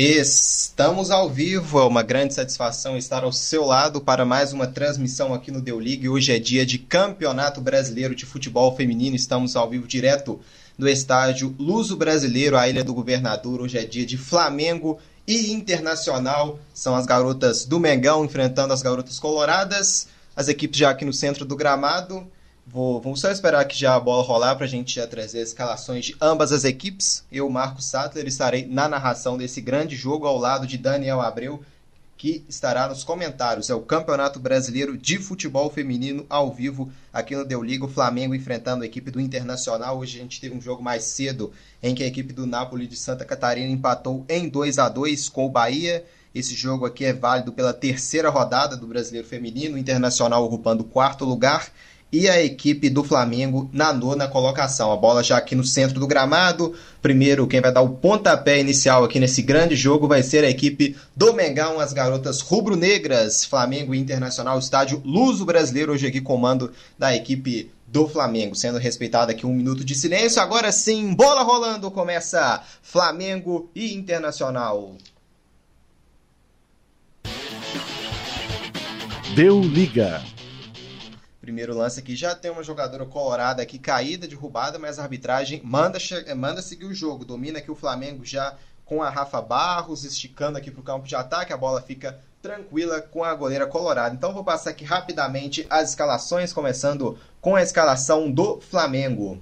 Estamos ao vivo, é uma grande satisfação estar ao seu lado para mais uma transmissão aqui no Deu League. Hoje é dia de Campeonato Brasileiro de Futebol Feminino, estamos ao vivo direto do estádio Luso Brasileiro, a Ilha do Governador. Hoje é dia de Flamengo e Internacional, são as garotas do Mengão enfrentando as garotas coloradas, as equipes já aqui no centro do gramado. Vou, vamos só esperar que já a bola rolar para a gente já trazer as escalações de ambas as equipes. Eu, Marcos Sattler, estarei na narração desse grande jogo ao lado de Daniel Abreu, que estará nos comentários. É o Campeonato Brasileiro de Futebol Feminino ao vivo aqui no Deu Liga. O Flamengo enfrentando a equipe do Internacional. Hoje a gente teve um jogo mais cedo em que a equipe do Napoli de Santa Catarina empatou em 2 a 2 com o Bahia. Esse jogo aqui é válido pela terceira rodada do Brasileiro Feminino, Internacional ocupando o quarto lugar e a equipe do Flamengo na nona colocação. A bola já aqui no centro do gramado. Primeiro, quem vai dar o pontapé inicial aqui nesse grande jogo vai ser a equipe do Mengão, as garotas rubro-negras, Flamengo Internacional, estádio Luso Brasileiro, hoje aqui comando da equipe do Flamengo, sendo respeitado aqui um minuto de silêncio. Agora sim, bola rolando, começa Flamengo e Internacional. Deu liga. Primeiro lance aqui já tem uma jogadora colorada aqui caída, derrubada, mas a arbitragem manda, manda seguir o jogo. Domina aqui o Flamengo já com a Rafa Barros, esticando aqui para o campo de ataque. A bola fica tranquila com a goleira colorada. Então vou passar aqui rapidamente as escalações, começando com a escalação do Flamengo.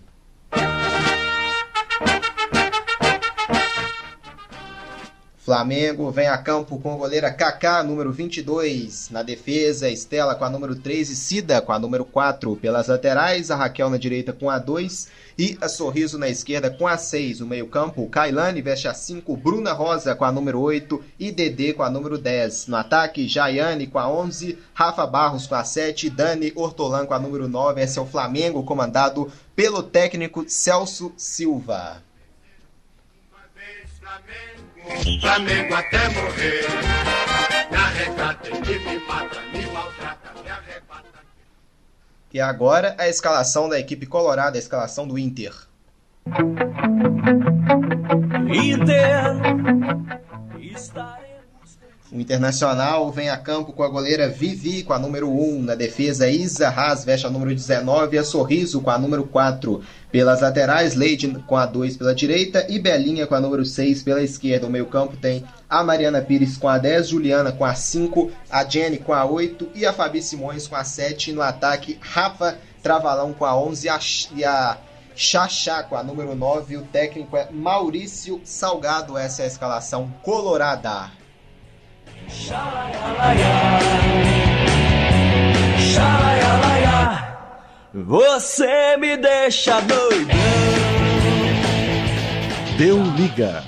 Flamengo vem a campo com a goleira Kaká, número 22. Na defesa, Estela com a número 3 e Cida com a número 4. Pelas laterais, a Raquel na direita com a 2 e a Sorriso na esquerda com a 6. O meio-campo, Kailane veste a 5, Bruna Rosa com a número 8 e Dedê com a número 10. No ataque, Jaiane com a 11, Rafa Barros com a 7, Dani Hortolã com a número 9. Esse é o Flamengo comandado pelo técnico Celso Silva. Até morrer. Me arrecata e me mata, me maltrata, me arrebata. E agora a escalação da equipe colorada, a escalação do Inter. Inter está o Internacional vem a campo com a goleira Vivi com a número 1, na defesa Isa Haas veste a número 19 e a Sorriso com a número 4. Pelas laterais, Leide com a 2 pela direita e Belinha com a número 6 pela esquerda. O meio-campo tem a Mariana Pires com a 10, Juliana com a 5, a Jenny com a 8 e a Fabi Simões com a 7. No ataque, Rafa Travalão com a 11 e a Xaxá com a número 9. O técnico é Maurício Salgado. Essa é a escalação colorada. Você me deixa doidão. Deu liga.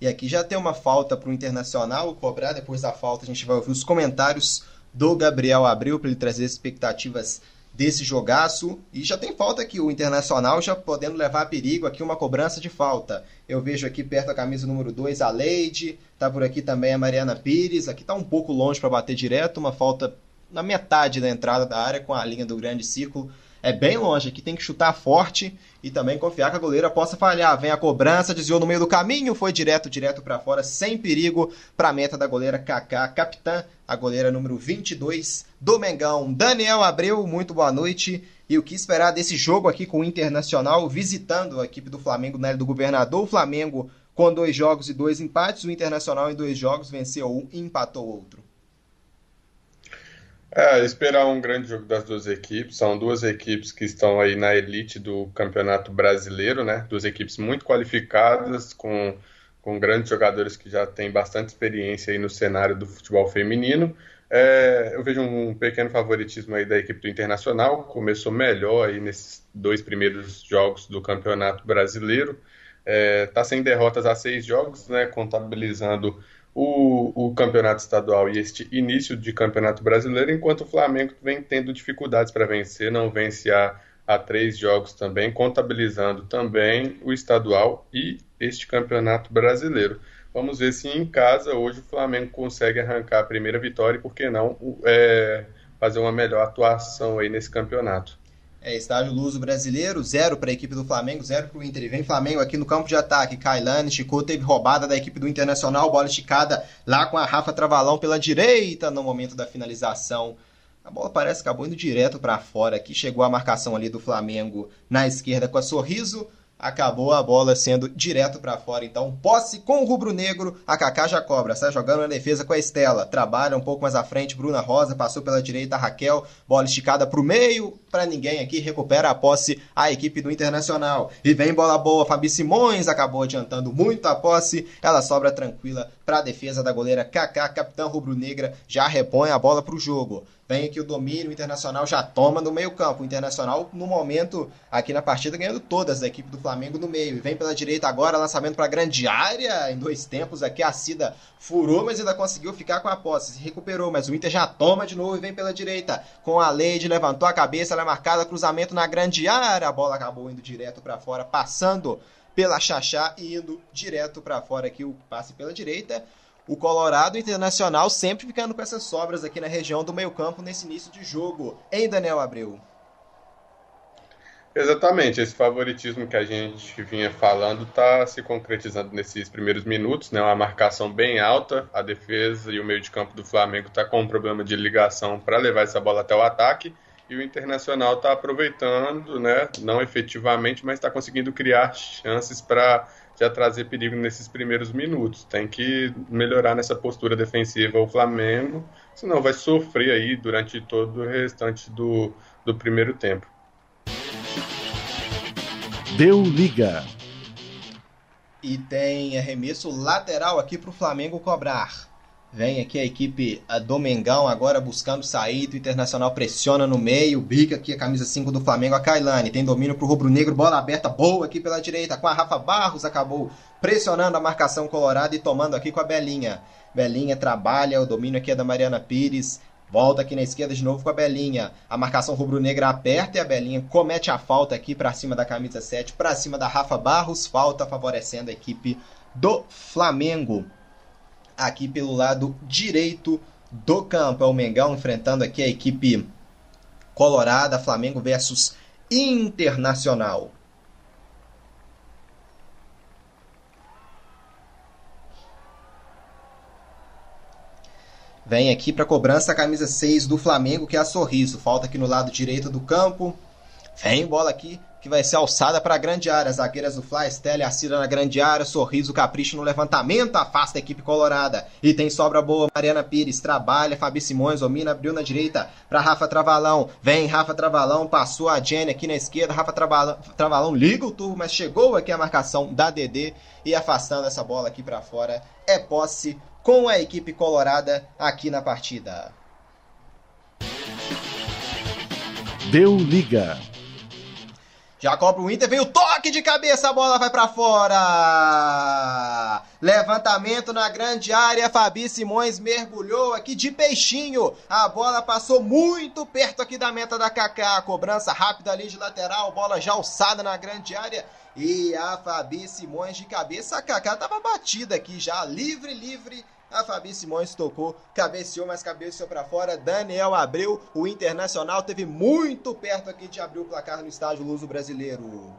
E aqui já tem uma falta para o Internacional cobrar. Depois da falta, a gente vai ouvir os comentários do Gabriel Abreu para ele trazer expectativas desse jogaço. E já tem falta aqui, o Internacional já podendo levar a perigo aqui uma cobrança de falta. Eu vejo aqui perto da camisa número 2 a Leide, tá por aqui também a Mariana Pires, aqui tá um pouco longe para bater direto, uma falta na metade da entrada da área com a linha do grande círculo é bem longe. Aqui tem que chutar forte e também confiar que a goleira possa falhar. Vem a cobrança, desviou no meio do caminho, foi direto, direto para fora, sem perigo para a meta da goleira Kaká, capitã, a goleira número 22 do Mengão. Daniel Abreu, muito boa noite. E o que esperar desse jogo aqui com o Internacional visitando a equipe do Flamengo na Ilha do Governador? O Flamengo com dois jogos e dois empates, o Internacional em dois jogos venceu um e empatou outro. É, esperar um grande jogo das duas equipes. São duas equipes que estão aí na elite do campeonato brasileiro, né? Duas equipes muito qualificadas, com, com grandes jogadores que já têm bastante experiência aí no cenário do futebol feminino. É, eu vejo um pequeno favoritismo aí da equipe do Internacional. Começou melhor aí nesses dois primeiros jogos do campeonato brasileiro. Está é, tá sem derrotas a seis jogos, né? Contabilizando o, o campeonato estadual e este início de campeonato brasileiro, enquanto o Flamengo vem tendo dificuldades para vencer, não vence há, há três jogos também, contabilizando também o estadual e este campeonato brasileiro. Vamos ver se em casa hoje o Flamengo consegue arrancar a primeira vitória e, por que não, é, fazer uma melhor atuação aí nesse campeonato. É, estágio Luso brasileiro, zero para a equipe do Flamengo, zero para o Inter. E vem Flamengo aqui no campo de ataque. Kailane, Chico teve roubada da equipe do Internacional, bola esticada lá com a Rafa Travalão pela direita no momento da finalização. A bola parece que acabou indo direto para fora aqui. Chegou a marcação ali do Flamengo na esquerda com a Sorriso acabou a bola sendo direto para fora. Então, posse com o rubro-negro, a Kaká já cobra, sai jogando na defesa com a Estela, trabalha um pouco mais à frente, Bruna Rosa passou pela direita, Raquel, bola esticada para o meio, para ninguém aqui, recupera a posse a equipe do Internacional. E vem bola boa, Fabi Simões acabou adiantando muito a posse, ela sobra tranquila para a defesa da goleira Kaká, capitã rubro-negra, já repõe a bola para o jogo. Vem aqui o domínio, Internacional já toma no meio campo. O Internacional, no momento, aqui na partida, ganhando todas da equipe do Flamengo no meio. E vem pela direita agora, lançamento para a grande área. Em dois tempos aqui, a Cida furou, mas ainda conseguiu ficar com a posse. Se recuperou, mas o Inter já toma de novo e vem pela direita. Com a Leide, levantou a cabeça, ela é marcada, cruzamento na grande área. A bola acabou indo direto para fora, passando pela Xaxá e indo direto para fora aqui o passe pela direita o Colorado Internacional sempre ficando com essas sobras aqui na região do meio-campo nesse início de jogo. Hein, Daniel Abreu? Exatamente, esse favoritismo que a gente vinha falando está se concretizando nesses primeiros minutos, né? Uma marcação bem alta, a defesa e o meio de campo do Flamengo está com um problema de ligação para levar essa bola até o ataque e o Internacional está aproveitando, né? Não efetivamente, mas está conseguindo criar chances para já trazer perigo nesses primeiros minutos. Tem que melhorar nessa postura defensiva o Flamengo, senão vai sofrer aí durante todo o restante do, do primeiro tempo. Deu liga. E tem arremesso lateral aqui para o Flamengo cobrar. Vem aqui a equipe do Mengão agora buscando sair. O Internacional pressiona no meio. Bica aqui a camisa 5 do Flamengo, a Kailane. Tem domínio pro Rubro Negro. Bola aberta boa aqui pela direita com a Rafa Barros. Acabou pressionando a marcação colorada e tomando aqui com a Belinha. Belinha trabalha. O domínio aqui é da Mariana Pires. Volta aqui na esquerda de novo com a Belinha. A marcação rubro-negra aperta e a Belinha comete a falta aqui para cima da camisa 7, para cima da Rafa Barros. Falta favorecendo a equipe do Flamengo aqui pelo lado direito do campo. É o Mengão enfrentando aqui a equipe colorada, Flamengo versus Internacional. Vem aqui para cobrança a camisa 6 do Flamengo, que é a Sorriso. Falta aqui no lado direito do campo. Vem bola aqui que vai ser alçada para a grande área. Zagueiras do Fly, Stella e Cira na grande área. Sorriso, capricho no levantamento, afasta a equipe colorada. E tem sobra boa, Mariana Pires, trabalha, Fabi Simões, domina, abriu na direita para Rafa Travalão. Vem Rafa Travalão, passou a Jenny aqui na esquerda. Rafa Travalão, Travalão liga o turbo, mas chegou aqui a marcação da DD e afastando essa bola aqui para fora. É posse com a equipe colorada aqui na partida. Deu liga. Já cobra o Inter, vem o toque de cabeça, a bola vai para fora. Levantamento na grande área, Fabi Simões mergulhou aqui de peixinho. A bola passou muito perto aqui da meta da Kaká. Cobrança rápida ali de lateral, bola já alçada na grande área. E a Fabi Simões de cabeça, a Kaká tava batida aqui já, livre, livre a Fabi Simões tocou, cabeceou, mas cabeceou para fora. Daniel abriu. O Internacional teve muito perto aqui de abrir o placar no estádio Luso Brasileiro.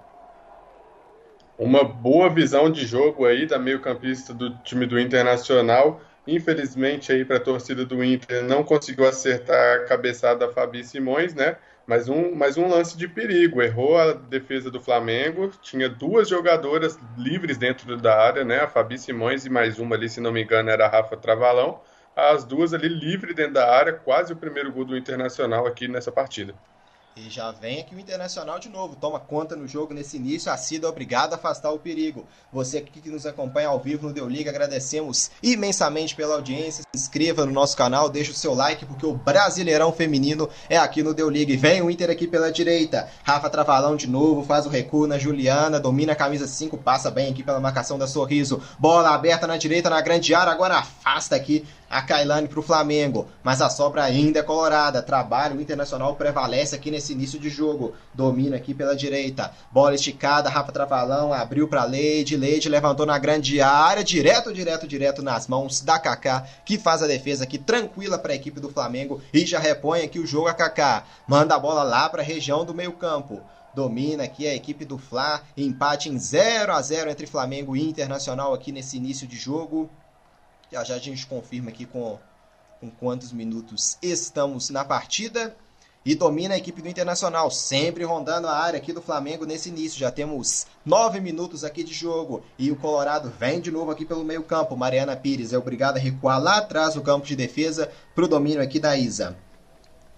Uma boa visão de jogo aí da meio-campista do time do Internacional. Infelizmente aí para a torcida do Inter não conseguiu acertar a cabeçada da Fabi Simões, né? Mais um, mais um lance de perigo. Errou a defesa do Flamengo. Tinha duas jogadoras livres dentro da área, né? A Fabi Simões e mais uma ali, se não me engano, era a Rafa Travalão. As duas ali livres dentro da área, quase o primeiro gol do Internacional aqui nessa partida. E já vem aqui o Internacional de novo, toma conta no jogo nesse início, a Cida é obrigada a afastar o perigo. Você que nos acompanha ao vivo no Deu Liga, agradecemos imensamente pela audiência. Se inscreva no nosso canal, deixa o seu like, porque o Brasileirão Feminino é aqui no Deu Liga. E vem o Inter aqui pela direita. Rafa Travalão de novo, faz o recuo na Juliana, domina a camisa 5, passa bem aqui pela marcação da Sorriso. Bola aberta na direita, na grande área, agora afasta aqui A Kailane para o Flamengo, mas a sobra ainda é colorada. Trabalho, Internacional prevalece aqui nesse início de jogo. Domina aqui pela direita. Bola esticada, Rafa Travalão abriu para Leide. Leide levantou na grande área, direto, direto, direto nas mãos da Kaká, que faz a defesa aqui tranquila para a equipe do Flamengo e já repõe aqui o jogo a Kaká. Manda a bola lá para a região do meio-campo domina aqui a equipe do Fla, empate em 0 a 0 entre Flamengo e Internacional aqui nesse início de jogo. Já já a gente confirma aqui com, com quantos minutos estamos na partida. E domina a equipe do Internacional, sempre rondando a área aqui do Flamengo nesse início. Já temos nove minutos aqui de jogo. E o Colorado vem de novo aqui pelo meio campo. Mariana Pires é obrigada a recuar lá atrás do campo de defesa para o domínio aqui da Isa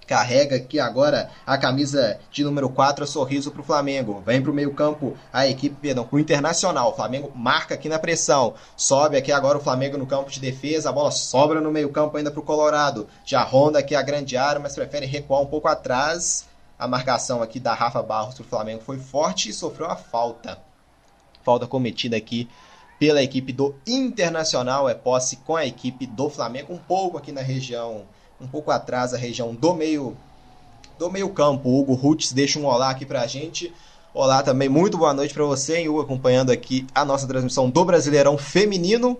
carrega aqui agora a camisa de número 4, sorriso para o Flamengo. Vem para o meio-campo a equipe, perdão, para o Internacional. O Flamengo marca aqui na pressão. Sobe aqui agora o Flamengo no campo de defesa. A bola sobra no meio-campo ainda para o Colorado. Já ronda aqui a grande área, mas prefere recuar um pouco atrás. A marcação aqui da Rafa Barros para o Flamengo foi forte e sofreu a falta. Falta cometida aqui pela equipe do Internacional. É posse com a equipe do Flamengo, um pouco aqui na região um pouco atrás a região do meio do meio campo. O Hugo Rutz deixa um olá aqui pra gente. Olá também, muito boa noite para você, hein, Hugo, acompanhando aqui a nossa transmissão do Brasileirão Feminino.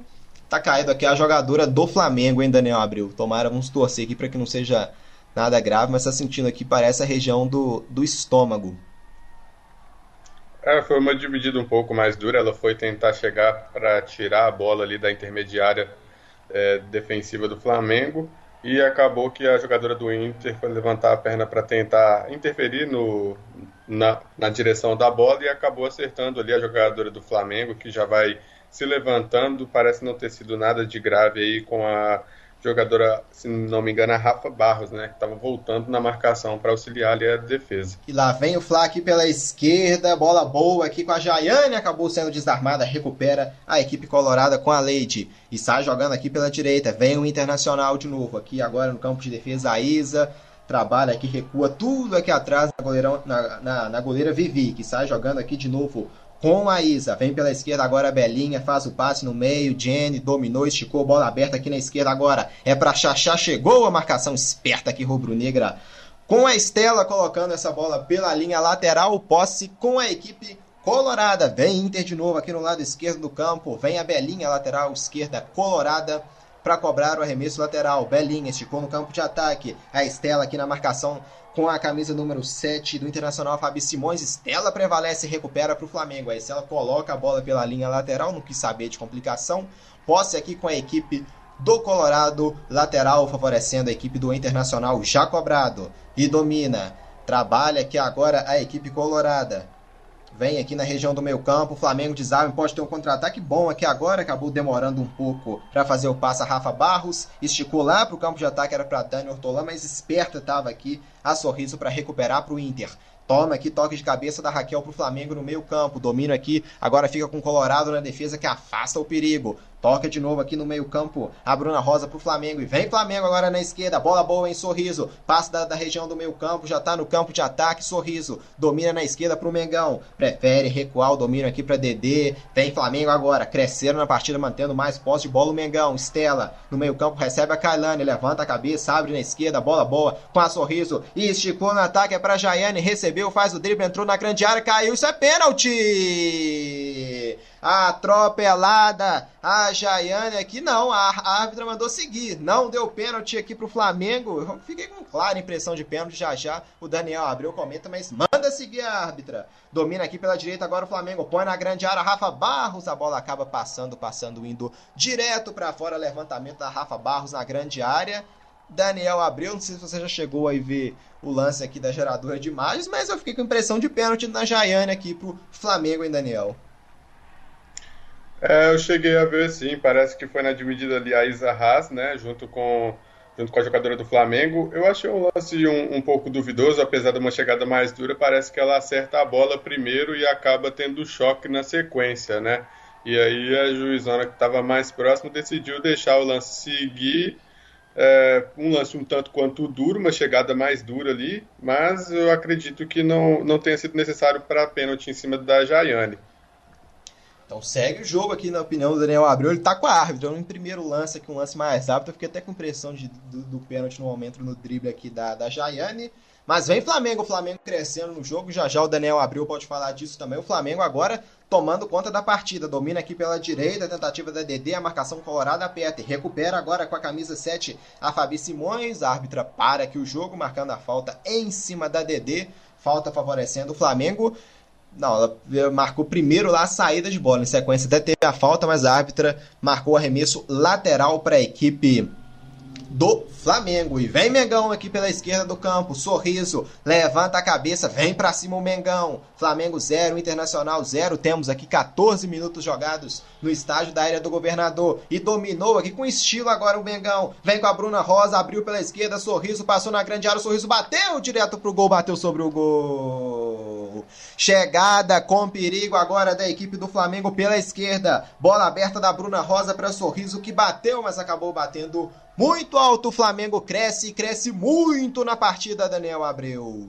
Tá caído aqui a jogadora do Flamengo, hein, Daniel Abril? Tomara, vamos torcer aqui para que não seja nada grave, mas tá sentindo aqui, parece a região do, do estômago. É, foi uma dividida um pouco mais dura. Ela foi tentar chegar para tirar a bola ali da intermediária é, defensiva do Flamengo e acabou que a jogadora do Inter foi levantar a perna para tentar interferir no, na, na direção da bola e acabou acertando ali a jogadora do Flamengo, que já vai se levantando. Parece não ter sido nada de grave aí com a jogadora, se não me engano, a Rafa Barros, né? Que estava voltando na marcação para auxiliar ali a defesa. E lá vem o Flá aqui pela esquerda, bola boa aqui com a Jaiane, acabou sendo desarmada, recupera a equipe colorada com a Leite. E sai jogando aqui pela direita, vem o Internacional de novo, aqui agora no campo de defesa, a Isa. Trabalha aqui, recua tudo aqui atrás na, goleirão, na, na, na goleira Vivi, que sai jogando aqui de novo com a Isa. Vem pela esquerda agora a Belinha, faz o passe no meio. Jenny dominou, esticou, bola aberta aqui na esquerda agora. É para Xaxá, chegou a marcação esperta aqui, rubro-negra. Com a Estela colocando essa bola pela linha lateral, posse com a equipe colorada. Vem Inter de novo aqui no lado esquerdo do campo. Vem a Belinha, lateral esquerda colorada para cobrar o arremesso lateral. Belinha esticou no campo de ataque. A Estela aqui na marcação com a camisa número 7 do Internacional, Fabi Simões. Estela prevalece e recupera para o Flamengo. A Estela coloca a bola pela linha lateral, não quis saber de complicação. Posse aqui com a equipe do Colorado, lateral favorecendo a equipe do Internacional já cobrado. E domina. Trabalha aqui agora a equipe colorada. Vem aqui na região do meio campo, o Flamengo desarme, pode ter um contra-ataque bom aqui agora, acabou demorando um pouco para fazer o passe a Rafa Barros, esticou lá para o campo de ataque, era para Dani Ortolã, mas esperta estava aqui a Sorriso para recuperar para o Inter. Toma aqui toque de cabeça da Raquel para o Flamengo no meio campo. Domínio aqui, agora fica com o Colorado na defesa que afasta o perigo. Toca de novo aqui no meio-campo. A Bruna Rosa pro Flamengo. E vem Flamengo agora na esquerda. Bola boa em sorriso. Passa da, da região do meio-campo. Já tá no campo de ataque. Sorriso. Domina na esquerda pro Mengão. Prefere recuar o domínio aqui pra Dedê. Vem Flamengo agora. Cresceram na partida, mantendo mais posse de bola o Mengão. Estela no meio-campo recebe a Kailane. Levanta a cabeça. Abre na esquerda. Bola boa com a sorriso. E esticou no ataque. É pra Jaiane. Recebeu. Faz o drible. Entrou na grande área. Caiu. Isso é pênalti atropelada. A Jaiane aqui não, a, árbitra mandou seguir. Não deu pênalti aqui pro Flamengo. Eu fiquei com clara impressão de pênalti já já. O Daniel abriu comenta, mas manda seguir a árbitra. Domina aqui pela direita agora o Flamengo. Põe na grande área Rafa Barros. A bola acaba passando, passando, indo direto para fora. Levantamento da Rafa Barros na grande área. Daniel abriu, não sei se você já chegou aí ver o lance aqui da geradora de imagens, mas eu fiquei com impressão de pênalti na Jaiane aqui pro Flamengo, hein, Daniel? É, eu cheguei a ver sim, parece que foi na dividida ali a Isa Haas, né, junto com, junto com a jogadora do Flamengo. Eu achei um lance um, um pouco duvidoso, apesar de uma chegada mais dura, parece que ela acerta a bola primeiro e acaba tendo choque na sequência, né? E aí a juizona que estava mais próximo decidiu deixar o lance seguir. É, um lance um tanto quanto duro, uma chegada mais dura ali, mas eu acredito que não, não tenha sido necessário para pênalti em cima da Jaiane. Então segue o jogo aqui, na opinião do Daniel Abreu. Ele tá com a árbitra. Em primeiro lance aqui, um lance mais rápido. Eu fiquei até com impressão de, do, do pênalti no momento no drible aqui da, da Jaiane. Mas vem Flamengo, o Flamengo crescendo no jogo. Já já o Daniel Abreu pode falar disso também. O Flamengo agora tomando conta da partida. Domina aqui pela direita, tentativa da DD, a marcação colorada aperta. Recupera agora com a camisa 7 a Fabi Simões. A árbitra para aqui o jogo, marcando a falta em cima da DD. Falta favorecendo o Flamengo. Não, ela marcou primeiro lá a saída de bola. Em sequência até teve a falta, mas a árbitra marcou arremesso lateral para a equipe do Flamengo. E vem Mengão aqui pela esquerda do campo. Sorriso, levanta a cabeça, vem para cima o Mengão. Flamengo 0, Internacional 0. Temos aqui 14 minutos jogados no estádio da área do governador. E dominou aqui com estilo agora o Mengão. Vem com a Bruna Rosa, abriu pela esquerda, sorriso, passou na grande área, sorriso bateu direto pro gol, bateu sobre o gol. Chegada com perigo agora da equipe do Flamengo pela esquerda. Bola aberta da Bruna Rosa para sorriso que bateu, mas acabou batendo muito alto. O Flamengo cresce e cresce muito na partida, Daniel Abreu.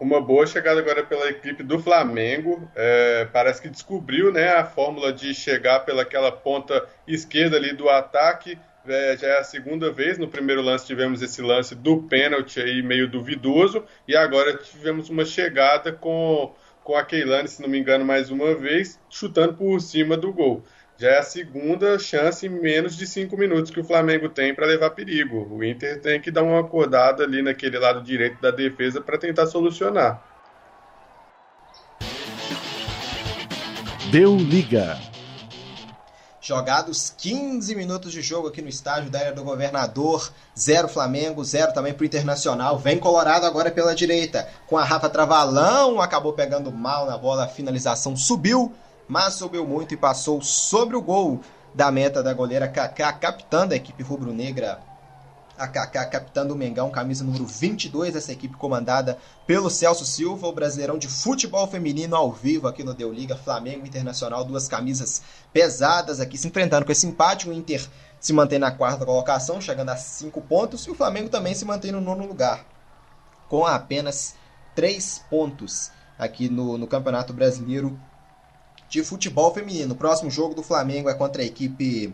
Uma boa chegada agora pela equipe do Flamengo. É, parece que descobriu né, a fórmula de chegar pelaquela ponta esquerda ali do ataque. É, já é a segunda vez. No primeiro lance tivemos esse lance do pênalti aí meio duvidoso. E agora tivemos uma chegada com com a Keilane, se não me engano, mais uma vez, chutando por cima do gol. Já é a segunda chance em menos de cinco minutos que o Flamengo tem para levar perigo. O Inter tem que dar uma acordada ali naquele lado direito da defesa para tentar solucionar. Deu liga. Jogados 15 minutos de jogo aqui no estádio da Área do Governador. Zero Flamengo, zero também para o Internacional. Vem Colorado agora pela direita. Com a Rafa Travalão, acabou pegando mal na bola. A finalização subiu, mas subiu muito e passou sobre o gol da meta da goleira Kaká, capitã da equipe rubro-negra a Kaká capitã do Mengão, camisa número 22, essa equipe comandada pelo Celso Silva, o Brasileirão de Futebol Feminino ao vivo aqui no Deu Liga, Flamengo Internacional, duas camisas pesadas aqui se enfrentando com esse empate, o Inter se mantém na quarta colocação, chegando a cinco pontos, e o Flamengo também se mantém no nono lugar, com apenas três pontos aqui no, no Campeonato Brasileiro de Futebol Feminino. O próximo jogo do Flamengo é contra a equipe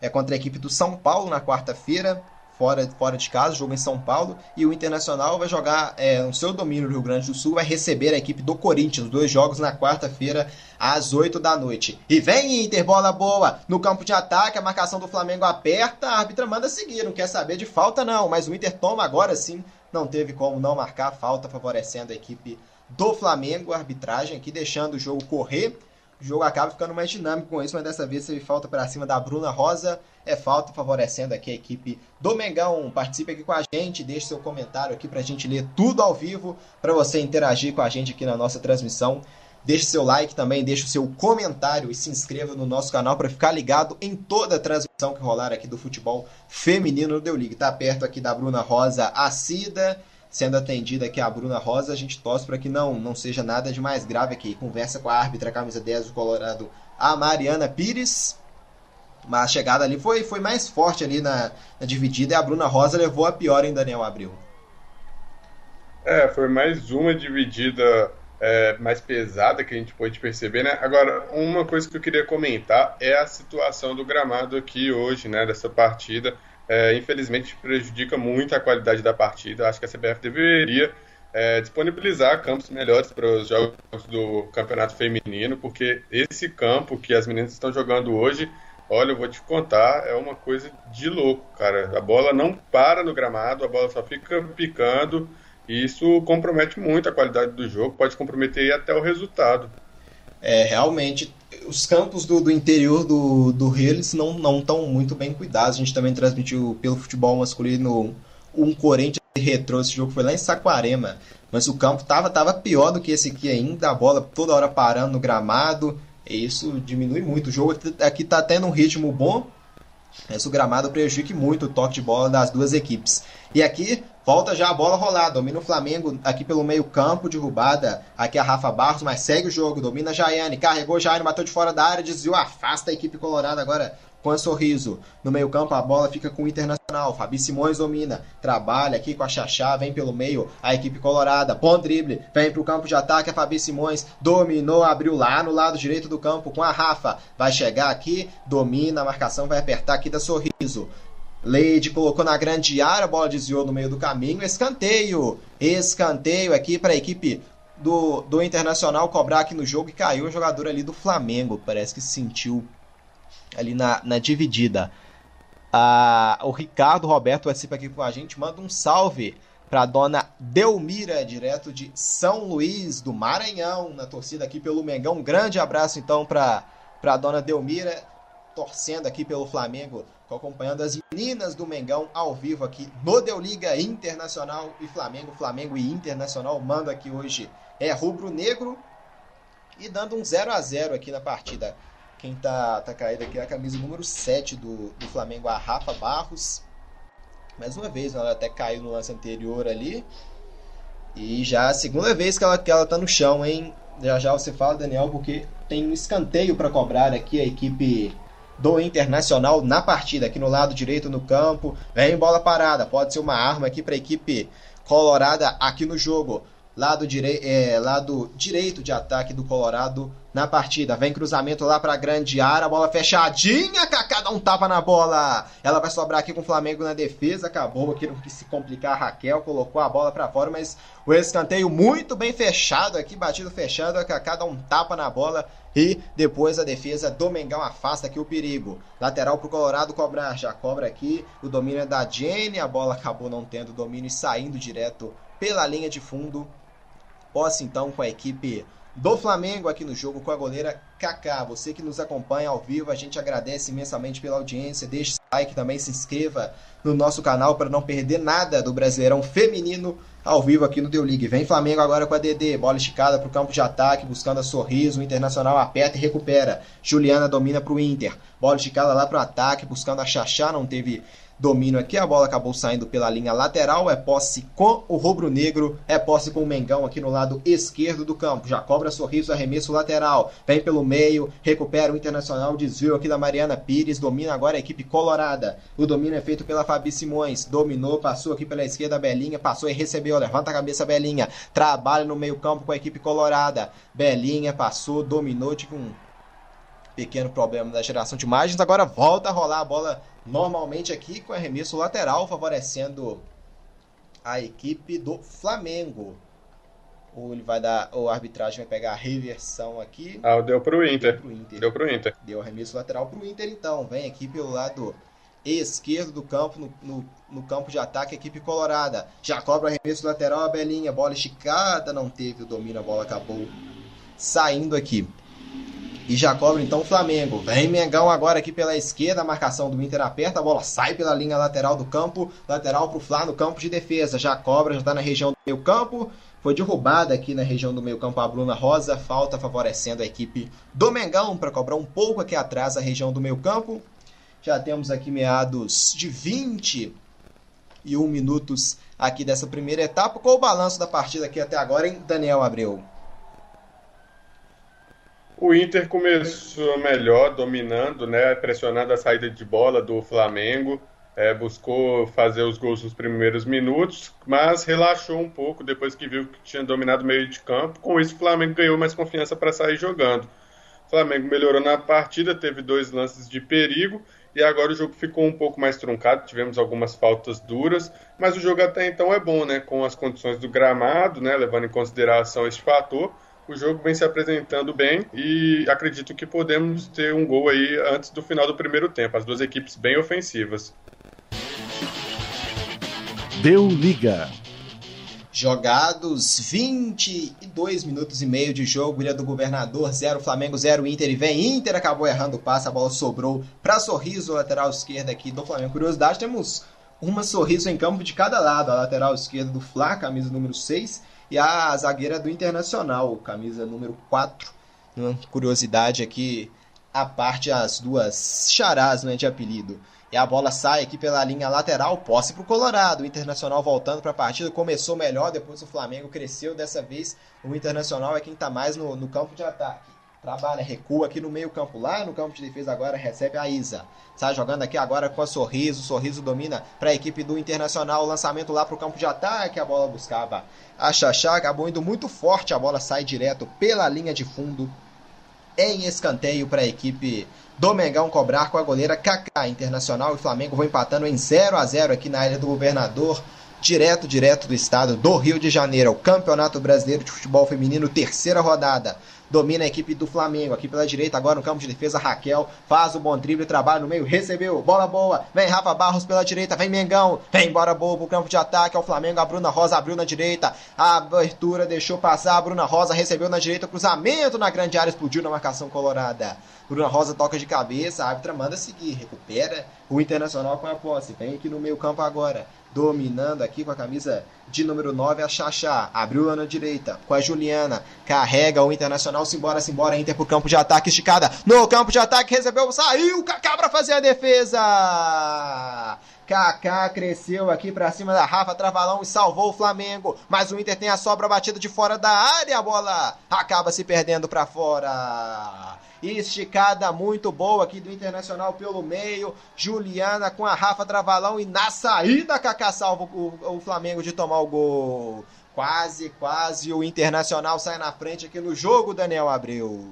é contra a equipe do São Paulo na quarta-feira fora, fora de casa, jogo em São Paulo, e o Internacional vai jogar é, no seu domínio do Rio Grande do Sul, vai receber a equipe do Corinthians, dois jogos na quarta-feira, às 8 da noite. E vem Inter, bola boa, no campo de ataque, a marcação do Flamengo aperta, a árbitra manda seguir, não quer saber de falta não, mas o Inter toma agora sim, não teve como não marcar falta, favorecendo a equipe do Flamengo, a arbitragem aqui deixando o jogo correr, o jogo acaba ficando mais dinâmico com isso, mas dessa vez teve falta para cima da Bruna Rosa. É falta favorecendo aqui a equipe do Mengão. Participe aqui com a gente, deixe seu comentário aqui para a gente ler tudo ao vivo, para você interagir com a gente aqui na nossa transmissão. Deixe seu like também, deixe o seu comentário e se inscreva no nosso canal para ficar ligado em toda a transmissão que rolar aqui do futebol feminino do Deu Liga. Tá perto aqui da Bruna Rosa, a Cida sendo atendida aqui a Bruna Rosa, a gente torce para que não, não seja nada de mais grave aqui. Conversa com a árbitra, camisa 10 do Colorado, a Mariana Pires. Mas a chegada ali foi, foi mais forte ali na, na dividida e a Bruna Rosa levou a pior em Daniel Abril. É, foi mais uma dividida é, mais pesada que a gente pôde perceber, né? Agora, uma coisa que eu queria comentar é a situação do gramado aqui hoje, né, dessa partida é, infelizmente prejudica muito a qualidade da partida. Acho que a CBF deveria é, disponibilizar campos melhores para os jogos do campeonato feminino, porque esse campo que as meninas estão jogando hoje, olha, eu vou te contar, é uma coisa de louco, cara. A bola não para no gramado, a bola só fica picando. E isso compromete muito a qualidade do jogo, pode comprometer até o resultado. É, realmente, os campos do, do interior do, do Rio eles não estão muito bem cuidados. A gente também transmitiu pelo futebol masculino um Corinthians retrô. Esse jogo foi lá em Saquarema. Mas o campo tava, tava pior do que esse aqui ainda. A bola toda hora parando no gramado. E isso diminui muito. O jogo aqui está tendo um ritmo bom. Mas o gramado prejudica muito o toque de bola das duas equipes. E aqui volta já a bola rolada. Domina o Flamengo aqui pelo meio-campo, derrubada. Aqui a Rafa Barros, mas segue o jogo. Domina Jaiane, carregou Jaiane, bateu de fora da área, desviou, afasta a equipe colorada agora com a Sorriso. No meio-campo, a bola fica com o Internacional. Fabi Simões domina, trabalha aqui com a Xaxá, vem pelo meio a equipe colorada. Bom drible, vem para o campo de ataque. A Fabi Simões dominou, abriu lá no lado direito do campo com a Rafa. Vai chegar aqui, domina, a marcação vai apertar aqui da Sorriso. Leide colocou na grande área, a bola desviou no meio do caminho. Escanteio, escanteio aqui para a equipe do, do Internacional cobrar aqui no jogo e caiu o jogador ali do Flamengo. Parece que se sentiu ali na, na dividida. Ah, o Ricardo Roberto participa aqui com a gente. Manda um salve para dona Delmira, direto de São Luís do Maranhão, na torcida aqui pelo Mengão. Um grande abraço então para a dona Delmira, torcendo aqui pelo Flamengo, acompanhando as meninas do Mengão ao vivo aqui no Deu Liga Internacional e Flamengo. Flamengo e Internacional manda aqui hoje é rubro-negro e dando um 0 a 0 aqui na partida. Quem tá, tá caído aqui é a camisa número 7 do, do Flamengo, a Rafa Barros. Mais uma vez, ela até caiu no lance anterior ali. E já a segunda vez que ela, que ela tá no chão, hein? Já já você fala, Daniel, porque tem um escanteio para cobrar aqui a equipe do Internacional na partida, aqui no lado direito no campo. Vem bola parada, pode ser uma arma aqui para a equipe colorada aqui no jogo lado, direi é, lado direito de ataque do Colorado na partida. Vem cruzamento lá para grande área, bola fechadinha, Kaká dá um tapa na bola. Ela vai sobrar aqui com o Flamengo na defesa. Acabou aqui não quis se complicar. A Raquel colocou a bola para fora, mas o escanteio muito bem fechado aqui, batido fechado. A Kaká dá um tapa na bola e depois a defesa do Mengão afasta aqui o perigo. Lateral pro Colorado cobrar, já cobra aqui. O domínio é da Jenny, a bola acabou não tendo domínio e saindo direto pela linha de fundo posse então com a equipe do Flamengo aqui no jogo com a goleira Kaká. Você que nos acompanha ao vivo, a gente agradece imensamente pela audiência. Deixe like também, se inscreva no nosso canal para não perder nada do Brasileirão Feminino ao vivo aqui no Deu Ligue. Vem Flamengo agora com a DD, bola esticada para o campo de ataque, buscando a sorriso. O Internacional aperta e recupera. Juliana domina para o Inter, bola esticada lá para o ataque, buscando a Xaxá, não teve domínio aqui. A bola acabou saindo pela linha lateral. É posse com o rubro-negro. É posse com o Mengão aqui no lado esquerdo do campo. Já cobra sorriso, arremesso lateral. Vem pelo meio, recupera o Internacional. Desvio aqui da Mariana Pires. Domina agora a equipe colorada. O domínio é feito pela Fabi Simões. Dominou, passou aqui pela esquerda. Belinha passou e recebeu. Levanta a cabeça, Belinha. Trabalha no meio-campo com a equipe colorada. Belinha passou, dominou. Tipo um pequeno problema da geração de imagens. Agora volta a rolar a bola normalmente aqui com arremesso lateral, favorecendo a equipe do Flamengo. Ou ele vai dar, ou a arbitragem vai pegar a reversão aqui. Ah, deu pro Inter. Deu pro Inter. Deu pro Inter. Deu arremesso lateral pro Inter, então. Vem aqui pelo lado esquerdo do campo, no, no, no campo de ataque, a equipe colorada. Já cobra o arremesso lateral, a Belinha. Bola esticada, não teve o domínio, a bola acabou saindo aqui. E já cobra então o Flamengo. Vem Mengão agora aqui pela esquerda, a marcação do Inter aperta, a bola sai pela linha lateral do campo, lateral pro Flá no campo de defesa. Já cobra, já está na região do meio campo. Foi derrubada aqui na região do meio campo a Bruna Rosa, falta favorecendo a equipe do Mengão para cobrar um pouco aqui atrás a região do meio campo. Já temos aqui meados de 21 minutos aqui dessa primeira etapa. Qual o balanço da partida aqui até agora, hein, Daniel Abreu? O Inter começou melhor, dominando, né, pressionando a saída de bola do Flamengo, é, buscou fazer os gols nos primeiros minutos, mas relaxou um pouco depois que viu que tinha dominado o meio de campo. Com isso, o Flamengo ganhou mais confiança para sair jogando. O Flamengo melhorou na partida, teve dois lances de perigo e agora o jogo ficou um pouco mais truncado. Tivemos algumas faltas duras, mas o jogo até então é bom, né, com as condições do gramado, né, levando em consideração esse fator o jogo vem se apresentando bem e acredito que podemos ter um gol aí antes do final do primeiro tempo. As duas equipes bem ofensivas. Deu liga. Jogados 22 minutos e meio de jogo, Ilha do Governador 0, Flamengo 0, Inter e vem Inter, acabou errando o passe, a bola sobrou para Sorriso, lateral esquerda aqui do Flamengo. Curiosidade, temos uma Sorriso em campo de cada lado, a lateral esquerda do Fla, camisa número 6, e a zagueira do Internacional, camisa número 4. Uma curiosidade aqui, a parte as duas charás né, de apelido. E a bola sai aqui pela linha lateral, posse para o Colorado. O Internacional voltando para a partida, começou melhor, depois o Flamengo cresceu. Dessa vez o Internacional é quem está mais no, no campo de ataque. Trabalha, recua aqui no meio campo, lá no campo de defesa agora, recebe a Isa. Sai jogando aqui agora com a Sorriso, Sorriso domina para a equipe do Internacional, lançamento lá para o campo de ataque, a bola buscava a Xaxá, acabou indo muito forte, a bola sai direto pela linha de fundo, em escanteio para a equipe do Mengão cobrar com a goleira Kaká. Internacional e Flamengo vão empatando em 0 a 0 aqui na Ilha do Governador direto, direto do estado do Rio de Janeiro, o Campeonato Brasileiro de Futebol Feminino, terceira rodada. Domina a equipe do Flamengo, aqui pela direita, agora no campo de defesa, Raquel faz o bom drible, trabalha no meio, recebeu, bola boa, vem Rafa Barros pela direita, vem Mengão, vem embora boa pro campo de ataque, ao Flamengo, a Bruna Rosa abriu na direita, a abertura deixou passar, a Bruna Rosa recebeu na direita, cruzamento na grande área, explodiu na marcação colorada. Bruna Rosa toca de cabeça, a árbitra manda seguir, recupera o Internacional com a posse, vem aqui no meio campo agora, dominando aqui com a camisa de número 9, a Xaxá. Abriu lá na direita com a Juliana. Carrega o Internacional, simbora, simbora. Inter pro campo de ataque, esticada. No campo de ataque, recebeu, saiu. Kaká pra fazer a defesa. Kaká cresceu aqui para cima da Rafa Travalão e salvou o Flamengo. Mas o Inter tem a sobra batida de fora da área. A bola acaba se perdendo para fora. Esticada muito boa aqui do Internacional pelo meio. Juliana com a Rafa Travalão e na saída Kaká salva o, o Flamengo de tomar o gol. Quase, quase o Internacional sai na frente aqui no jogo, Daniel Abreu.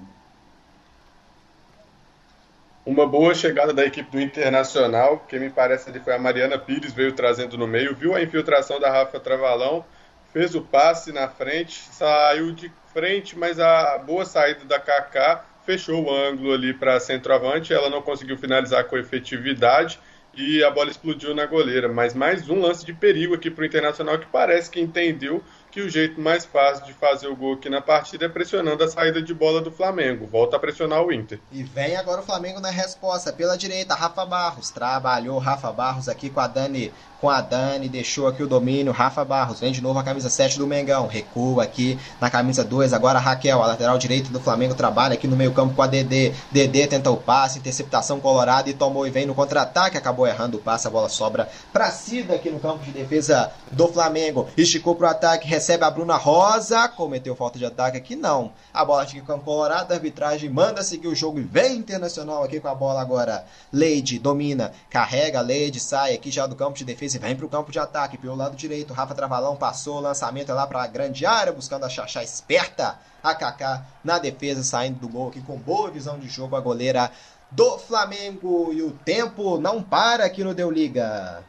Uma boa chegada da equipe do Internacional, que me parece ali foi a Mariana Pires, veio trazendo no meio, viu a infiltração da Rafa Travalão, fez o passe na frente, saiu de frente, mas a boa saída da Kaká fechou o ângulo ali para centroavante, ela não conseguiu finalizar com efetividade e a bola explodiu na goleira. Mas mais um lance de perigo aqui para o Internacional que parece que entendeu que o jeito mais fácil de fazer o gol aqui na partida é pressionando a saída de bola do Flamengo. Volta a pressionar o Inter. E vem agora o Flamengo na resposta. Pela direita, Rafa Barros. Trabalhou Rafa Barros aqui com a Dani com a Dani, deixou aqui o domínio, Rafa Barros, vem de novo a camisa 7 do Mengão, recua aqui na camisa 2, agora a Raquel, a lateral direita do Flamengo trabalha aqui no meio campo com a DD, DD tenta o passe, interceptação colorada e tomou e vem no contra-ataque, acabou errando o passe, a bola sobra pra Cida aqui no campo de defesa do Flamengo, esticou pro ataque, recebe a Bruna Rosa, cometeu falta de ataque aqui, não, a bola fica com colorada, a arbitragem manda seguir o jogo e vem Internacional aqui com a bola agora, Leide domina, carrega, Leide sai aqui já do campo de defesa e vem para o campo de ataque pelo lado direito. Rafa Travalão passou, lançamento é lá para a grande área, buscando a Xaxá esperta. A Kaká na defesa, saindo do gol aqui com boa visão de jogo. A goleira do Flamengo. E o tempo não para aqui no Deu Liga.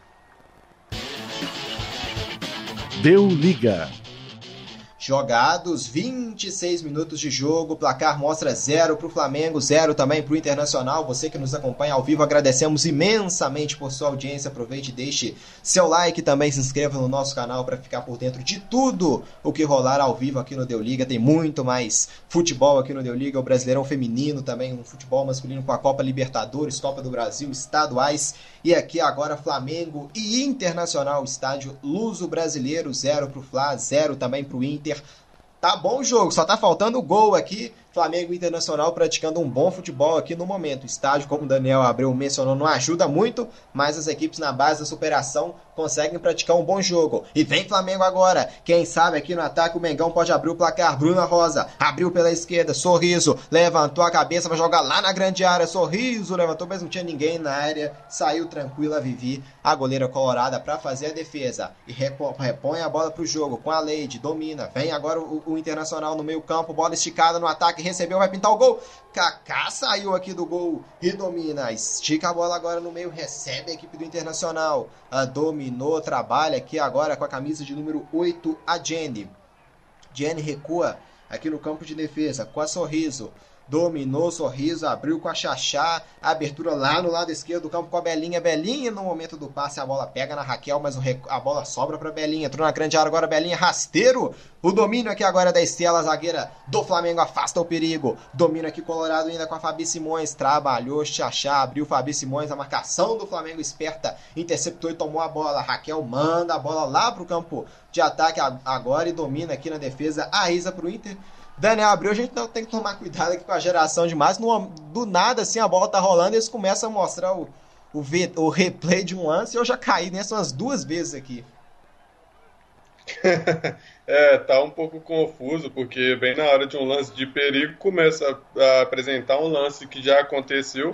Deu Liga. Jogados 26 minutos de jogo, placar mostra 0 para o Flamengo, 0 também para o Internacional. Você que nos acompanha ao vivo, agradecemos imensamente por sua audiência. Aproveite e deixe seu like também, se inscreva no nosso canal para ficar por dentro de tudo o que rolar ao vivo aqui no Deu Liga. Tem muito mais futebol aqui no Deu Liga, o Brasileirão Feminino também, um futebol masculino com a Copa Libertadores, Copa do Brasil, estaduais. E aqui agora Flamengo e Internacional, estádio Luso Brasileiro, 0 para o Fla, 0 também para o Inter. Tá bom o jogo, só tá faltando o gol aqui Flamengo Internacional praticando um bom futebol aqui no momento. O estádio, como o Daniel Abreu mencionou, não ajuda muito, mas as equipes na base da superação conseguem praticar um bom jogo. E vem Flamengo agora. Quem sabe aqui no ataque o Mengão pode abrir o placar. Bruna Rosa abriu pela esquerda, sorriso, levantou a cabeça para jogar lá na grande área. Sorriso, levantou, mas não tinha ninguém na área. Saiu tranquila Vivi, a goleira colorada, para fazer a defesa. E repõe a bola para o jogo com a Leide, domina. Vem agora o, o Internacional no meio campo, bola esticada no ataque recebeu, vai pintar o gol. Kaká saiu aqui do gol e domina. Estica a bola agora no meio, recebe a equipe do Internacional. A dominou, trabalha aqui agora com a camisa de número 8, a Jenny. Jenny recua aqui no campo de defesa com a sorriso dominou, sorriso, abriu com a Xaxá, abertura lá no lado esquerdo do campo com a Belinha, Belinha no momento do passe, a bola pega na Raquel, mas a bola sobra para Belinha, entrou na grande área agora, Belinha rasteiro, o domínio aqui agora é da Estela, zagueira do Flamengo, afasta o perigo, domínio aqui Colorado ainda com a Fabi Simões, trabalhou, Xaxá, abriu Fabi Simões, a marcação do Flamengo esperta, interceptou e tomou a bola, Raquel manda a bola lá pro campo de ataque agora e domina aqui na defesa, a Isa pro Inter, Daniel Abreu, a gente não tem que tomar cuidado aqui com a geração demais. No, do nada, assim, a bola tá rolando e eles começam a mostrar o, o, o replay de um lance e eu já caí nessas umas duas vezes aqui. é, tá um pouco confuso, porque bem na hora de um lance de perigo começa a apresentar um lance que já aconteceu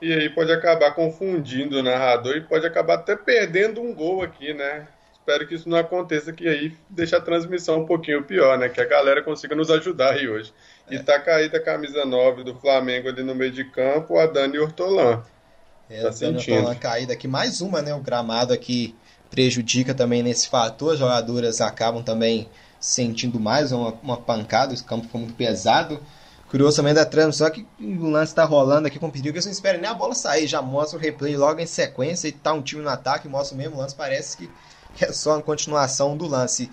e aí pode acabar confundindo o narrador e pode acabar até perdendo um gol aqui, né? Espero que isso não aconteça, que aí deixa a transmissão um pouquinho pior, né? Que a galera consiga nos ajudar aí hoje. E é. tá caída a camisa 9 do Flamengo ali no meio de campo, a Dani Ortolan. É, tá a Dani Ortolan caída aqui, mais uma, né? O gramado aqui prejudica também nesse fator, as jogadoras acabam também sentindo mais uma, uma pancada, esse campo foi muito pesado. Curioso também da transmissão, que o lance está rolando aqui com perigo, que eles não esperam nem a bola sair, já mostra o replay logo em sequência e tá um time no ataque, mostra o mesmo lance, parece que é só uma continuação do lance.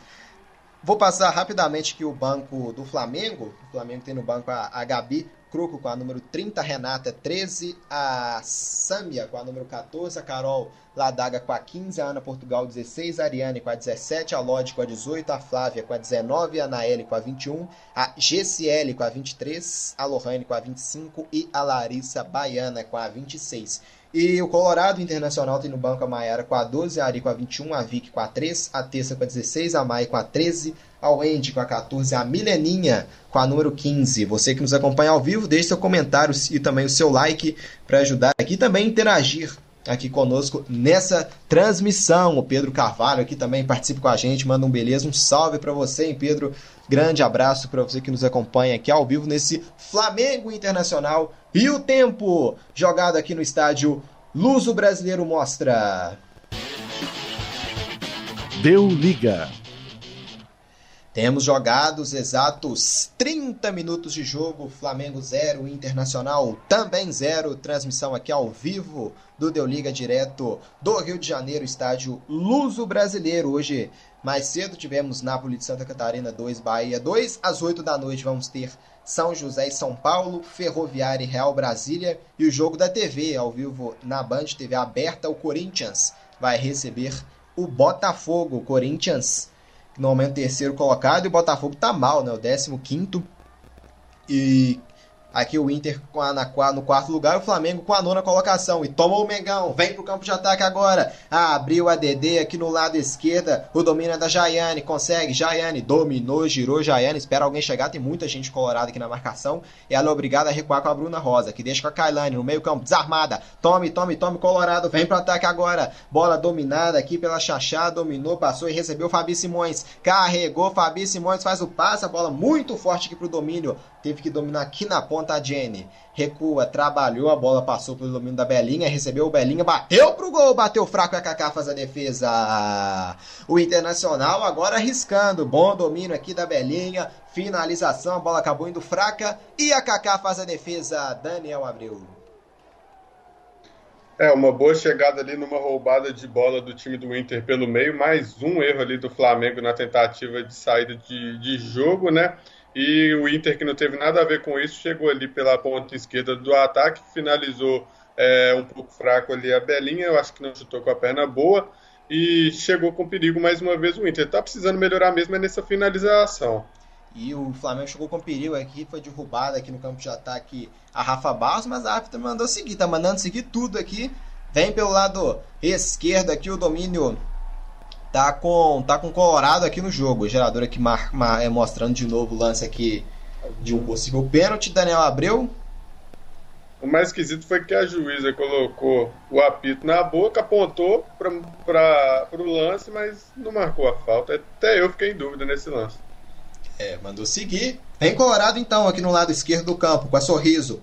Vou passar rapidamente aqui o banco do Flamengo. O Flamengo tem no banco a, a Gabi Cruco com a número 30, Renata 13, a Sâmia com a número 14, a Carol Ladaga com a 15, a Ana Portugal 16, a Ariane com a 17, a Lodi com a 18, a Flávia com a 19, a Naeli com a 21, a GCL com a 23, a Lohane com a 25 e a Larissa Baiana com a 26. E o Colorado Internacional tem no banco a Maiara com a 12, a Ari com a 21, a Vic com a 3, a Tessa com a 16, a Mai com a 13, a Wendy com a 14, a Mileninha com a número 15. Você que nos acompanha ao vivo, deixe seu comentário e também o seu like para ajudar aqui também interagir aqui conosco nessa transmissão. O Pedro Carvalho aqui também participa com a gente, manda um beleza, um salve para você, hein, Pedro. Grande abraço para você que nos acompanha aqui ao vivo nesse Flamengo Internacional. E o tempo jogado aqui no estádio Luso Brasileiro mostra. Deu liga. Temos jogados exatos 30 minutos de jogo, Flamengo 0, Internacional também 0. Transmissão aqui ao vivo do Deu Liga direto do Rio de Janeiro, estádio Luso Brasileiro. Hoje, mais cedo, tivemos Nápoles de Santa Catarina 2, Bahia 2. Às 8 da noite vamos ter São José e São Paulo, Ferroviária e Real Brasília. E o jogo da TV, ao vivo na Band, TV aberta, o Corinthians vai receber o Botafogo. Corinthians no momento terceiro colocado, e o Botafogo tá mal, né? O décimo quinto. E Aqui o Inter a, na, no quarto lugar, o Flamengo com a nona colocação. E tomou o Mengão, vem pro campo de ataque agora. Ah, abriu a DD aqui no lado esquerda. O domínio é da Jaiane, consegue. Jaiane dominou, girou. Jaiane espera alguém chegar. Tem muita gente colorada aqui na marcação. E ela é obrigada a recuar com a Bruna Rosa, que deixa com a Kailane no meio campo, desarmada. Tome, tome, tome, Colorado. Vem pro ataque agora. Bola dominada aqui pela Xaxá. Dominou, passou e recebeu Fabi Simões. Carregou, Fabi Simões faz o passe. A bola muito forte aqui pro domínio teve que dominar aqui na ponta a Jenny. Recua, trabalhou, a bola passou pelo domínio da Belinha, recebeu o Belinha, bateu pro gol, bateu fraco e a Kaká faz a defesa. O Internacional agora arriscando, bom domínio aqui da Belinha, finalização, a bola acabou indo fraca e a Kaká faz a defesa. Daniel Abreu. É, uma boa chegada ali numa roubada de bola do time do Inter pelo meio, mais um erro ali do Flamengo na tentativa de saída de, de jogo, né? E o Inter, que não teve nada a ver com isso, chegou ali pela ponta esquerda do ataque, finalizou é, um pouco fraco ali a Belinha, eu acho que não chutou com a perna boa, e chegou com perigo mais uma vez o Inter. Tá precisando melhorar mesmo é nessa finalização. E o Flamengo chegou com perigo aqui, foi derrubado aqui no campo de ataque a Rafa Barros, mas a AFTA mandou seguir, tá mandando seguir tudo aqui. Vem pelo lado esquerdo aqui o domínio tá com tá com Colorado aqui no jogo. O gerador aqui mar, mar, é, mostrando de novo o lance aqui de um possível pênalti. Daniel Abreu. O mais esquisito foi que a juíza colocou o apito na boca, apontou para o lance, mas não marcou a falta. Até eu fiquei em dúvida nesse lance. É, mandou seguir. Vem Colorado então, aqui no lado esquerdo do campo, com a sorriso.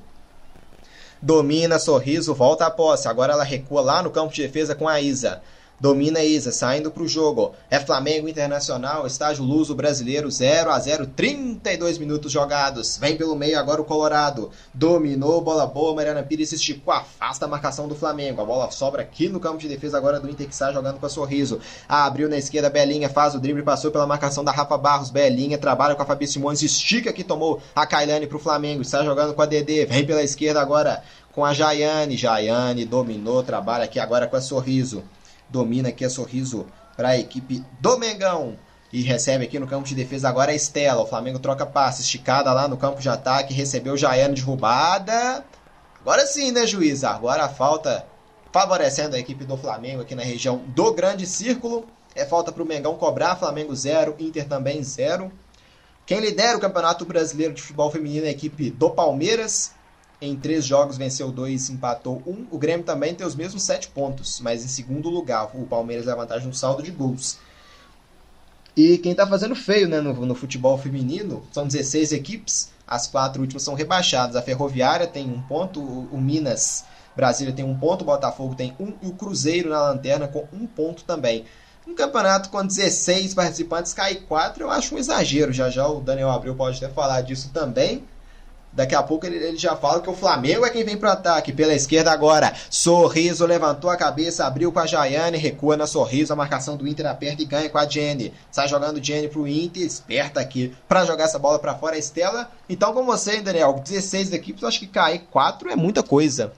Domina, sorriso, volta a posse. Agora ela recua lá no campo de defesa com a Isa. Domina Isa, saindo para o jogo. É Flamengo Internacional, estágio Luso Brasileiro 0 a 0 32 minutos jogados. Vem pelo meio agora o Colorado. Dominou, bola boa, Mariana Pires esticou, afasta a marcação do Flamengo. A bola sobra aqui no campo de defesa agora do Inter que está jogando com a sorriso. Abriu na esquerda, Belinha faz o drible, passou pela marcação da Rafa Barros. Belinha trabalha com a Fabi Simões, estica que tomou a Kailane para o Flamengo. Está jogando com a DD, vem pela esquerda agora com a Jaiane. Jaiane dominou, trabalha aqui agora com a sorriso domina aqui a sorriso para a equipe do Mengão. E recebe aqui no campo de defesa agora a Estela. O Flamengo troca passe, esticada lá no campo de ataque, recebeu o Jaiano derrubada. Agora sim, né, juiz? Agora a falta favorecendo a equipe do Flamengo aqui na região do Grande Círculo. É falta para o Mengão cobrar, Flamengo 0, Inter também 0. Quem lidera o Campeonato Brasileiro de Futebol Feminino é a equipe do Palmeiras. Em três jogos venceu dois, empatou um. O Grêmio também tem os mesmos sete pontos, mas em segundo lugar. O Palmeiras é vantagem no saldo de gols. E quem está fazendo feio né, no, no, futebol feminino são 16 equipes. As quatro últimas são rebaixadas. A Ferroviária tem um ponto, o, o Minas Brasília tem um ponto, o Botafogo tem um e o Cruzeiro na lanterna com um ponto também. Um campeonato com 16 participantes cair 4, eu acho um exagero. Já já o Daniel Abreu pode até falar disso também. Daqui a pouco ele, ele, já fala que o Flamengo é quem vem pro ataque. Pela esquerda agora. Sorriso levantou a cabeça, abriu com a Jaiane, recua na Sorriso. A marcação do Inter aperta e ganha com a Jenny. Sai jogando Jenny pro Inter, esperta aqui para jogar essa bola para fora a Estela. Então, com você, Daniel, 16 equipes, eu acho que cair 4 é muita coisa.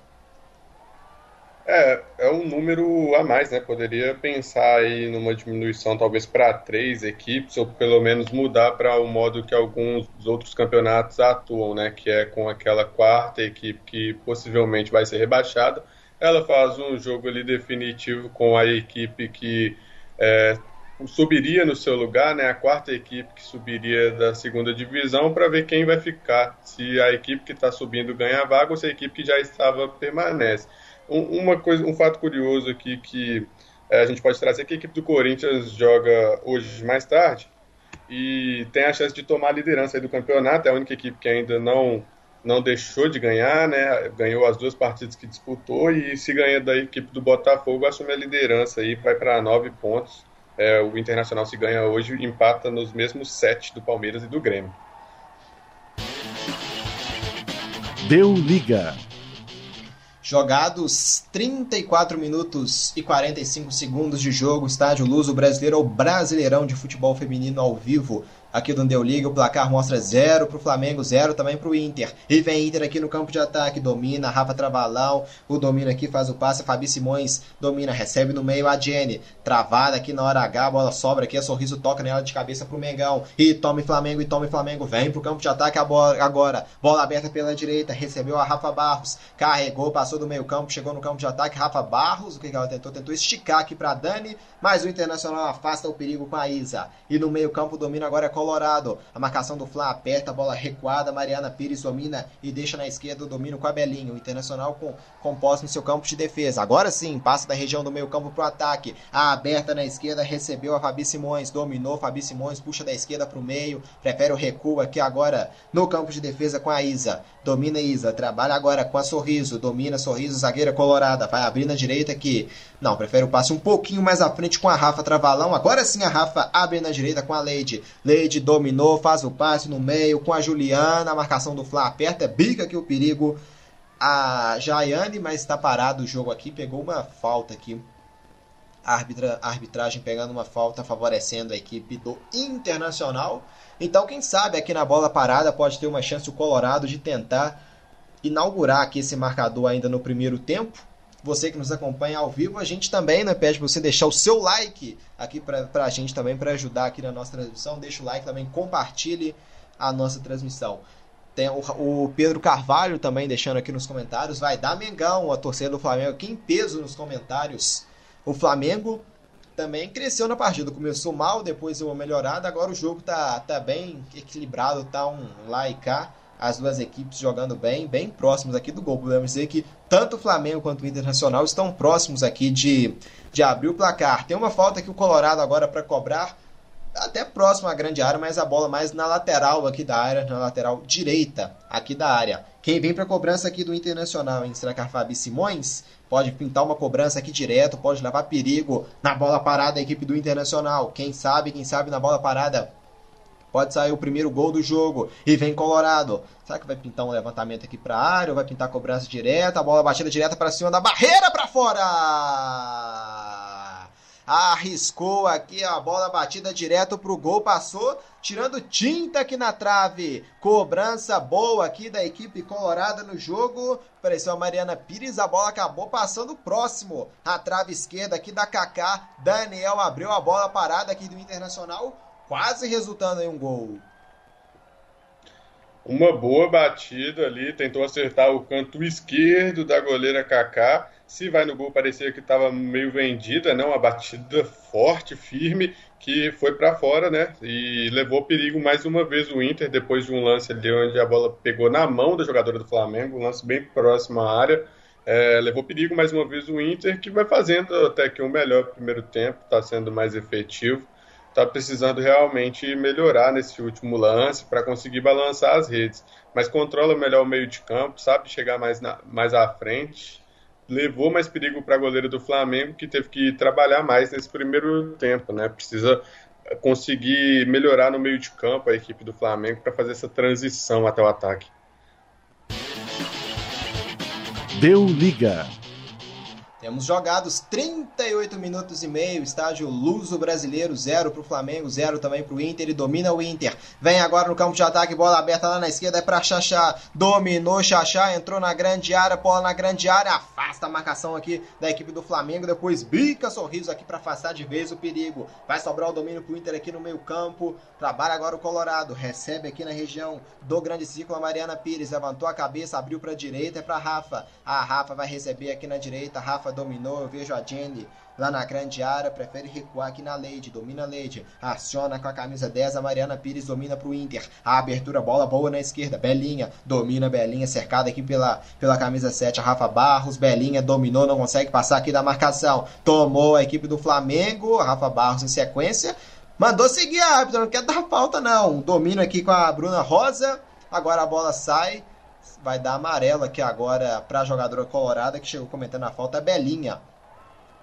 É, é um número a mais, né? Poderia pensar aí numa diminuição talvez para três equipes, ou pelo menos mudar para o modo que alguns outros campeonatos atuam, né? Que é com aquela quarta equipe que possivelmente vai ser rebaixada. Ela faz um jogo ali definitivo com a equipe que é, subiria no seu lugar, né? A quarta equipe que subiria da segunda divisão para ver quem vai ficar. Se a equipe que está subindo ganha a vaga ou se a equipe que já estava permanece uma coisa, um fato curioso aqui que é, a gente pode trazer que a equipe do Corinthians joga hoje mais tarde e tem a chance de tomar a liderança do campeonato. É a única equipe que ainda não não deixou de ganhar, né? Ganhou as duas partidas que disputou e se ganha da equipe do Botafogo assume a liderança aí, vai para nove pontos. É, o Internacional se ganha hoje empata nos mesmos sete do Palmeiras e do Grêmio. Deu liga. Jogados 34 minutos e 45 segundos de jogo, estádio Luso Brasileiro ou Brasileirão de Futebol Feminino ao vivo aqui do Deu Liga. O placar mostra 0 para o Flamengo, 0 também para o Inter. E vem Inter aqui no campo de ataque, domina, Rafa Trabalão, o domina aqui, faz o passe, Fabi Simões domina, recebe no meio a Jenny, travada aqui na hora H, a bola sobra aqui, a Sorriso toca nela de cabeça para o Mengão. E tome Flamengo, e tome Flamengo, vem para o campo de ataque agora. Bola aberta pela direita, recebeu a Rafa Barros, carregou, passou do meio campo, chegou no campo de ataque, Rafa Barros, o que ela tentou? Tentou esticar aqui para Dani, mas o Internacional afasta o perigo com a Isa. E no meio campo domina agora é Colorado. A marcação do Fla aperta, a bola recuada. Mariana Pires domina e deixa na esquerda o domínio com a Belinho. O Internacional com, composto no seu campo de defesa. Agora sim, passa da região do meio campo para o ataque. A aberta na esquerda recebeu a Fabi Simões. Dominou Fabi Simões, puxa da esquerda para o meio. Prefere o recuo aqui agora no campo de defesa com a Isa. Domina Isa, trabalha agora com a Sorriso. Domina Sorriso, zagueira colorada. Vai abrir na direita aqui. Não, prefere o passe um pouquinho mais à frente com a Rafa Travalão. Agora sim a Rafa abre na direita com a Leide. Leide dominou, faz o passe no meio com a Juliana. A marcação do Flá aperta, bica aqui o perigo. A Jaiane, mas está parado o jogo aqui. Pegou uma falta aqui. Arbitra, a arbitragem pegando uma falta, favorecendo a equipe do Internacional. Então, quem sabe aqui na bola parada pode ter uma chance o Colorado de tentar inaugurar aqui esse marcador ainda no primeiro tempo você que nos acompanha ao vivo, a gente também né, pede para você deixar o seu like aqui para a gente também, para ajudar aqui na nossa transmissão. Deixa o like também, compartilhe a nossa transmissão. Tem o, o, Pedro Carvalho também deixando aqui nos comentários. Vai dar Mengão, a torcida do Flamengo aqui em peso nos comentários. O Flamengo também cresceu na partida. Começou mal, depois deu uma melhorada. Agora o jogo tá, tá bem equilibrado, tá um lá e cá as duas equipes jogando bem, bem próximos aqui do gol. Podemos dizer que tanto o Flamengo quanto o Internacional estão próximos aqui de, de abrir o placar. Tem uma falta aqui o Colorado agora para cobrar, até próximo à grande área, mas a bola mais na lateral aqui da área, na lateral direita aqui da área. Quem vem para a cobrança aqui do Internacional, hein? Será que a Fabi Simões pode pintar uma cobrança aqui direto, pode levar perigo na bola parada a equipe do Internacional? Quem sabe, quem sabe na bola parada Pode sair o primeiro gol do jogo e vem Colorado. Será que vai pintar um levantamento aqui para a área ou vai pintar cobrança direta? A bola batida direta para cima da barreira para fora! Arriscou aqui a bola batida direto pro gol, passou tirando tinta aqui na trave. Cobrança boa aqui da equipe colorada no jogo. Apareceu a Mariana Pires, a bola acabou passando próximo. A trave esquerda aqui da Kaká. Daniel abriu a bola parada aqui do Internacional quase resultando em um gol. uma boa batida ali, tentou acertar o canto esquerdo da goleira Kaká. Se vai no gol, parecia que estava meio vendida, né? Uma batida forte, firme, que foi para fora, né? E levou perigo mais uma vez o Inter, depois de um lance ali onde a bola pegou na mão da jogadora do Flamengo, um lance bem próximo à área. É, levou perigo mais uma vez o Inter, que vai fazendo até que um melhor primeiro tempo, está sendo mais efetivo está precisando realmente melhorar nesse último lance para conseguir balançar as redes. Mas controla melhor o meio de campo, sabe chegar mais, na, mais à frente. Levou mais perigo para a goleira do Flamengo, que teve que trabalhar mais nesse primeiro tempo, né? Precisa conseguir melhorar no meio de campo a equipe do Flamengo para fazer essa transição até o ataque. Deu liga. Temos jogados 38 minutos e meio, estádio Luso Brasileiro, 0 para o Flamengo, 0 também para o Inter, e domina o Inter. Vem agora no campo de ataque, bola aberta lá na esquerda, é para Xaxá, dominou Xaxá, entrou na grande área, bola na grande área, afasta a marcação aqui da equipe do Flamengo, depois bica sorriso aqui para afastar de vez o perigo. Vai sobrar o domínio para o Inter aqui no meio campo, trabalha agora o Colorado, recebe aqui na região do grande círculo a Mariana Pires, levantou a cabeça, abriu para a direita, é para Rafa. A Rafa vai receber aqui na direita, Rafa dominou. Eu vejo a Jenny lá na grande área, prefere recuar aqui na Leide, domina a Leide, aciona com a camisa 10, a Mariana Pires domina para o Inter, a abertura, bola boa na esquerda, Belinha, domina Belinha, cercada aqui pela, pela camisa 7, a Rafa Barros, Belinha dominou, não consegue passar aqui da marcação, tomou a equipe do Flamengo, Rafa Barros em sequência, mandou seguir a árbitra, não quer dar falta não, domina aqui com a Bruna Rosa, agora a bola sai, vai dar amarelo aqui agora para a jogadora colorada que chegou cometendo a falta, a Belinha.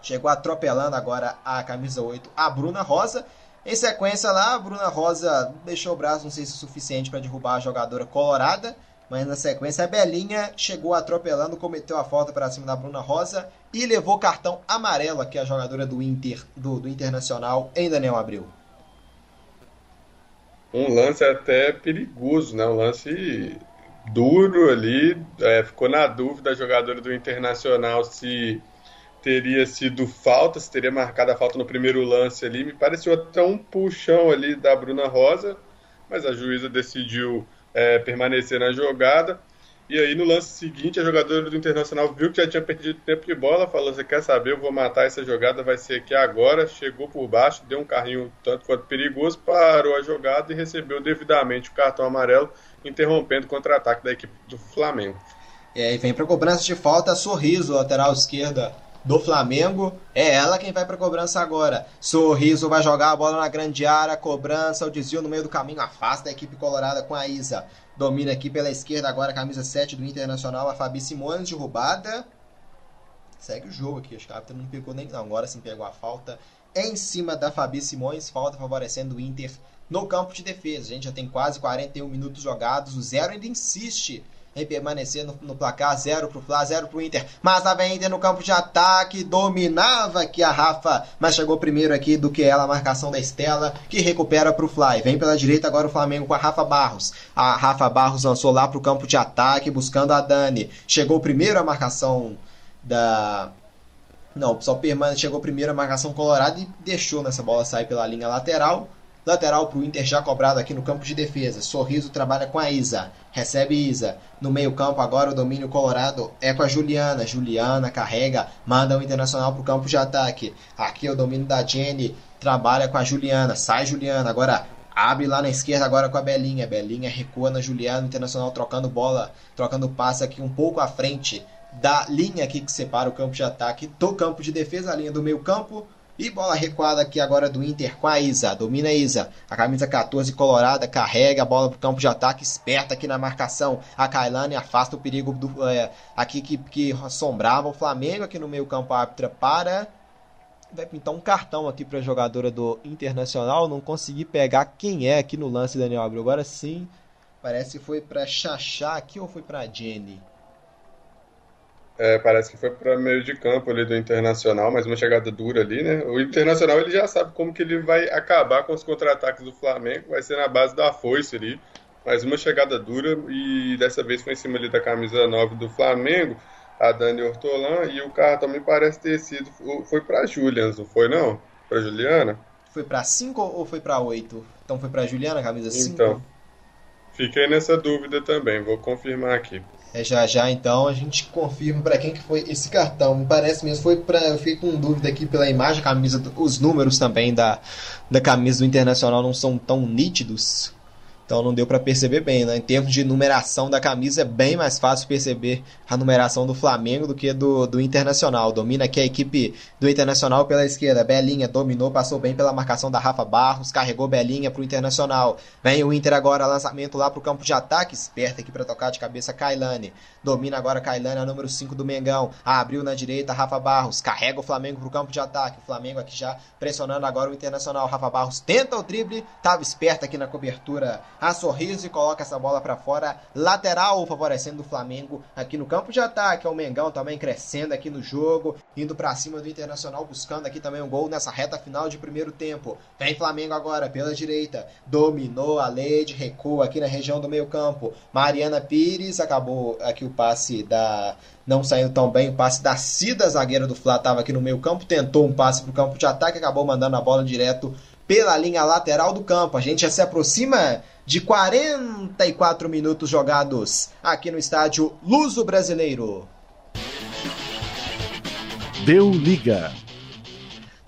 Chegou atropelando agora a camisa 8, a Bruna Rosa. Em sequência lá, a Bruna Rosa deixou o braço, não sei se é suficiente para derrubar a jogadora colorada. Mas na sequência, a Belinha chegou atropelando, cometeu a falta para cima da Bruna Rosa e levou cartão amarelo aqui a jogadora do Inter, do, do Internacional, em Daniel Abreu. Um lance até perigoso, né? Um lance duro ali. É, ficou na dúvida a jogadora do Internacional se teria sido falta, se teria marcado a falta no primeiro lance ali. Me pareceu até um puxão ali da Bruna Rosa, mas a juíza decidiu é, permanecer na jogada. E aí no lance seguinte, a jogadora do Internacional viu que já tinha perdido tempo de bola, falou: Você quer saber? Eu vou matar essa jogada, vai ser aqui agora. Chegou por baixo, deu um carrinho tanto quanto perigoso, parou a jogada e recebeu devidamente o cartão amarelo interrompendo o contra-ataque da equipe do Flamengo. E aí vem para cobrança de falta, Sorriso, lateral esquerda do Flamengo. É ela quem vai para cobrança agora. Sorriso vai jogar a bola na grande área, cobrança, o desvio no meio do caminho, afasta a equipe colorada com a Isa. Domina aqui pela esquerda agora, camisa 7 do Internacional, a Fabi Simões, derrubada. Segue o jogo aqui, acho que a árbitra não pegou nem não, agora sim pegou a falta. Em cima da Fabi Simões, falta favorecendo o Inter no campo de defesa. A gente já tem quase 41 minutos jogados. O Zero ainda insiste em permanecer no, no placar 0 pro Fla, 0 pro Inter. Mas a Inter no campo de ataque, dominava aqui a Rafa, mas chegou primeiro aqui do que ela, a marcação da Estela, que recupera pro Fly. Vem pela direita agora o Flamengo com a Rafa Barros. A Rafa Barros lançou lá pro campo de ataque, buscando a Dani. Chegou primeiro a marcação da não, só permanece, chegou primeiro a marcação colorada e deixou nessa bola sair pela linha lateral. Lateral para o Inter já cobrado aqui no campo de defesa. Sorriso trabalha com a Isa. Recebe Isa. No meio-campo agora o domínio colorado é com a Juliana. Juliana carrega, manda o Internacional para o campo de ataque. Aqui é o domínio da Jenny. Trabalha com a Juliana. Sai Juliana. Agora abre lá na esquerda agora com a Belinha. Belinha recua na Juliana. Internacional trocando bola, trocando passe aqui um pouco à frente da linha aqui que separa o campo de ataque do campo de defesa, a linha do meio campo. E bola recuada aqui agora do Inter com a Isa. Domina a Isa. A camisa 14 colorada carrega a bola para o campo de ataque. Esperta aqui na marcação. A Kailane afasta o perigo do, é, aqui que, que assombrava o Flamengo. Aqui no meio campo a árbitra para. Vai pintar um cartão aqui para a jogadora do Internacional. Não consegui pegar quem é aqui no lance, Daniel Abreu. Agora sim. Parece que foi para Xaxá aqui ou foi para Jenny? É, parece que foi para meio de campo ali do Internacional, mas uma chegada dura ali, né? O Internacional ele já sabe como que ele vai acabar com os contra-ataques do Flamengo, vai ser na base da foice ali, mas uma chegada dura e dessa vez foi em cima ali da camisa 9 do Flamengo, a Dani Ortolan, e o carro também parece ter sido, foi para Julians, não foi não? Para Juliana? Foi para 5 ou foi para 8? Então foi para Juliana, camisa 5? Então, Fiquei nessa dúvida também, vou confirmar aqui. É já já então a gente confirma para quem que foi esse cartão. Me parece mesmo foi para eu fiquei com dúvida aqui pela imagem, camisa, os números também da da camisa do Internacional não são tão nítidos. Então não deu para perceber bem, né? Em termos de numeração da camisa, é bem mais fácil perceber a numeração do Flamengo do que do, do Internacional. Domina aqui a equipe do Internacional pela esquerda. Belinha dominou, passou bem pela marcação da Rafa Barros, carregou Belinha pro Internacional. Vem o Inter agora, lançamento lá pro campo de ataque, esperto aqui para tocar de cabeça Kailane. Domina agora Kailane, a número 5 do Mengão. Abriu na direita, Rafa Barros, carrega o Flamengo pro campo de ataque. O Flamengo aqui já pressionando agora o Internacional. Rafa Barros tenta o drible, tava esperto aqui na cobertura a sorriso e coloca essa bola para fora, lateral favorecendo o Flamengo aqui no campo de ataque. É o Mengão também crescendo aqui no jogo, indo para cima do Internacional, buscando aqui também um gol nessa reta final de primeiro tempo. Vem Flamengo agora pela direita, dominou a Lede, recua aqui na região do meio-campo. Mariana Pires acabou aqui o passe da não saiu tão bem. O passe da Cida, zagueira do Fla, estava aqui no meio campo, tentou um passe para o campo de ataque, acabou mandando a bola direto pela linha lateral do campo. A gente já se aproxima de 44 minutos jogados aqui no estádio Luso Brasileiro. Deu liga.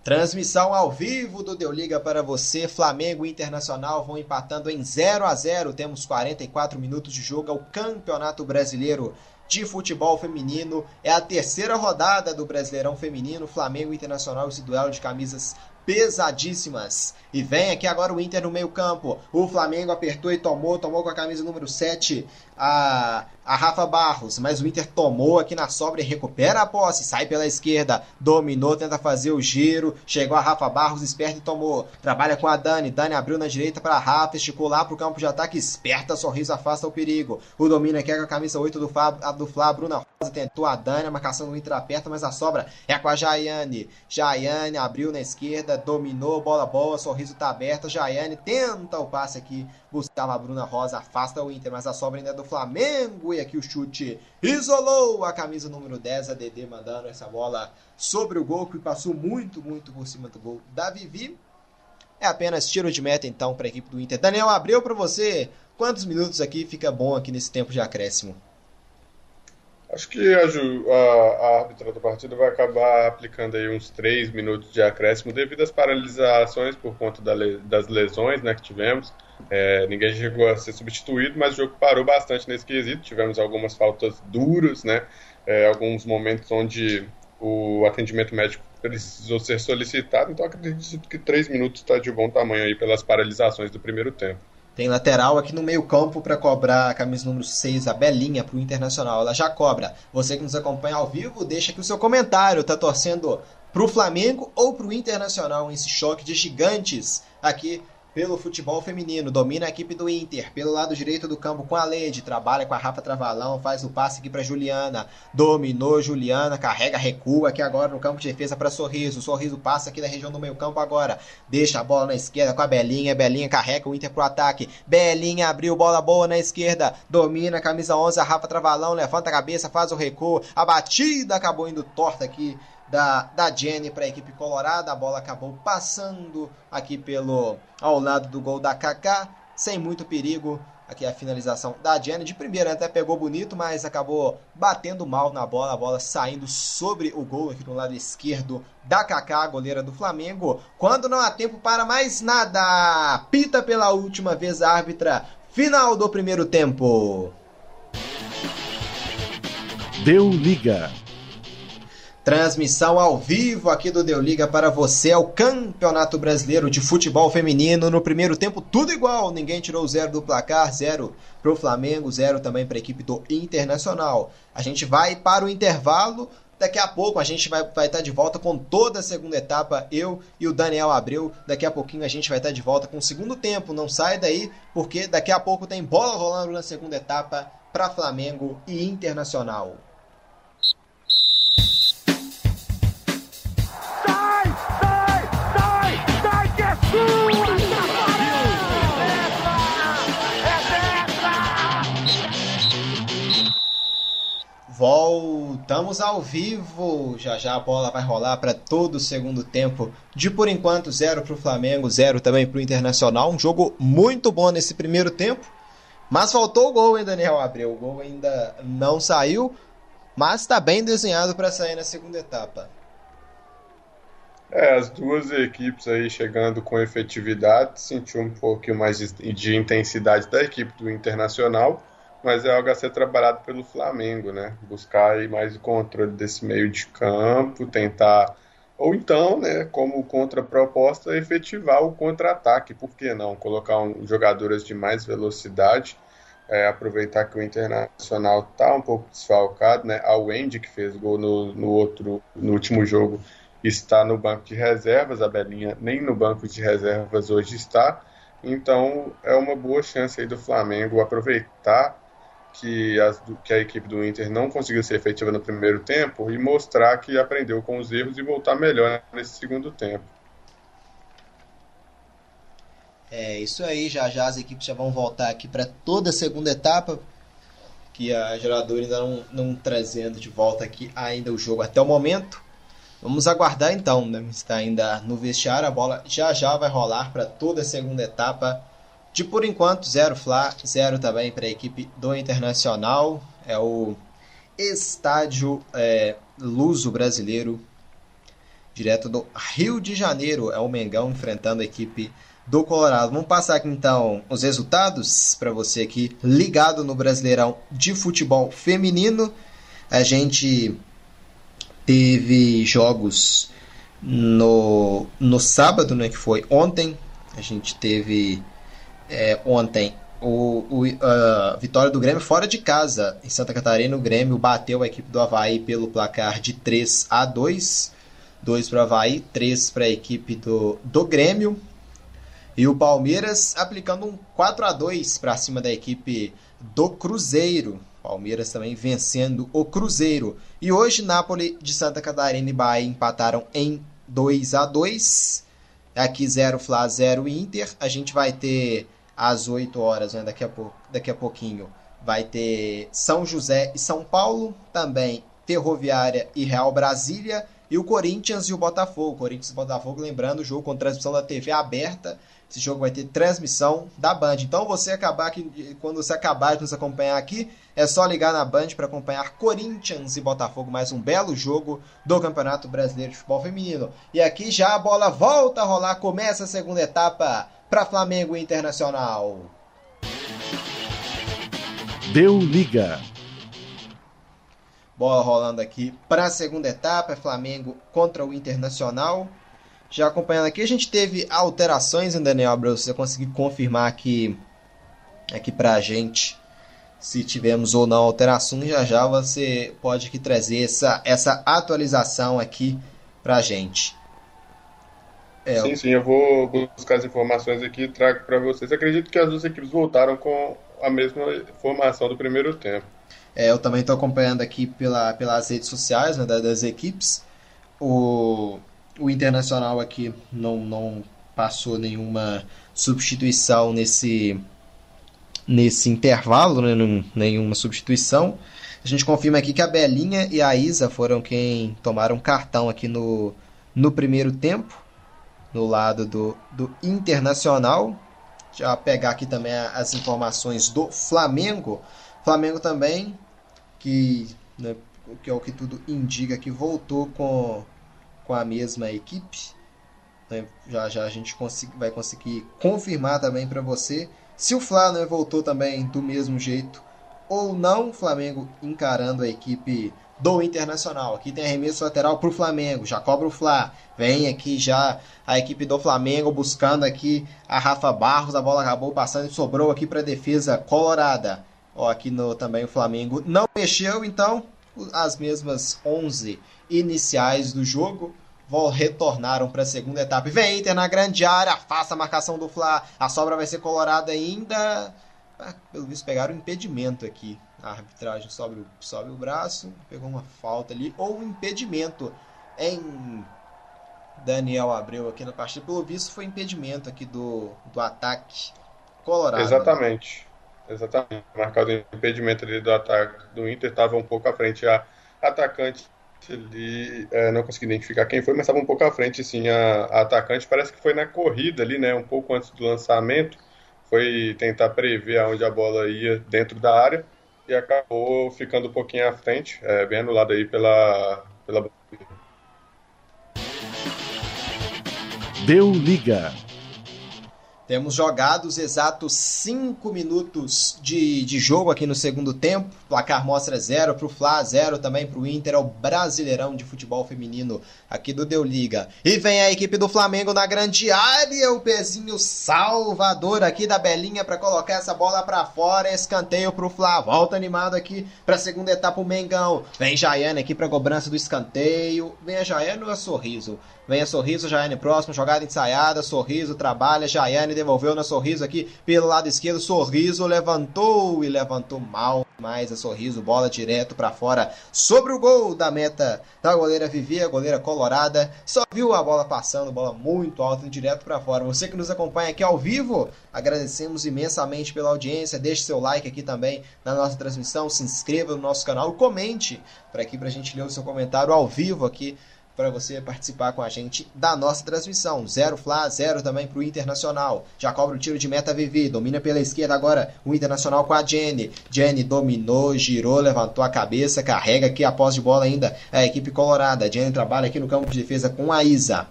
Transmissão ao vivo do Deu Liga para você. Flamengo e Internacional vão empatando em 0 a 0. Temos 44 minutos de jogo. É o Campeonato Brasileiro de Futebol Feminino. É a terceira rodada do Brasileirão Feminino. Flamengo e Internacional, esse duelo de camisas pesadíssimas. E vem aqui agora o Inter no meio-campo. O Flamengo apertou e tomou, tomou com a camisa número 7 a, a Rafa Barros, mas o Inter tomou aqui na sobra e recupera a posse, sai pela esquerda, dominou, tenta fazer o giro, chegou a Rafa Barros, esperto e tomou. Trabalha com a Dani, Dani abriu na direita para Rafa, esticou lá pro campo de ataque, esperta, sorriso, afasta o perigo. O domínio aqui é com a camisa 8 do Flá, do Flá Bruna Rosa tentou a Dani, a marcação do Inter aperta, mas a sobra é com a Jaiane. Jaiane abriu na esquerda, dominou, bola boa, sorriso tá aberto, Jaiane tenta o passe aqui Buscava a Bruna Rosa, afasta o Inter, mas a sobra ainda é do Flamengo. E aqui o chute isolou a camisa número 10, a DD mandando essa bola sobre o gol, que passou muito, muito por cima do gol da Vivi. É apenas tiro de meta então para a equipe do Inter. Daniel Abreu para você. Quantos minutos aqui fica bom aqui nesse tempo de acréscimo? Acho que a, a, a árbitra vai acabar aplicando aí uns 3 minutos de acréscimo devido às paralisações por conta da, das lesões né, que tivemos. É, ninguém chegou a ser substituído, mas o jogo parou bastante nesse quesito. Tivemos algumas faltas duras, né? É, alguns momentos onde o atendimento médico precisou ser solicitado. Então acredito que três minutos está de bom tamanho aí pelas paralisações do primeiro tempo. Tem lateral aqui no meio-campo para cobrar a camisa número 6, a Belinha, para o Internacional. Ela já cobra. Você que nos acompanha ao vivo, deixa aqui o seu comentário. Tá torcendo para o Flamengo ou para o Internacional esse choque de gigantes aqui pelo futebol feminino, domina a equipe do Inter, pelo lado direito do campo com a Lede, trabalha com a Rafa Travalão, faz o passe aqui para Juliana, dominou Juliana, carrega, recua aqui agora no campo de defesa para Sorriso, Sorriso passa aqui na região do meio campo agora, deixa a bola na esquerda com a Belinha, Belinha carrega o Inter pro ataque, Belinha abriu bola boa na esquerda, domina camisa 11, a Rafa Travalão, levanta a cabeça, faz o recuo, a batida acabou indo torta aqui da, da Jenny para a equipe colorada. A bola acabou passando aqui pelo ao lado do gol da Kaká, sem muito perigo. Aqui a finalização da Jenny. De primeira até pegou bonito, mas acabou batendo mal na bola. A bola saindo sobre o gol aqui no lado esquerdo da Kaká, goleira do Flamengo. Quando não há tempo para mais nada, pita pela última vez a árbitra. Final do primeiro tempo. Deu liga. Transmissão ao vivo aqui do Deu Liga para você é o Campeonato Brasileiro de Futebol Feminino. No primeiro tempo, tudo igual, ninguém tirou zero do placar, zero para o Flamengo, zero também para a equipe do Internacional. A gente vai para o intervalo. Daqui a pouco a gente vai, vai estar de volta com toda a segunda etapa. Eu e o Daniel Abreu. Daqui a pouquinho a gente vai estar de volta com o segundo tempo. Não sai daí, porque daqui a pouco tem bola rolando na segunda etapa para Flamengo e Internacional. Voltamos ao vivo. Já já a bola vai rolar para todo o segundo tempo. De por enquanto, zero para o Flamengo, zero também para o Internacional. Um jogo muito bom nesse primeiro tempo. Mas faltou o gol, hein, Daniel Abreu? O gol ainda não saiu, mas está bem desenhado para sair na segunda etapa. É, as duas equipes aí chegando com efetividade, sentiu um pouquinho mais de, de intensidade da equipe do Internacional, mas é algo a ser trabalhado pelo Flamengo, né? Buscar aí mais o controle desse meio de campo, tentar ou então, né, como contraproposta, efetivar o contra-ataque. Por que não? Colocar um, jogadores de mais velocidade, é, aproveitar que o Internacional está um pouco desfalcado, né? A Wendy, que fez gol no, no, outro, no último jogo, está no banco de reservas, a Belinha nem no banco de reservas hoje está. Então é uma boa chance aí do Flamengo aproveitar que, que a equipe do Inter não conseguiu ser efetiva no primeiro tempo e mostrar que aprendeu com os erros e voltar melhor nesse segundo tempo. É isso aí, já já as equipes já vão voltar aqui para toda a segunda etapa, que a geradora ainda não, não trazendo de volta aqui ainda o jogo até o momento. Vamos aguardar então, né? está ainda no vestiário, a bola já já vai rolar para toda a segunda etapa de por enquanto, zero Fla, zero também para a equipe do Internacional. É o estádio é, Luso Brasileiro, direto do Rio de Janeiro. É o Mengão enfrentando a equipe do Colorado. Vamos passar aqui então os resultados para você aqui ligado no Brasileirão de Futebol Feminino. A gente teve jogos no, no sábado, né, que foi ontem. A gente teve é, ontem o, o a vitória do Grêmio fora de casa em Santa Catarina. O Grêmio bateu a equipe do Havaí pelo placar de 3 a 2. 2 para o Havaí, 3 para a equipe do, do Grêmio. E o Palmeiras aplicando um 4 a 2 para cima da equipe do Cruzeiro. Palmeiras também vencendo o Cruzeiro. E hoje, Nápoles de Santa Catarina e Bahia empataram em 2 a 2 Aqui 0 Fla, 0 Inter. A gente vai ter às 8 horas, né, daqui, a daqui a pouquinho, vai ter São José e São Paulo, também Ferroviária e Real Brasília, e o Corinthians e o Botafogo. Corinthians e Botafogo, lembrando, o jogo com transmissão da TV aberta. Esse jogo vai ter transmissão da Band. Então, você acabar aqui, quando você acabar de nos acompanhar aqui, é só ligar na Band para acompanhar Corinthians e Botafogo, mais um belo jogo do Campeonato Brasileiro de Futebol Feminino. E aqui já a bola volta a rolar, começa a segunda etapa para Flamengo Internacional. Deu liga. Bola rolando aqui para a segunda etapa, é Flamengo contra o Internacional. Já acompanhando aqui, a gente teve alterações em Daniel Abreu, você conseguir confirmar aqui, aqui para a gente se tivemos ou não alterações, já já você pode aqui trazer essa, essa atualização aqui para a gente. É, sim, sim, eu vou buscar as informações aqui e trago para vocês. Acredito que as duas equipes voltaram com a mesma formação do primeiro tempo. É, eu também estou acompanhando aqui pela, pelas redes sociais né, das, equipes. O, o Internacional aqui não, não passou nenhuma substituição nesse, nesse intervalo, né, nenhuma substituição. A gente confirma aqui que a Belinha e a Isa foram quem tomaram cartão aqui no, no primeiro tempo no lado do, do Internacional. Já pegar aqui também as informações do Flamengo. Flamengo também, que, né, que é o que tudo indica, que voltou com, com a mesma equipe. Né, já já a gente vai conseguir confirmar também para você se o Flamengo voltou também do mesmo jeito ou não. Flamengo encarando a equipe do Internacional. Aqui tem arremesso lateral para o Flamengo, já cobra o Fla. Vem aqui já a equipe do Flamengo buscando aqui a Rafa Barros. A bola acabou passando e sobrou aqui para a defesa colorada. Ó, aqui no também o Flamengo não mexeu, então as mesmas 11 iniciais do jogo retornaram para a segunda etapa. Vem Inter na grande área, afasta a marcação do Fla. A sobra vai ser colorada ainda. Ah, pelo visto pegaram impedimento aqui a arbitragem sobe, sobe o braço, pegou uma falta ali, ou um impedimento em Daniel Abreu aqui na partida. Pelo visto, foi impedimento aqui do, do ataque colorado. Exatamente. Exatamente. Marcado impedimento ali do ataque do Inter, estava um pouco à frente. A atacante ali, é, não consegui identificar quem foi, mas estava um pouco à frente, sim, a, a atacante. Parece que foi na corrida ali, né, um pouco antes do lançamento foi tentar prever aonde a bola ia dentro da área e acabou ficando um pouquinho à frente, é, bem anulado aí pela, pela. Deu liga. Temos jogados exatos 5 minutos de, de jogo aqui no segundo tempo. Placar mostra 0 para o Fla, 0 também para o Inter. É o Brasileirão de Futebol Feminino aqui do Deu Liga. E vem a equipe do Flamengo na grande área. O pezinho salvador aqui da Belinha para colocar essa bola para fora. Escanteio para o Fla. Volta animado aqui para a segunda etapa o Mengão. Vem Jaiane aqui para cobrança do escanteio. Vem a Jaiane ou a Sorriso? Vem a Sorriso, Jaiane próximo, jogada ensaiada, Sorriso trabalha, Jaiane devolveu na Sorriso aqui pelo lado esquerdo, Sorriso levantou e levantou mal mais a Sorriso, bola direto para fora sobre o gol da meta da goleira Vivi, a goleira colorada, só viu a bola passando, bola muito alta direto para fora. Você que nos acompanha aqui ao vivo, agradecemos imensamente pela audiência, deixe seu like aqui também na nossa transmissão, se inscreva no nosso canal, comente para aqui para a gente ler o seu comentário ao vivo aqui para você participar com a gente da nossa transmissão. Zero Fla, zero também para o Internacional. Já cobra o tiro de meta Vivi, domina pela esquerda agora o Internacional com a Jenny. Jenny dominou, girou, levantou a cabeça, carrega aqui a posse de bola ainda a equipe colorada. Jenny trabalha aqui no campo de defesa com a Isa.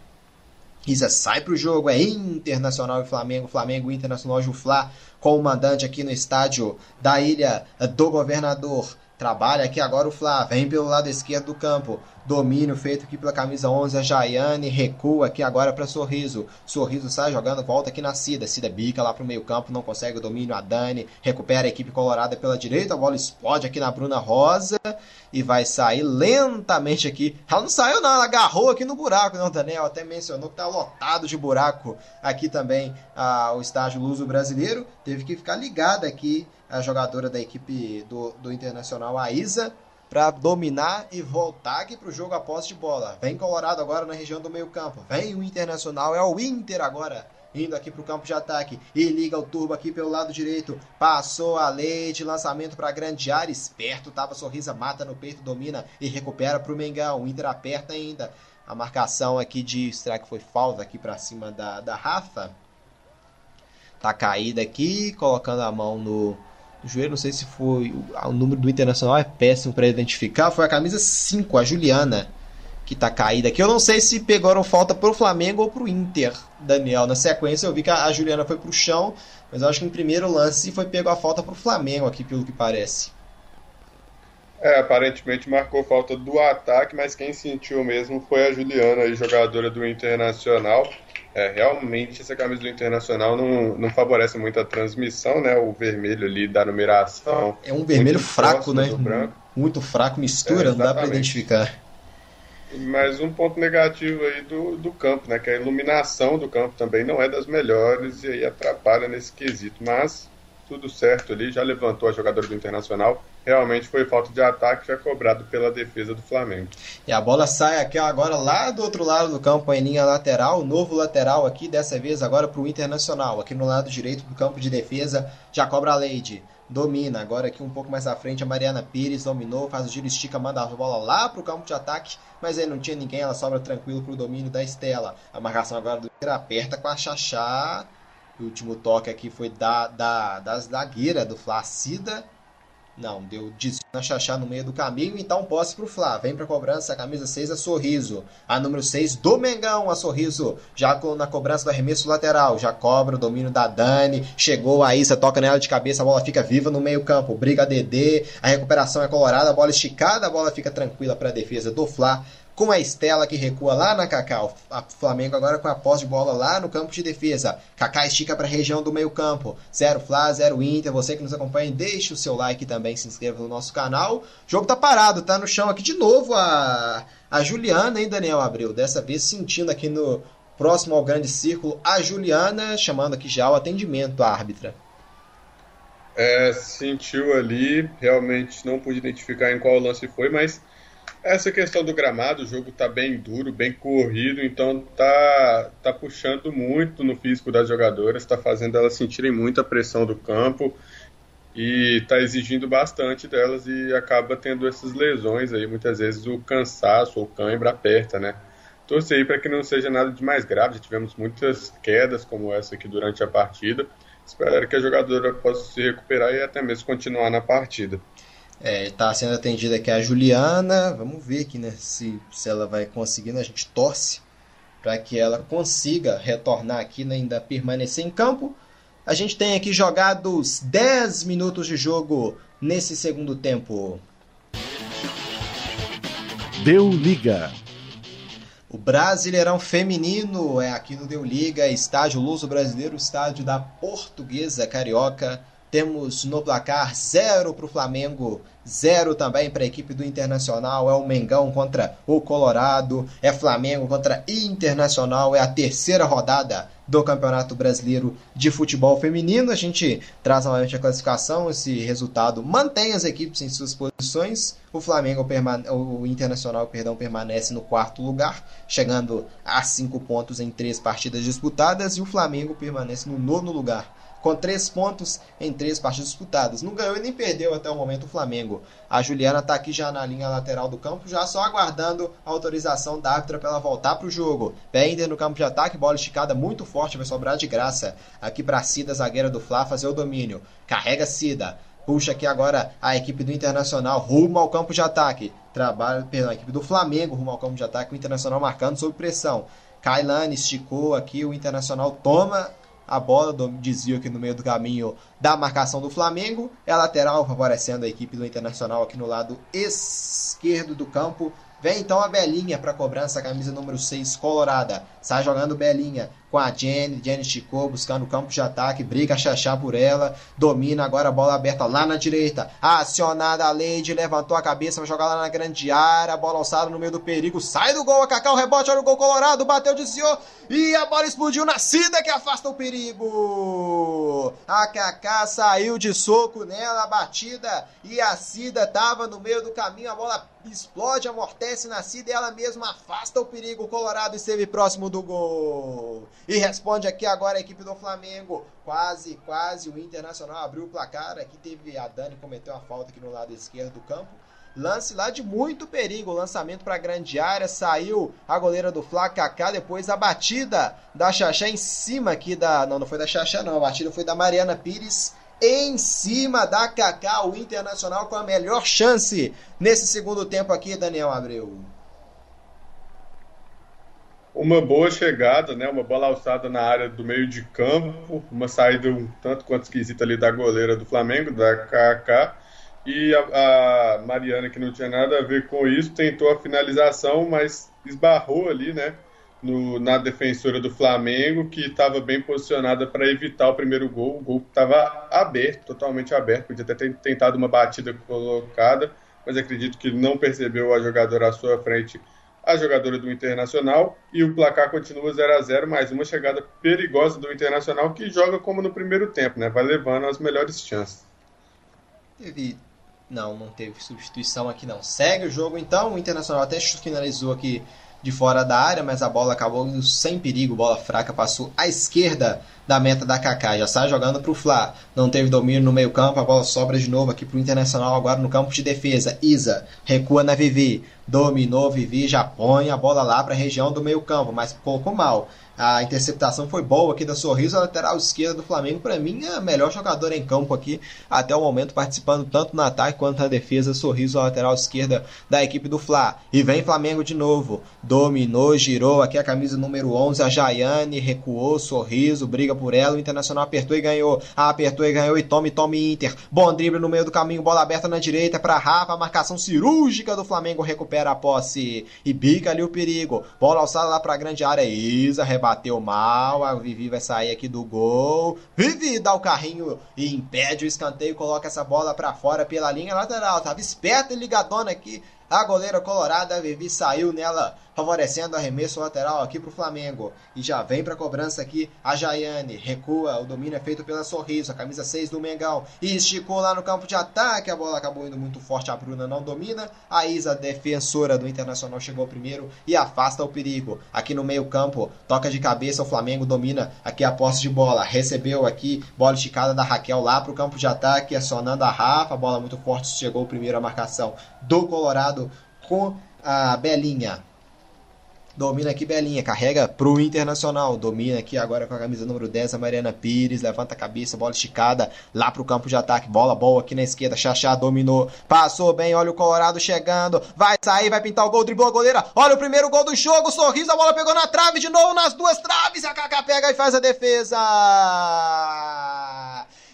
Isa sai para o jogo, é Internacional e Flamengo, Flamengo Internacional Juflá com o mandante aqui no estádio da Ilha do Governador. Trabalha aqui agora o Flá, vem pelo lado esquerdo do campo. Domínio feito aqui pela camisa 11, a Jaiane recua aqui agora para Sorriso. Sorriso sai jogando, volta aqui na Cida. Cida bica lá para o meio campo, não consegue o domínio. A Dani recupera a equipe colorada pela direita. A bola explode aqui na Bruna Rosa e vai sair lentamente aqui. Ela não saiu não, ela agarrou aqui no buraco, não, Daniel? Até mencionou que tá lotado de buraco aqui também ah, o estágio Luso Brasileiro. Teve que ficar ligada aqui a jogadora da equipe do, do Internacional, a Isa, para dominar e voltar aqui para o jogo após de bola. Vem Colorado agora na região do meio campo. Vem o Internacional, é o Inter agora. Indo aqui para o campo de ataque e liga o turbo aqui pelo lado direito. Passou a lei de lançamento para a grande área. Esperto, tava sorrisa, mata no peito, domina e recupera para o Mengão. O Inter aperta ainda. A marcação aqui de. Será que foi falta aqui para cima da, da Rafa? Tá caída aqui, colocando a mão no, joelho, não sei se foi. O número do Internacional é péssimo para identificar. Foi a camisa 5, a Juliana, que tá caída aqui. Eu não sei se pegaram falta pro Flamengo ou pro Inter, Daniel. Na sequência eu vi que a Juliana foi pro chão, mas eu acho que em primeiro lance foi pegou a falta pro Flamengo aqui, pelo que parece. É, aparentemente marcou falta do ataque, mas quem sentiu mesmo foi a Juliana, jogadora do Internacional. É, realmente essa camisa do Internacional não, não favorece muito a transmissão, né? O vermelho ali da numeração. É um vermelho fraco, né? Muito fraco, mistura, é, não dá para identificar. Mas um ponto negativo aí do, do campo, né? Que a iluminação do campo também não é das melhores e aí atrapalha nesse quesito. Mas tudo certo ali, já levantou a jogadora do Internacional. Realmente foi falta de ataque, já cobrado pela defesa do Flamengo. E a bola sai aqui agora lá do outro lado do campo, em linha lateral, novo lateral aqui, dessa vez agora para o Internacional. Aqui no lado direito do campo de defesa, já cobra a Leide. Domina, agora aqui um pouco mais à frente, a Mariana Pires dominou, faz o giro, estica, manda a bola lá para o campo de ataque, mas aí não tinha ninguém, ela sobra tranquilo para o domínio da Estela. A marcação agora do Inter aperta com a Xaxá o último toque aqui foi da, da, da zagueira do Flacida. Não, deu desvio na Xaxá no meio do caminho, então posse pro Flá. Vem pra cobrança, a camisa 6 a Sorriso. A número 6 do Mengão, a Sorriso. Já na cobrança do arremesso lateral. Já cobra o domínio da Dani. Chegou a Isa, toca nela de cabeça, a bola fica viva no meio campo. Briga DD, a recuperação é colorada, a bola esticada, a bola fica tranquila para a defesa do Flá com a Estela que recua lá na Cacau. A Flamengo agora com a posse de bola lá no campo de defesa. Kaká estica para a região do meio-campo. Zero Fla, zero Inter. Você que nos acompanha, deixe o seu like também, se inscreva no nosso canal. O jogo tá parado, tá no chão aqui de novo a, a Juliana, hein, Daniel Abreu? Dessa vez sentindo aqui no próximo ao grande círculo a Juliana, chamando aqui já o atendimento à árbitra. É, sentiu ali, realmente não pude identificar em qual lance foi, mas essa questão do gramado, o jogo está bem duro, bem corrido, então tá, tá puxando muito no físico das jogadoras, está fazendo elas sentirem muita pressão do campo e está exigindo bastante delas e acaba tendo essas lesões aí, muitas vezes o cansaço ou cãibra aperta, né? Torcer aí para que não seja nada de mais grave, já tivemos muitas quedas como essa aqui durante a partida. espero que a jogadora possa se recuperar e até mesmo continuar na partida. É, está sendo atendida aqui a Juliana. Vamos ver aqui, né? Se, se ela vai conseguir, né? A gente torce para que ela consiga retornar aqui, né? ainda permanecer em campo. A gente tem aqui jogados 10 minutos de jogo nesse segundo tempo. Deu liga. O Brasileirão Feminino é aqui no Deu Liga, estádio Luso Brasileiro, estádio da Portuguesa Carioca. Temos no placar 0 para o Flamengo, 0 também para a equipe do Internacional. É o Mengão contra o Colorado, é Flamengo contra Internacional. É a terceira rodada do Campeonato Brasileiro de Futebol Feminino. A gente traz novamente a classificação. Esse resultado mantém as equipes em suas posições. O Flamengo, o Internacional, perdão, permanece no quarto lugar, chegando a cinco pontos em três partidas disputadas, e o Flamengo permanece no nono lugar com três pontos em três partidas disputadas. Não ganhou e nem perdeu até o momento o Flamengo. A Juliana está aqui já na linha lateral do campo, já só aguardando a autorização da árbitra para ela voltar para o jogo. Bender no campo de ataque, bola esticada muito forte, vai sobrar de graça. Aqui para Cida, zagueira do Fla, fazer o domínio. Carrega Cida. Puxa aqui agora a equipe do Internacional rumo ao campo de ataque. Trabalha, perdão, a equipe do Flamengo rumo ao campo de ataque. O Internacional marcando sob pressão. Kailane esticou aqui, o Internacional toma a bola do desvio aqui no meio do caminho da marcação do Flamengo. É lateral, favorecendo a equipe do Internacional aqui no lado esquerdo do campo. Vem então a Belinha para cobrança, camisa número 6, colorada. Sai jogando Belinha com a Jenny. Jenny esticou, buscando o campo de ataque, briga Xaxá por ela. Domina agora a bola aberta lá na direita. Acionada a Leide, levantou a cabeça, vai jogar lá na grande área. Bola alçada no meio do perigo. Sai do gol, a Cacau, rebote, olha o gol colorado, bateu, desviou. E a bola explodiu na Cida que afasta o perigo. A Cacá saiu de soco nela, a batida. E a Cida tava no meio do caminho. A bola explode, amortece na Cida e ela mesma afasta o perigo. O Colorado esteve próximo do gol. E responde aqui agora a equipe do Flamengo. Quase, quase o Internacional abriu o placar. Aqui teve a Dani cometeu uma falta aqui no lado esquerdo do campo. Lance lá de muito perigo, lançamento para a grande área, saiu a goleira do Flá, Kaká, depois a batida da Xaxá em cima aqui da... Não, não foi da Xaxá não, a batida foi da Mariana Pires em cima da Kaká, o Internacional com a melhor chance nesse segundo tempo aqui, Daniel Abreu uma boa chegada, né? Uma bola alçada na área do meio de campo, uma saída um tanto quanto esquisita ali da goleira do Flamengo, da KK. E a, a, Mariana, que não tinha nada a ver com isso, tentou a finalização, mas esbarrou ali, né? No, na defensora do Flamengo, que estava bem posicionada para evitar o primeiro gol. O gol estava aberto, totalmente aberto, podia até ter tentado uma batida colocada, mas acredito que não percebeu a jogadora à sua frente a jogadora do Internacional e o placar continua 0 a 0 mais uma chegada perigosa do Internacional que joga como no primeiro tempo, né? Vai levando as melhores chances. Teve não, não teve substituição aqui não. Segue o jogo então, o Internacional até finalizou aqui de fora da área, mas a bola acabou indo sem perigo, bola fraca passou à esquerda da meta da Kaká, já sai jogando para o Fla, não teve domínio no meio campo, a bola sobra de novo aqui para o Internacional agora no campo de defesa, Isa recua na Vivi, dominou Vivi, já põe a bola lá para a região do meio campo, mas pouco mal, a interceptação foi boa aqui da Sorriso, a lateral esquerda do Flamengo, para mim, é a melhor jogadora em campo aqui até o momento, participando tanto no ataque quanto na defesa. Sorriso, a lateral esquerda da equipe do Fla. E vem Flamengo de novo. Dominou, girou aqui a camisa número 11, a Jaiane, recuou, Sorriso, briga por ela. O Internacional apertou e ganhou. Ah, apertou e ganhou. E tome, tome Inter. Bom drible no meio do caminho, bola aberta na direita para Rafa. Marcação cirúrgica do Flamengo recupera a posse e bica ali o perigo. Bola alçada lá para grande área. Isa rebate bateu mal, a Vivi vai sair aqui do gol. Vivi dá o carrinho e impede o escanteio, coloca essa bola para fora pela linha lateral. Tava esperto e ligadona aqui a goleira colorada, a Vivi saiu nela, favorecendo arremesso lateral aqui para o Flamengo. E já vem para a cobrança aqui a Jaiane. Recua, o domínio é feito pela Sorriso, a camisa 6 do Mengão. E esticou lá no campo de ataque, a bola acabou indo muito forte, a Bruna não domina. A Isa, defensora do Internacional, chegou primeiro e afasta o perigo. Aqui no meio campo, toca de cabeça, o Flamengo domina aqui a posse de bola. Recebeu aqui, bola esticada da Raquel lá para o campo de ataque, acionando a Rafa, bola muito forte, chegou primeiro a marcação do Colorado com a Belinha. Domina aqui Belinha, carrega pro Internacional. Domina aqui agora com a camisa número 10, a Mariana Pires. Levanta a cabeça, bola esticada lá pro campo de ataque. Bola boa aqui na esquerda. Xaxá dominou. Passou bem, olha o Colorado chegando. Vai sair, vai pintar o gol, driblou a goleira. Olha o primeiro gol do jogo. Sorriso, a bola pegou na trave de novo nas duas traves. A Kaká pega e faz a defesa.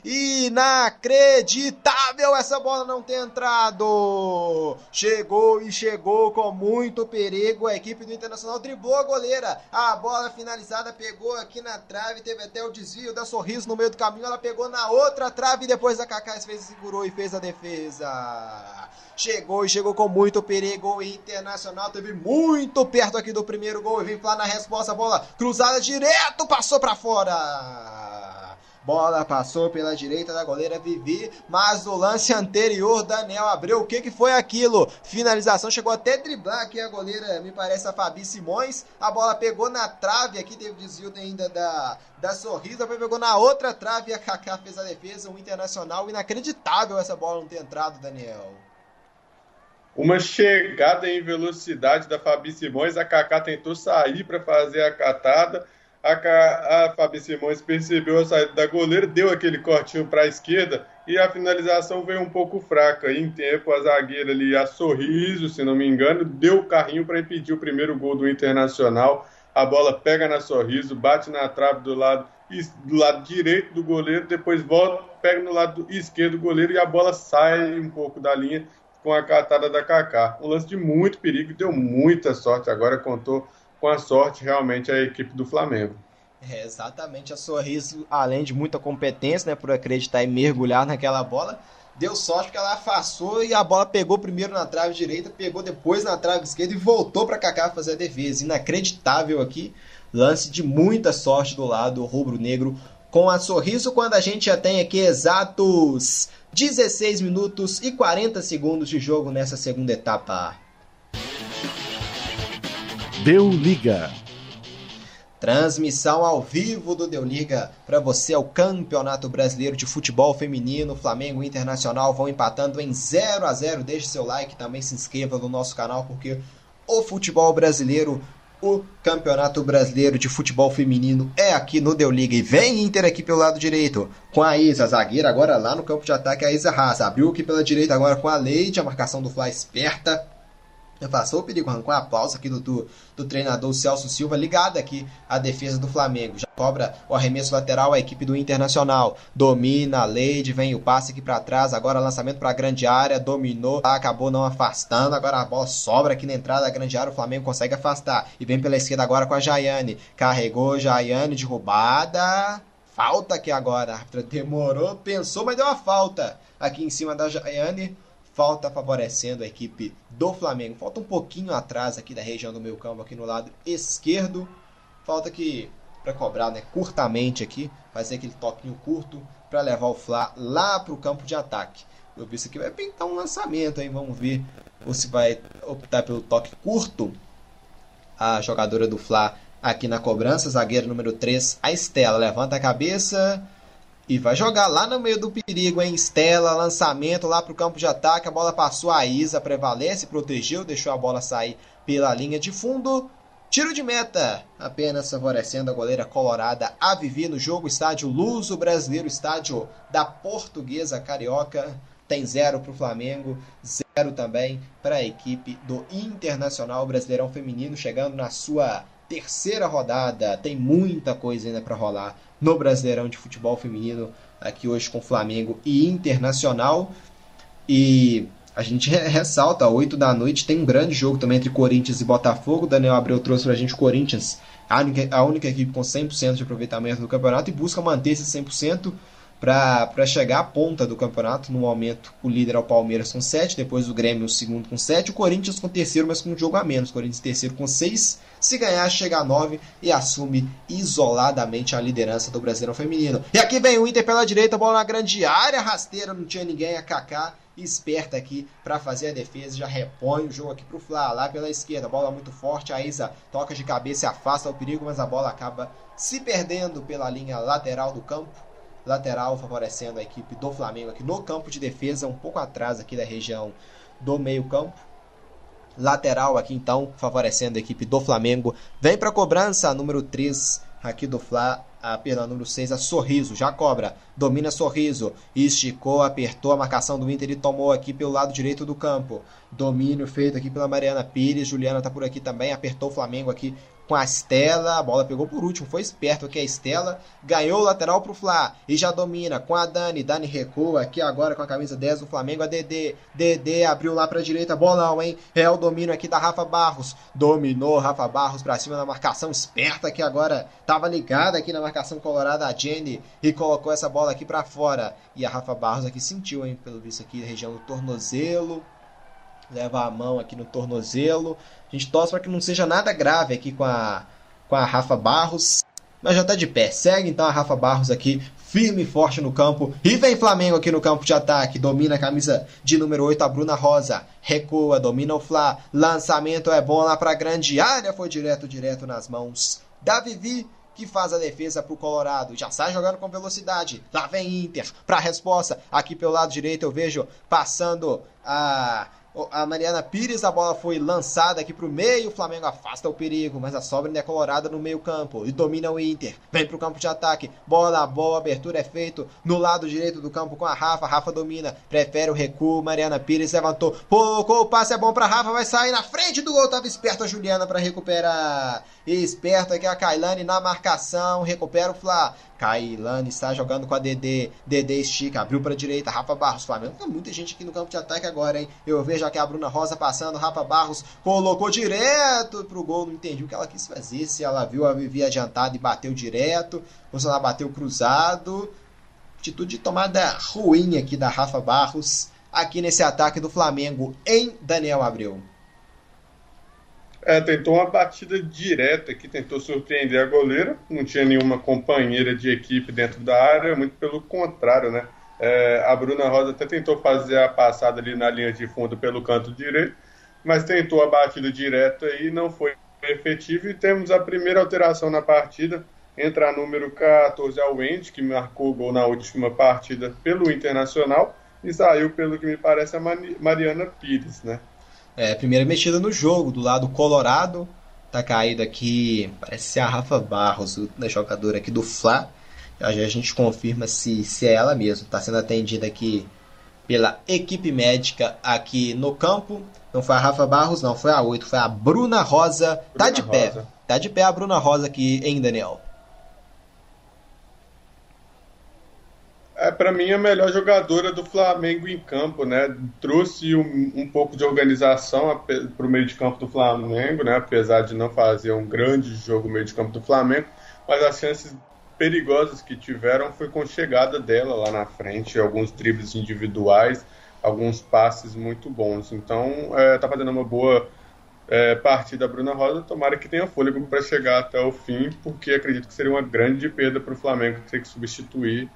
Inacreditável essa bola não ter entrado. Chegou e chegou com muito perigo. A equipe do Internacional driblou a goleira. A bola finalizada pegou aqui na trave. Teve até o desvio da sorriso no meio do caminho. Ela pegou na outra trave depois a Kaká fez, segurou e fez a defesa. Chegou e chegou com muito perigo. O Internacional teve muito perto aqui do primeiro gol. E vem lá na resposta. A bola cruzada direto, passou para fora. Bola passou pela direita da goleira Vivi, mas no lance anterior, Daniel abriu. O que, que foi aquilo? Finalização, chegou até driblar aqui a goleira, me parece a Fabi Simões. A bola pegou na trave, aqui teve desvio ainda da, da Sorriso, depois pegou na outra trave e a Kaká fez a defesa. Um internacional inacreditável essa bola não ter entrado, Daniel. Uma chegada em velocidade da Fabi Simões, a Kaká tentou sair para fazer a catada a, a Fabi Simões percebeu a saída da goleira, deu aquele cortinho para a esquerda e a finalização veio um pouco fraca. Em tempo, a zagueira ali, a sorriso, se não me engano, deu o carrinho para impedir o primeiro gol do Internacional. A bola pega na sorriso, bate na trave do lado, do lado direito do goleiro, depois volta, pega no lado esquerdo do goleiro e a bola sai um pouco da linha com a catada da Kaká. Um lance de muito perigo, deu muita sorte. Agora contou com a sorte realmente a equipe do Flamengo. É, exatamente, a Sorriso, além de muita competência, né, por acreditar e mergulhar naquela bola, deu sorte porque ela afastou e a bola pegou primeiro na trave direita, pegou depois na trave esquerda e voltou para Kaká fazer a defesa. Inacreditável aqui, lance de muita sorte do lado rubro-negro com a Sorriso quando a gente já tem aqui exatos 16 minutos e 40 segundos de jogo nessa segunda etapa. Deu liga. Transmissão ao vivo do Deu Liga para você é o Campeonato Brasileiro de Futebol Feminino. Flamengo e Internacional vão empatando em 0 a 0. Deixe seu like, também se inscreva no nosso canal porque o futebol brasileiro, o Campeonato Brasileiro de Futebol Feminino é aqui no Deu Liga. E vem Inter aqui pelo lado direito com a Isa, zagueira agora lá no campo de ataque a Isa Raça. Abriu aqui pela direita agora com a Leite, a marcação do Fly esperta Passou o perigo, arrancou a pausa aqui do, do, do, treinador Celso Silva, ligado aqui à defesa do Flamengo. Já cobra o arremesso lateral a equipe do Internacional. Domina a Leide, vem o passe aqui para trás. Agora lançamento para a grande área, dominou, acabou não afastando. Agora a bola sobra aqui na entrada da grande área. O Flamengo consegue afastar. E vem pela esquerda agora com a Jaiane. Carregou Jaiane, derrubada. Falta aqui agora. A demorou, pensou, mas deu uma falta aqui em cima da Jaiane falta favorecendo a equipe do Flamengo. Falta um pouquinho atrás aqui da região do meio campo, aqui no lado esquerdo. Falta que para cobrar, né, curtamente aqui, fazer aquele toquinho curto para levar o Fla lá para o campo de ataque. Eu vi isso aqui vai pintar um lançamento aí, vamos ver ou se vai optar pelo toque curto. A jogadora do Fla aqui na cobrança, zagueira número 3, a Estela levanta a cabeça, e vai jogar lá no meio do perigo, hein? Estela, lançamento lá para o campo de ataque. A bola passou a Isa, prevalece, protegeu, deixou a bola sair pela linha de fundo. Tiro de meta, apenas favorecendo a goleira colorada a Vivi no jogo. Estádio Luso Brasileiro, estádio da Portuguesa Carioca. Tem zero para o Flamengo, zero também para a equipe do Internacional Brasileirão Feminino, chegando na sua terceira rodada. Tem muita coisa ainda para rolar no Brasileirão de Futebol Feminino, aqui hoje com Flamengo e Internacional. E a gente ressalta, 8 da noite tem um grande jogo também entre Corinthians e Botafogo. Daniel Abreu trouxe para a gente Corinthians, a única, a única equipe com 100% de aproveitamento do campeonato, e busca manter esse 100% para chegar à ponta do campeonato. No momento, o líder é o Palmeiras com 7, depois o Grêmio o segundo com 7, o Corinthians com terceiro, mas com um jogo a menos. Corinthians terceiro com 6, se ganhar chega a 9 e assume isoladamente a liderança do Brasileiro Feminino. E aqui vem o Inter pela direita, bola na grande área, rasteira, não tinha ninguém, a Kaká esperta aqui para fazer a defesa, já repõe o jogo aqui pro Flá, lá pela esquerda, bola muito forte, a Isa toca de cabeça e afasta o perigo, mas a bola acaba se perdendo pela linha lateral do campo lateral favorecendo a equipe do Flamengo aqui no campo de defesa, um pouco atrás aqui da região do meio-campo. Lateral aqui então, favorecendo a equipe do Flamengo. Vem para cobrança, número 3 aqui do Fla, a perda número 6, a Sorriso, já cobra, domina Sorriso, esticou, apertou a marcação do Inter e tomou aqui pelo lado direito do campo. Domínio feito aqui pela Mariana Pires, Juliana tá por aqui também, apertou o Flamengo aqui com a Estela, a bola pegou por último, foi esperto aqui a Estela, ganhou o lateral pro Fla e já domina com a Dani, Dani recua aqui agora com a camisa 10 do Flamengo, a Dedê, Dedê abriu lá pra direita, bolão, hein, é o domínio aqui da Rafa Barros, dominou Rafa Barros pra cima da marcação, esperta aqui agora, tava ligada aqui na marcação colorada a Jenny e colocou essa bola aqui pra fora, e a Rafa Barros aqui sentiu, hein, pelo visto aqui, região do tornozelo, leva a mão aqui no tornozelo. A gente torce para que não seja nada grave aqui com a, com a Rafa Barros. Mas já está de pé. Segue então a Rafa Barros aqui, firme e forte no campo. E vem Flamengo aqui no campo de ataque. Domina a camisa de número 8, a Bruna Rosa. Recua, domina o Fla. Lançamento é bom lá para a grande área. Foi direto, direto nas mãos da Vivi que faz a defesa para o Colorado. Já sai jogando com velocidade. Lá vem Inter para a resposta. Aqui pelo lado direito eu vejo passando a a Mariana Pires, a bola foi lançada aqui pro meio, o Flamengo afasta o perigo, mas a sobra ainda é colorada no meio campo e domina o Inter. Vem pro campo de ataque, bola boa, abertura é feito no lado direito do campo com a Rafa, Rafa domina, prefere o recuo, Mariana Pires levantou, colocou o passe é bom pra Rafa, vai sair na frente do gol, tava esperto a Juliana para recuperar. Esperto aqui a Kailane na marcação, recupera o Flá. Kailane está jogando com a DD. DD estica, abriu para a direita. Rafa Barros, Flamengo. Tem muita gente aqui no campo de ataque agora, hein? Eu vejo aqui a Bruna Rosa passando. Rafa Barros colocou direto pro gol. Não entendi o que ela quis fazer. Se ela viu a Vivi adiantada e bateu direto, ou se ela bateu cruzado. Atitude de tomada ruim aqui da Rafa Barros. Aqui nesse ataque do Flamengo em Daniel Abreu. É, tentou uma batida direta que tentou surpreender a goleira, não tinha nenhuma companheira de equipe dentro da área, muito pelo contrário, né? É, a Bruna Rosa até tentou fazer a passada ali na linha de fundo pelo canto direito, mas tentou a batida direta e não foi efetivo. E temos a primeira alteração na partida, entra a número 14 ao Wendy, que marcou o gol na última partida pelo Internacional, e saiu, pelo que me parece, a Mariana Pires, né? É, primeira mexida no jogo, do lado colorado. Tá caído aqui, parece ser a Rafa Barros, da jogadora aqui do Fla. Já a gente confirma se, se é ela mesmo. Tá sendo atendida aqui pela equipe médica aqui no campo. Não foi a Rafa Barros, não, foi a 8, foi a Bruna Rosa. Bruna tá de Rosa. pé. Tá de pé a Bruna Rosa aqui, hein, Daniel? É para mim a melhor jogadora do Flamengo em campo, né? Trouxe um, um pouco de organização para o meio de campo do Flamengo, né? Apesar de não fazer um grande jogo meio de campo do Flamengo, mas as chances perigosas que tiveram foi com chegada dela lá na frente, alguns dribles individuais, alguns passes muito bons. Então, é, tá fazendo uma boa é, partida a Bruna Rosa. Tomara que tenha fôlego para chegar até o fim, porque acredito que seria uma grande perda para o Flamengo ter que substituir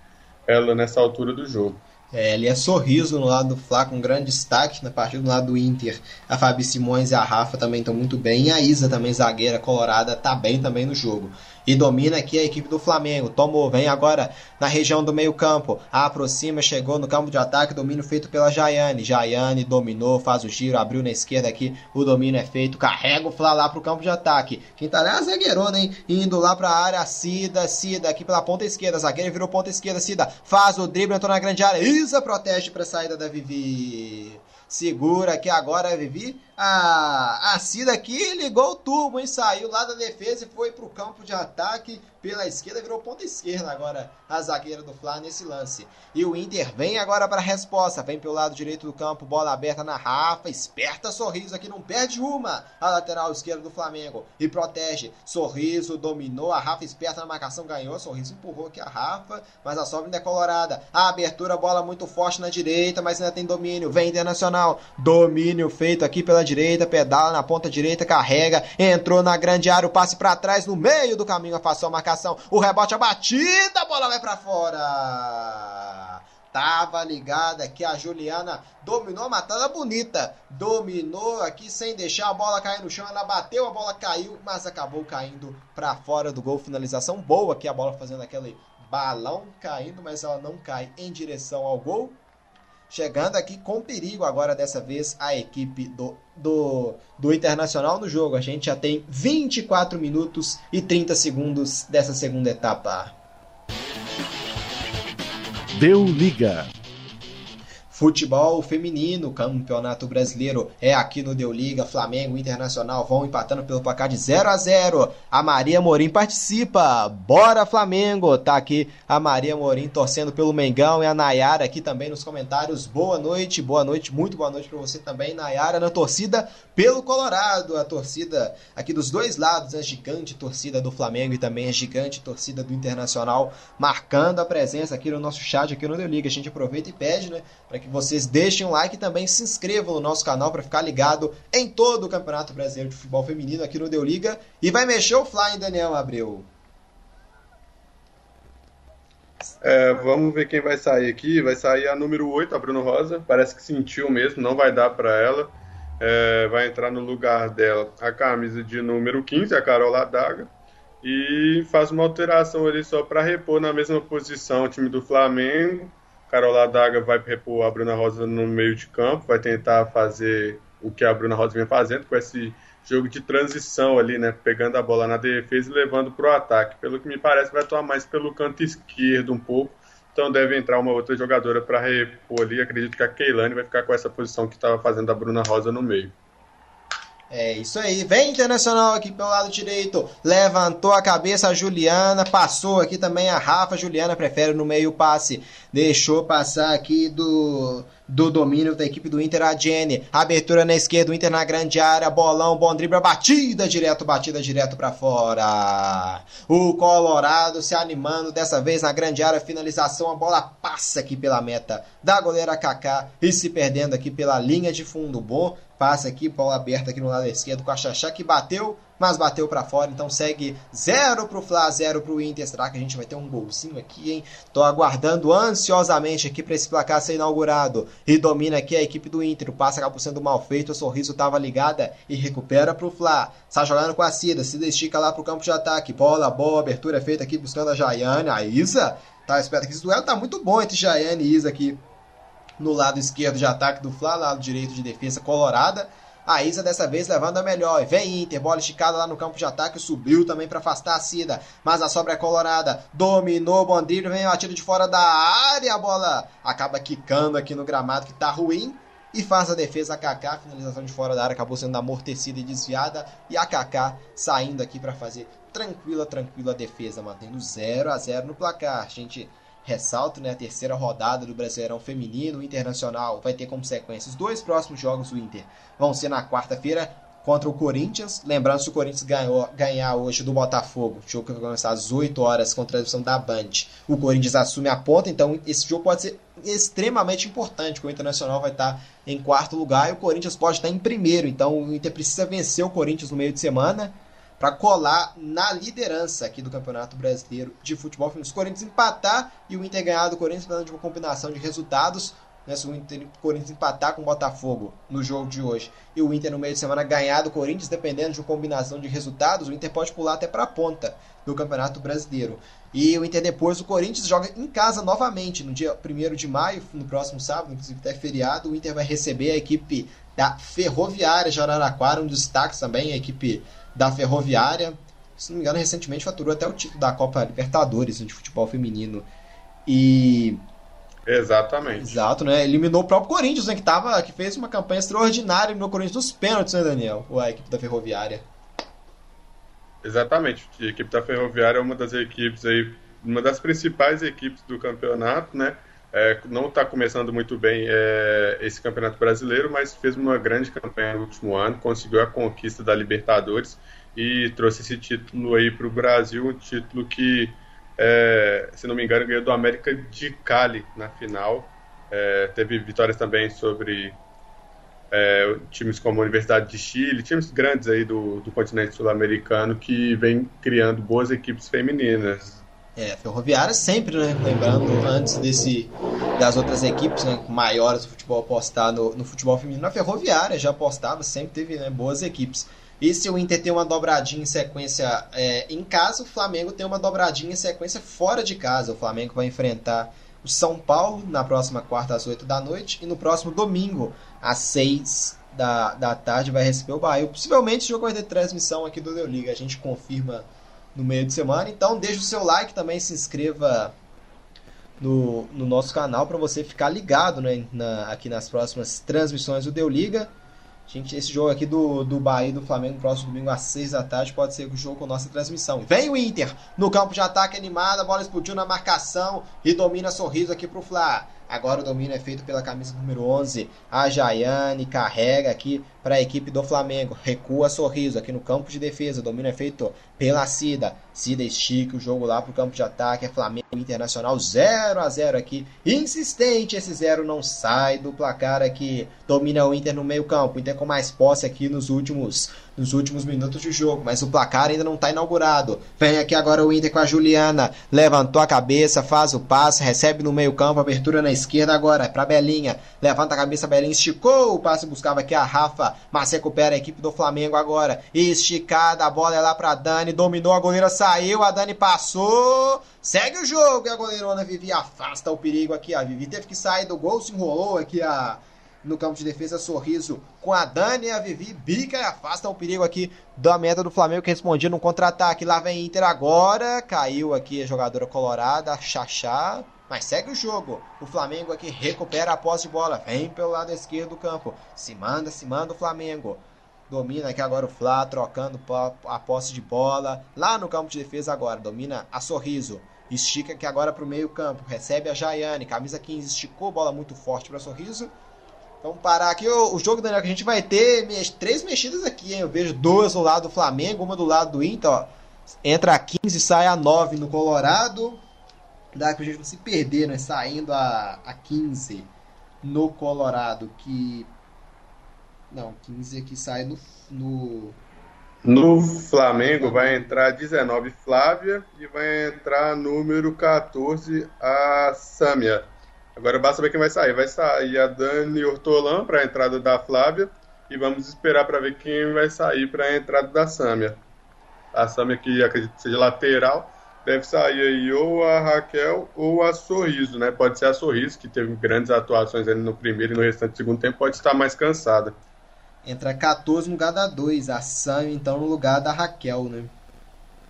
ela nessa altura do jogo. É, ele é sorriso no lado do Flá, com grande destaque na partida do lado do Inter. A Fabi Simões e a Rafa também estão muito bem. E a Isa também, zagueira colorada, está bem também no jogo e domina aqui a equipe do Flamengo. Tomou, vem agora na região do meio-campo, aproxima, chegou no campo de ataque, domínio feito pela Jaiane. Jaiane dominou, faz o giro, abriu na esquerda aqui, o domínio é feito, carrega o Flá lá pro campo de ataque. Quem tá é a zagueirona, hein? Indo lá pra área, Cida, Cida aqui pela ponta esquerda, zagueira virou ponta esquerda, Cida faz o drible, entrou na grande área, Isa protege pra saída da Vivi. Segura aqui agora, Vivi a, a Cida aqui ligou o turbo e saiu lá da defesa e foi para o campo de ataque pela esquerda, virou ponta esquerda agora a zagueira do Fla nesse lance. E o Inter vem agora para a resposta, vem pelo lado direito do campo, bola aberta na Rafa, esperta sorriso aqui, não perde uma, a lateral esquerda do Flamengo e protege. Sorriso dominou, a Rafa esperta na marcação ganhou, sorriso empurrou aqui a Rafa, mas a sobra ainda é colorada. A abertura, bola muito forte na direita, mas ainda tem domínio. Vem Internacional, domínio feito aqui pela direita, pedala na ponta direita, carrega, entrou na grande área, o passe para trás, no meio do caminho, afastou a marcação, o rebote, a batida, a bola vai para fora. Tava ligada aqui a Juliana, dominou a matada bonita, dominou aqui sem deixar a bola cair no chão, ela bateu, a bola caiu, mas acabou caindo para fora do gol, finalização boa aqui a bola fazendo aquele balão caindo, mas ela não cai em direção ao gol. Chegando aqui com perigo agora dessa vez a equipe do, do, do Internacional no jogo. A gente já tem 24 minutos e 30 segundos dessa segunda etapa. Deu liga. Futebol feminino, Campeonato Brasileiro é aqui no Deu Liga. Flamengo e Internacional vão empatando pelo placar de 0 a 0. A Maria Morim participa. Bora Flamengo! Tá aqui a Maria Morim torcendo pelo Mengão e a Nayara aqui também nos comentários. Boa noite, boa noite, muito boa noite para você também, Nayara, na torcida pelo Colorado. A torcida aqui dos dois lados, a gigante torcida do Flamengo e também a gigante torcida do Internacional, marcando a presença aqui no nosso chat, aqui no Deu Liga. A gente aproveita e pede, né, para que vocês deixem um like e também se inscrevam no nosso canal para ficar ligado em todo o Campeonato Brasileiro de Futebol Feminino aqui no Deu Liga. E vai mexer o fly, Daniel Abreu. É, vamos ver quem vai sair aqui. Vai sair a número 8, a Bruno Rosa. Parece que sentiu mesmo, não vai dar para ela. É, vai entrar no lugar dela a camisa de número 15, a Carola Daga. E faz uma alteração ali só para repor na mesma posição o time do Flamengo. Carola Daga vai repor a Bruna Rosa no meio de campo, vai tentar fazer o que a Bruna Rosa vem fazendo com esse jogo de transição ali, né? Pegando a bola na defesa e levando para o ataque. Pelo que me parece, vai atuar mais pelo canto esquerdo um pouco. Então deve entrar uma outra jogadora para repor ali. Acredito que a Keilane vai ficar com essa posição que estava fazendo a Bruna Rosa no meio. É isso aí. Vem Internacional aqui pelo lado direito. Levantou a cabeça a Juliana. Passou aqui também a Rafa. Juliana prefere no meio passe. Deixou passar aqui do, do domínio da equipe do Inter a Jenny. Abertura na esquerda. O Inter na grande área. Bolão, bom drible. Batida direto, batida direto para fora. O Colorado se animando dessa vez na grande área. Finalização. A bola passa aqui pela meta da goleira Kaká. E se perdendo aqui pela linha de fundo. Bom Passa aqui, bola aberta aqui no lado esquerdo com a Xaxá que bateu, mas bateu para fora. Então segue 0 pro Fla, 0 pro Inter. Será que a gente vai ter um golzinho aqui, hein? Tô aguardando ansiosamente aqui para esse placar ser inaugurado. E domina aqui a equipe do Inter. O passe acabou sendo mal feito, o sorriso tava ligada e recupera pro Fla. Está jogando com a Cida, Cida estica lá pro campo de ataque. Bola boa, abertura é feita aqui buscando a Jaiane. A Isa tá esperto que esse duelo tá muito bom entre Jaiane e Isa aqui no lado esquerdo de ataque do Fla, lado direito de defesa colorada. A Isa dessa vez levando a melhor. Vem Inter, bola esticada lá no campo de ataque, subiu também para afastar a Cida. Mas a sobra é colorada. Dominou Bondrilho, vem batido de fora da área. A bola acaba quicando aqui no gramado que tá ruim. E faz a defesa a Kaká, finalização de fora da área acabou sendo amortecida e desviada. E a Kaká saindo aqui para fazer tranquila, tranquila defesa, mantendo 0 a 0 no placar. Gente, Ressalto, né, a terceira rodada do Brasileirão Feminino Internacional vai ter como sequência os dois próximos jogos do Inter. Vão ser na quarta-feira contra o Corinthians. Lembrando, se o Corinthians ganhou, ganhar hoje do Botafogo, jogo que vai começar às 8 horas com transmissão da Band, o Corinthians assume a ponta, então esse jogo pode ser extremamente importante, o Internacional vai estar em quarto lugar e o Corinthians pode estar em primeiro, então o Inter precisa vencer o Corinthians no meio de semana para colar na liderança aqui do Campeonato Brasileiro de Futebol. Se o Corinthians empatar e o Inter ganhar do Corinthians, falando de uma combinação de resultados, né, se o, Inter, Corinthians empatar com o Botafogo no jogo de hoje e o Inter no meio de semana ganhar do Corinthians, dependendo de uma combinação de resultados, o Inter pode pular até para a ponta do Campeonato Brasileiro. E o Inter depois, o Corinthians joga em casa novamente no dia 1 de maio, no próximo sábado, inclusive até feriado. O Inter vai receber a equipe da Ferroviária de Araraquara, um destaque também, a equipe da Ferroviária. Se não me engano, recentemente faturou até o título da Copa Libertadores de futebol feminino. E. Exatamente. Exato, né? Eliminou o próprio Corinthians, né? Que, tava, que fez uma campanha extraordinária no Corinthians dos pênaltis, né, Daniel? A equipe da Ferroviária. Exatamente. A equipe da Ferroviária é uma das equipes aí, uma das principais equipes do campeonato, né? É, não está começando muito bem é, esse campeonato brasileiro, mas fez uma grande campanha no último ano, conseguiu a conquista da Libertadores e trouxe esse título aí para o Brasil, um título que, é, se não me engano, ganhou do América de Cali na final. É, teve vitórias também sobre é, times como a Universidade de Chile, times grandes aí do, do continente sul-americano que vem criando boas equipes femininas. É, Ferroviária sempre, né? Lembrando antes desse das outras equipes né, maiores do futebol apostar no, no futebol feminino, a Ferroviária já apostava, sempre teve né, boas equipes. E se o Inter tem uma dobradinha em sequência é, em casa, o Flamengo tem uma dobradinha em sequência fora de casa. O Flamengo vai enfrentar o São Paulo na próxima quarta às 8 da noite e no próximo domingo às 6 da, da tarde vai receber o Bahia. Possivelmente o jogo vai ter transmissão aqui do Liga, a gente confirma no meio de semana. Então deixa o seu like também, se inscreva no, no nosso canal para você ficar ligado né, na, aqui nas próximas transmissões do Deu Liga. Gente, esse jogo aqui do, do Bahia e do Flamengo, próximo domingo às 6 da tarde, pode ser o jogo com nossa transmissão. Vem o Inter no campo de ataque animado, a bola explodiu na marcação e domina sorriso aqui pro Flá. Agora o domínio é feito pela camisa número 11. A Jaiane carrega aqui para a equipe do Flamengo. Recua sorriso aqui no campo de defesa. O domínio é feito pela Cida. Cida estica o jogo lá para o campo de ataque. É Flamengo Internacional 0 a 0 aqui. Insistente, esse 0 não sai do placar aqui. Domina o Inter no meio campo. Inter com mais posse aqui nos últimos nos últimos minutos de jogo, mas o placar ainda não está inaugurado. Vem aqui agora o Inter com a Juliana, levantou a cabeça, faz o passe, recebe no meio campo, abertura na esquerda agora, é para Belinha, levanta a cabeça, Belinha esticou o passe, buscava aqui a Rafa, mas recupera a equipe do Flamengo agora, esticada, a bola é lá para Dani, dominou, a goleira saiu, a Dani passou, segue o jogo e a goleirona Vivi afasta o perigo aqui, a Vivi teve que sair do gol, se enrolou aqui a no campo de defesa, sorriso com a Dani a Vivi, bica e afasta o perigo aqui da meta do Flamengo que respondia no contra-ataque. Lá vem Inter agora, caiu aqui a jogadora colorada, Xaxá, mas segue o jogo. O Flamengo aqui recupera a posse de bola, vem pelo lado esquerdo do campo, se manda, se manda o Flamengo. Domina aqui agora o Flá, trocando a posse de bola. Lá no campo de defesa agora, domina a Sorriso. Estica aqui agora para o meio campo. Recebe a Jaiane, camisa 15, esticou bola muito forte para Sorriso Vamos parar aqui o, o, jogo, Daniel, que a gente vai ter três mexidas aqui, hein? Eu vejo duas do lado do Flamengo, uma do lado do Inter, ó. Entra a 15 e sai a 9 no Colorado. Dá pra gente não se perder, né? Saindo a, a 15 no Colorado, que... Não, 15 aqui sai no... No, no Flamengo vai entrar 19 Flávia e vai entrar número 14 a Sâmia. Agora basta ver quem vai sair. Vai sair a Dani Ortolan para a entrada da Flávia e vamos esperar para ver quem vai sair para a entrada da Sâmia. A Sâmia, que acredito que seja lateral, deve sair aí ou a Raquel ou a Sorriso, né? Pode ser a Sorriso, que teve grandes atuações ali no primeiro e no restante do segundo tempo, pode estar mais cansada. Entra 14 no lugar da 2, a Sâmia então no lugar da Raquel, né?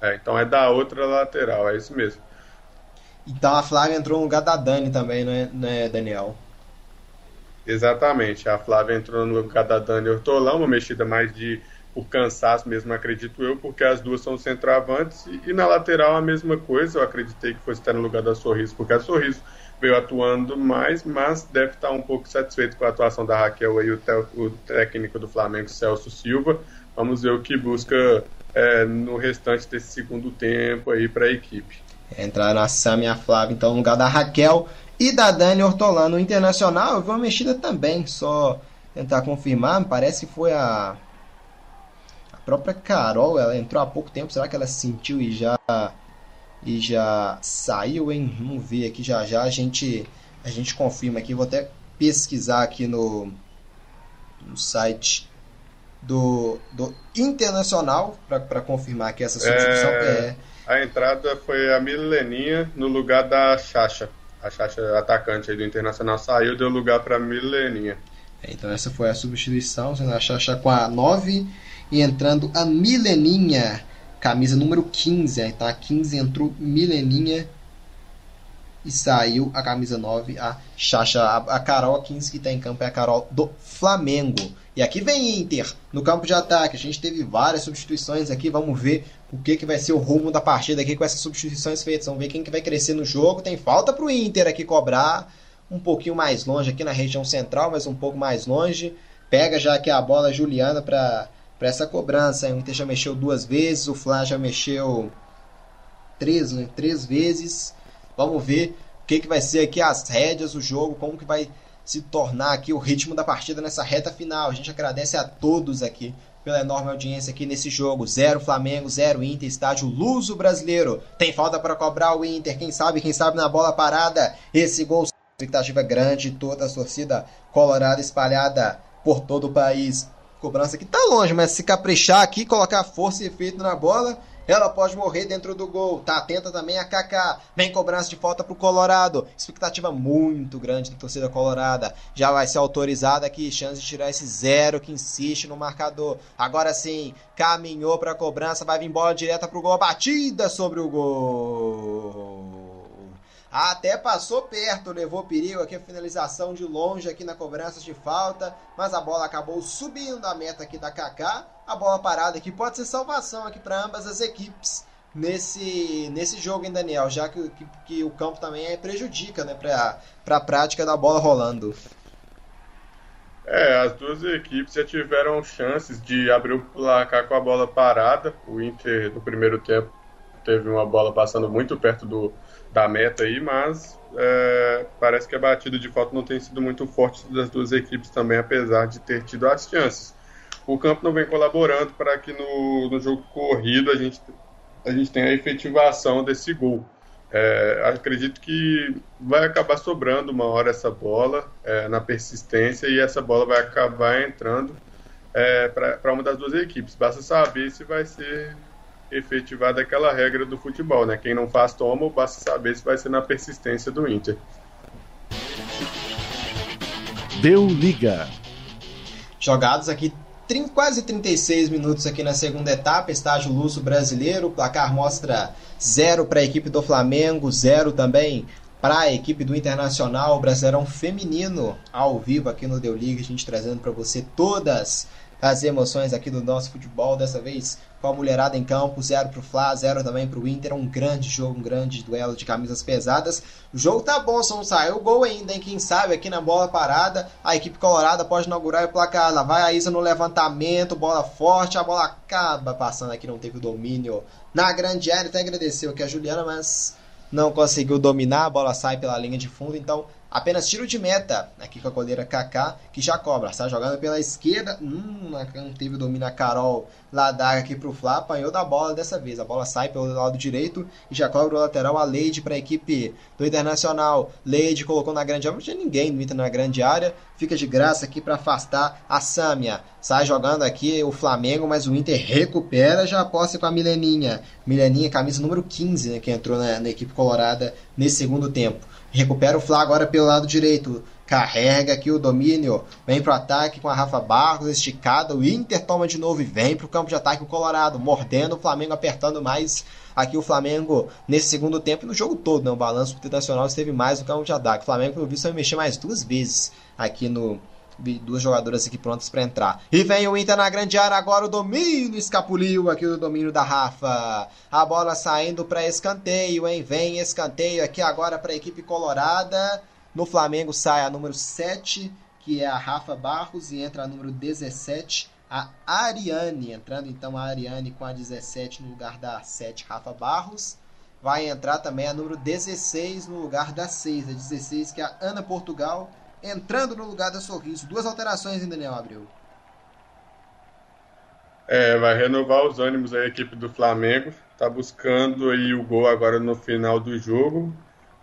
É, então é da outra lateral, é isso mesmo. Então a Flávia entrou no lugar da Dani também, não é, não é Daniel? Exatamente, a Flávia entrou no lugar da Dani Hortolão, uma mexida mais de por cansaço mesmo, acredito eu, porque as duas são centroavantes e, e na lateral a mesma coisa, eu acreditei que fosse estar no lugar da Sorriso, porque a Sorriso veio atuando mais, mas deve estar um pouco satisfeito com a atuação da Raquel e o, o técnico do Flamengo, Celso Silva. Vamos ver o que busca é, no restante desse segundo tempo aí para a equipe. Entraram a Sam e a Flávia, então, no lugar da Raquel e da Dani Hortolano. No Internacional, eu vi uma mexida também, só tentar confirmar. Me parece que foi a, a própria Carol, ela entrou há pouco tempo. Será que ela sentiu e já e já saiu, hein? Vamos ver aqui já já. A gente, a gente confirma aqui. Vou até pesquisar aqui no, no site do, do Internacional para confirmar que essa substituição é... é a entrada foi a Mileninha no lugar da Chacha. A Chacha, atacante do Internacional, saiu, deu lugar para Mileninha. É, então essa foi a substituição, sendo a Chacha com a 9 e entrando a Mileninha, camisa número 15. Então a 15 entrou Mileninha e saiu a camisa 9, a Chacha. A, Carol a 15 que está em campo é a Carol do Flamengo. E aqui vem Inter no campo de ataque. A gente teve várias substituições aqui. Vamos ver o que, que vai ser o rumo da partida aqui com essas substituições feitas. Vamos ver quem que vai crescer no jogo. Tem falta para o Inter aqui cobrar um pouquinho mais longe aqui na região central, mas um pouco mais longe. Pega já aqui a bola Juliana para essa cobrança. O Inter já mexeu duas vezes, o Flá já mexeu três, né? três vezes. Vamos ver o que, que vai ser aqui as rédeas do jogo, como que vai se tornar aqui o ritmo da partida nessa reta final. A gente agradece a todos aqui pela enorme audiência aqui nesse jogo. Zero Flamengo, zero Inter, estádio Luso Brasileiro. Tem falta para cobrar o Inter, quem sabe, quem sabe na bola parada. Esse gol, expectativa grande, toda a torcida colorada espalhada por todo o país. Cobrança que tá longe, mas se caprichar aqui, colocar força e efeito na bola, ela pode morrer dentro do gol. Tá atenta também a Kaká. Vem cobrança de falta pro Colorado. Expectativa muito grande da torcida colorada. Já vai ser autorizada aqui, chance de tirar esse zero que insiste no marcador. Agora sim, caminhou pra cobrança, vai vir bola direta pro gol, batida sobre o gol. Até passou perto, levou perigo aqui a finalização de longe aqui na cobrança de falta, mas a bola acabou subindo a meta aqui da Kaká. A bola parada aqui pode ser salvação aqui para ambas as equipes nesse, nesse jogo, hein, Daniel? Já que, que, que o campo também é, prejudica né, para a prática da bola rolando. É, as duas equipes já tiveram chances de abrir o placar com a bola parada. O Inter, no primeiro tempo, teve uma bola passando muito perto do, da meta aí, mas é, parece que a batida de falta não tem sido muito forte das duas equipes também, apesar de ter tido as chances. O campo não vem colaborando para que no, no jogo corrido a gente, a gente tenha a efetivação desse gol. É, acredito que vai acabar sobrando uma hora essa bola é, na persistência e essa bola vai acabar entrando é, para uma das duas equipes. Basta saber se vai ser efetivada aquela regra do futebol, né? Quem não faz toma, basta saber se vai ser na persistência do Inter. Deu liga. Jogados aqui quase 36 minutos aqui na segunda etapa, estágio luso brasileiro. O placar mostra zero para a equipe do Flamengo, zero também para a equipe do Internacional, o Brasileirão Feminino, ao vivo aqui no Deu Liga, a gente trazendo para você todas as emoções aqui do nosso futebol, dessa vez com a mulherada em campo, zero pro Fla, zero também pro Inter, um grande jogo, um grande duelo de camisas pesadas. O jogo tá bom, só não saiu o gol ainda, hein? Quem sabe aqui na bola parada, a equipe colorada pode inaugurar o placar. Lá vai a Isa no levantamento, bola forte, a bola acaba passando aqui, não teve o domínio na grande área. Até agradeceu aqui a Juliana, mas não conseguiu dominar, a bola sai pela linha de fundo, então Apenas tiro de meta aqui com a goleira Kaká, que já cobra. Está jogando pela esquerda. Hum, não teve o domínio a Carol Ladar aqui para o Flá. Apanhou da bola dessa vez. A bola sai pelo lado direito e já cobra o lateral. A Leide para a equipe do Internacional. Leide colocou na grande área. Não tinha ninguém no Inter na grande área. Fica de graça aqui para afastar a Sâmia. Sai jogando aqui o Flamengo, mas o Inter recupera. Já posse com a Mileninha. Mileninha, camisa número 15, né, que entrou na, na equipe colorada nesse segundo tempo. Recupera o Flá agora pelo lado direito. Carrega aqui o domínio. Vem pro ataque com a Rafa Barros esticada. O Inter toma de novo e vem pro campo de ataque o Colorado. Mordendo o Flamengo, apertando mais aqui o Flamengo nesse segundo tempo e no jogo todo. Né? O balanço internacional esteve mais no campo de ataque. O Flamengo, pelo visto, vai mexer mais duas vezes aqui no, duas jogadoras aqui prontas para entrar. E vem o Inter na grande área agora, o domínio escapuliu aqui o domínio da Rafa. A bola saindo para escanteio, hein? Vem escanteio aqui agora para a equipe colorada. No Flamengo sai a número 7, que é a Rafa Barros, e entra a número 17, a Ariane. Entrando então a Ariane com a 17 no lugar da 7, Rafa Barros. Vai entrar também a número 16 no lugar da 6, a 16 que é a Ana Portugal entrando no lugar da Sorriso. Duas alterações em Daniel Abreu. É, vai renovar os ânimos aí, a equipe do Flamengo. Tá buscando aí o gol agora no final do jogo.